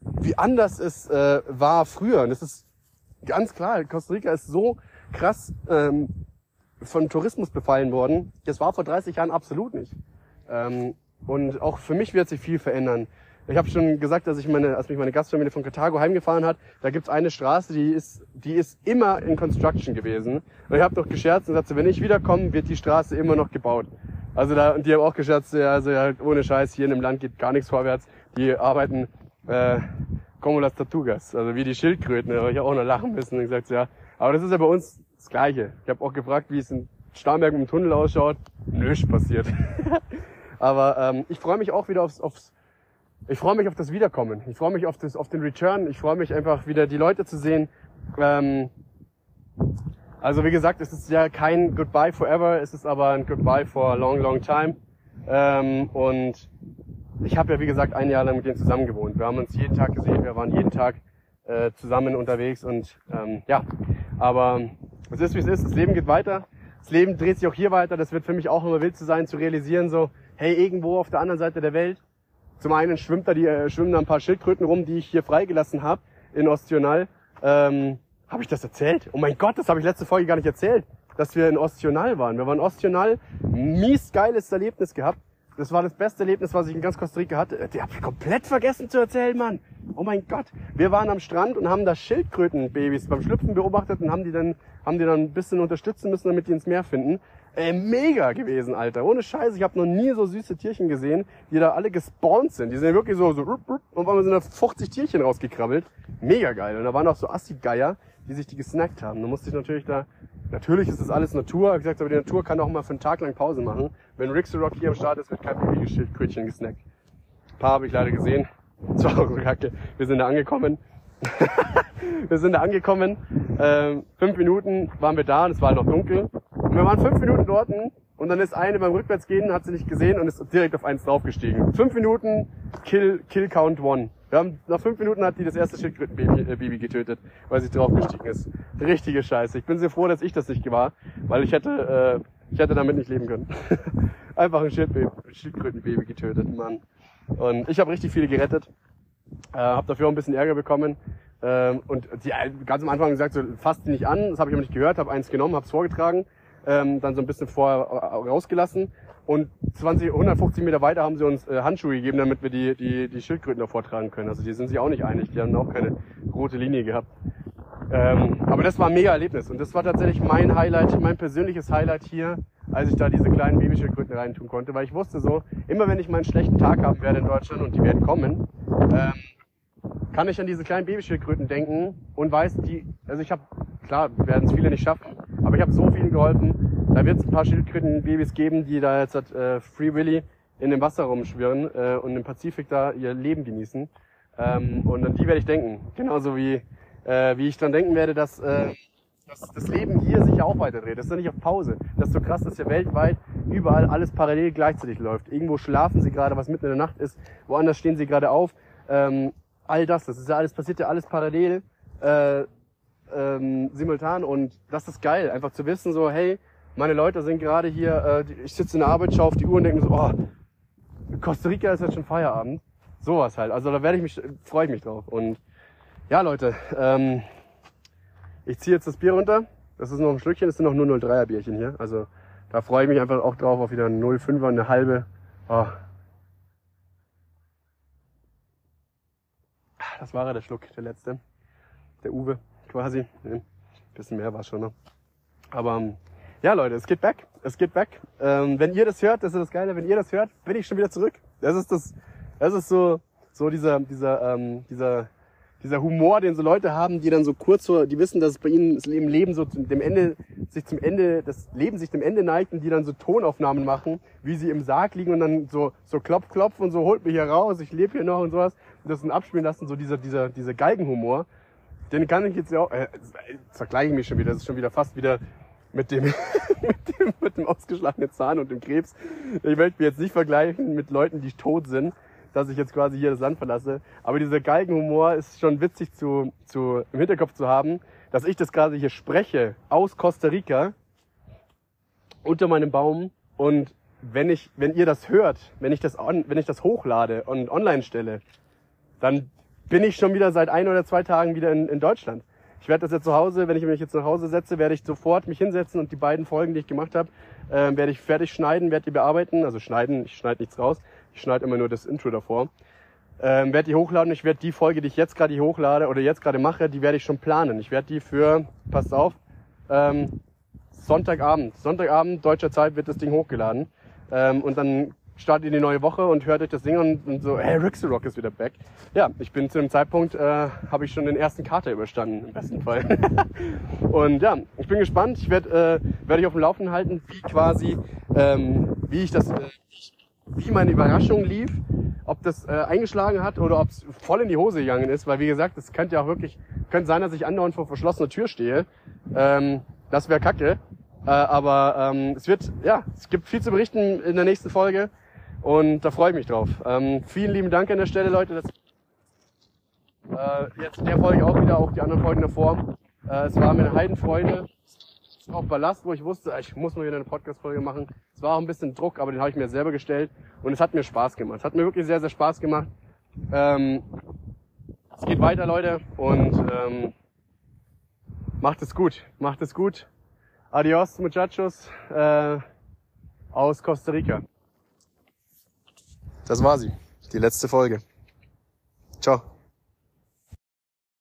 wie anders es äh, war früher. Und das ist ganz klar, Costa Rica ist so krass ähm, von Tourismus befallen worden. Das war vor 30 Jahren absolut nicht. Ähm, und auch für mich wird sich viel verändern. Ich habe schon gesagt, dass ich meine, als mich meine Gastfamilie von Karthago heimgefahren hat, da gibt's eine Straße, die ist, die ist immer in Construction gewesen. Und ich habe doch gescherzt und gesagt, wenn ich wiederkomme, wird die Straße immer noch gebaut. Also da, und die haben auch gescherzt, ja, also ja, ohne Scheiß, hier in dem Land geht gar nichts vorwärts. Die arbeiten äh, como las Tortugas, also wie die Schildkröten. Da habe ich auch noch lachen müssen und gesagt, ja, aber das ist ja bei uns das Gleiche. Ich habe auch gefragt, wie es in Starnberg mit dem Tunnel ausschaut. Nösch passiert. <laughs> Aber ähm, ich freue mich auch wieder aufs, aufs ich freue mich auf das Wiederkommen. Ich freue mich auf, das, auf den Return. Ich freue mich einfach wieder die Leute zu sehen. Ähm, also wie gesagt, es ist ja kein Goodbye forever, es ist aber ein Goodbye for a long, long time. Ähm, und ich habe ja wie gesagt ein Jahr lang mit denen zusammen gewohnt. Wir haben uns jeden Tag gesehen, wir waren jeden Tag äh, zusammen unterwegs und ähm, ja, aber es ist wie es ist, das Leben geht weiter. Das Leben dreht sich auch hier weiter. Das wird für mich auch immer wild zu sein, zu realisieren, so, hey, irgendwo auf der anderen Seite der Welt, zum einen schwimmt da die, äh, schwimmen da ein paar Schildkröten rum, die ich hier freigelassen habe in Ostional. Ähm, habe ich das erzählt? Oh mein Gott, das habe ich letzte Folge gar nicht erzählt, dass wir in Ostional waren. Wir waren in Ostional, mies geiles Erlebnis gehabt. Das war das beste Erlebnis, was ich in ganz Costa Rica hatte. Die habe ich komplett vergessen zu erzählen, Mann. Oh mein Gott. Wir waren am Strand und haben da Schildkrötenbabys beim Schlüpfen beobachtet und haben die dann, haben die dann ein bisschen unterstützen müssen, damit die ins Meer finden. Äh, mega gewesen, Alter. Ohne Scheiße. Ich habe noch nie so süße Tierchen gesehen, die da alle gespawnt sind. Die sind wirklich so, so, und waren sind da 50 Tierchen rausgekrabbelt. Mega geil. Und da waren auch so Assi-Geier, die sich die gesnackt haben. Da musste ich natürlich da, natürlich ist das alles Natur. Wie gesagt, aber die Natur kann auch mal für einen Tag lang Pause machen. Wenn Rick hier am Start ist, wird kein Babyschildkrötchen gesnackt. Ein paar habe ich leider gesehen. Das war auch so kacke. Wir sind da angekommen. <laughs> wir sind da angekommen. Ähm, fünf Minuten waren wir da und es war noch dunkel. Und wir waren fünf Minuten dort und dann ist eine beim Rückwärtsgehen, hat sie nicht gesehen und ist direkt auf eins draufgestiegen. Fünf Minuten, Kill, Kill Count One. Wir haben, nach fünf Minuten hat die das erste Schildkrötenbaby äh, getötet, weil sie draufgestiegen ist. Richtige Scheiße. Ich bin sehr froh, dass ich das nicht war, weil ich hätte, äh, ich hätte damit nicht leben können. <laughs> Einfach ein Schildkrötenbaby getötet, Mann. Und ich habe richtig viele gerettet. Äh, habe dafür auch ein bisschen Ärger bekommen. Ähm, und die ganz am Anfang gesagt, so, fasst die nicht an. Das habe ich aber nicht gehört, habe eins genommen, habe es vorgetragen, ähm, dann so ein bisschen vorher rausgelassen. Und 20, 150 Meter weiter haben sie uns äh, Handschuhe gegeben, damit wir die, die, die Schildkröten noch vortragen können. Also die sind sich auch nicht einig, die haben auch keine rote Linie gehabt. Ähm, aber das war ein mega Erlebnis und das war tatsächlich mein Highlight, mein persönliches Highlight hier, als ich da diese kleinen Babyschildkröten reintun konnte, weil ich wusste so, immer wenn ich mal einen schlechten Tag haben werde in Deutschland und die werden kommen, ähm, kann ich an diese kleinen Babyschildkröten denken und weiß, die, also ich habe, klar, werden es viele nicht schaffen, aber ich habe so vielen geholfen. Da wird es ein paar Schildkrötenbabys geben, die da jetzt äh, Free Willy in dem Wasser rumschwirren äh, und im Pazifik da ihr Leben genießen. Ähm, und an die werde ich denken. Genauso wie, äh, wie ich dann denken werde, dass, äh, dass das Leben hier sich ja auch weiterdreht. Das ist ja nicht auf Pause. Das ist so krass, dass ja weltweit überall alles parallel gleichzeitig läuft. Irgendwo schlafen sie gerade, was mitten in der Nacht ist, woanders stehen sie gerade auf. Ähm, all das, das ist ja alles, passiert ja alles parallel, äh, ähm, simultan und das ist geil, einfach zu wissen so, hey, meine Leute sind gerade hier, äh, ich sitze in der Arbeit, schaue auf die Uhr und denke so, oh, Costa Rica ist jetzt schon Feierabend. Sowas halt. Also da werde ich mich, freue ich mich drauf. Und ja, Leute, ähm, ich ziehe jetzt das Bier runter. Das ist noch ein Schlückchen, das sind noch nur 0,3er Bierchen hier. Also da freue ich mich einfach auch drauf auf wieder ein 0,5er, eine halbe. Oh. Das war ja der Schluck, der letzte. Der Uwe quasi. Ein bisschen mehr war schon noch. Aber ähm, ja, Leute, es geht back. Es geht back. Ähm, wenn ihr das hört, das ist das Geile, wenn ihr das hört, bin ich schon wieder zurück. Das ist das, das ist so, so dieser, dieser, ähm, dieser, dieser Humor, den so Leute haben, die dann so kurz so, die wissen, dass es bei ihnen das Leben, so dem Ende, sich zum Ende, das Leben sich dem Ende neigt und die dann so Tonaufnahmen machen, wie sie im Sarg liegen und dann so, so klopf, klopf und so, holt mich hier raus, ich lebe hier noch und sowas. Und das dann abspielen lassen, so dieser, dieser, dieser Galgenhumor. Den kann ich jetzt ja auch, äh, vergleiche ich mich schon wieder, das ist schon wieder fast wieder mit dem, <laughs> mit dem, mit dem ausgeschlagenen Zahn und dem Krebs. Ich möchte mich jetzt nicht vergleichen mit Leuten, die tot sind, dass ich jetzt quasi hier das Land verlasse. Aber dieser Galgenhumor ist schon witzig zu, zu, im Hinterkopf zu haben, dass ich das gerade hier spreche aus Costa Rica unter meinem Baum und wenn ich, wenn ihr das hört, wenn ich das, on, wenn ich das hochlade und online stelle, dann bin ich schon wieder seit ein oder zwei Tagen wieder in, in Deutschland. Ich werde das jetzt zu Hause, wenn ich mich jetzt nach Hause setze, werde ich sofort mich hinsetzen und die beiden Folgen, die ich gemacht habe, äh, werde ich fertig schneiden, werde die bearbeiten. Also schneiden, ich schneide nichts raus. Ich schneide immer nur das Intro davor. Ähm, werde die hochladen. Ich werde die Folge, die ich jetzt gerade hochlade oder jetzt gerade mache, die werde ich schon planen. Ich werde die für, passt auf, ähm, Sonntagabend. Sonntagabend deutscher Zeit wird das Ding hochgeladen. Ähm, und dann startet in die neue Woche und hört euch das Ding an und so, hey, Rixel Rock ist wieder back. Ja, ich bin zu dem Zeitpunkt, äh, habe ich schon den ersten Kater überstanden, im besten Fall. <laughs> und ja, ich bin gespannt. Ich werde äh, werd euch auf dem Laufenden halten, wie quasi, ähm, wie ich das, äh, wie meine Überraschung lief, ob das äh, eingeschlagen hat oder ob es voll in die Hose gegangen ist, weil wie gesagt, es könnte ja auch wirklich, könnte sein, dass ich andauernd vor verschlossener Tür stehe. Ähm, das wäre kacke. Äh, aber ähm, es wird, ja, es gibt viel zu berichten in der nächsten Folge und da freue ich mich drauf. Ähm, vielen lieben Dank an der Stelle, Leute. Das, äh, jetzt in der Folge auch wieder, auch die anderen Folgen davor. Äh, es war mir eine Heidenfreude. Auch Ballast, wo ich wusste, ich muss mal wieder eine Podcast-Folge machen. Es war auch ein bisschen Druck, aber den habe ich mir selber gestellt und es hat mir Spaß gemacht. Es hat mir wirklich sehr, sehr Spaß gemacht. Ähm, es geht weiter, Leute, und ähm, macht es gut. Macht es gut. Adios, muchachos, äh, aus Costa Rica. Das war sie, die letzte Folge.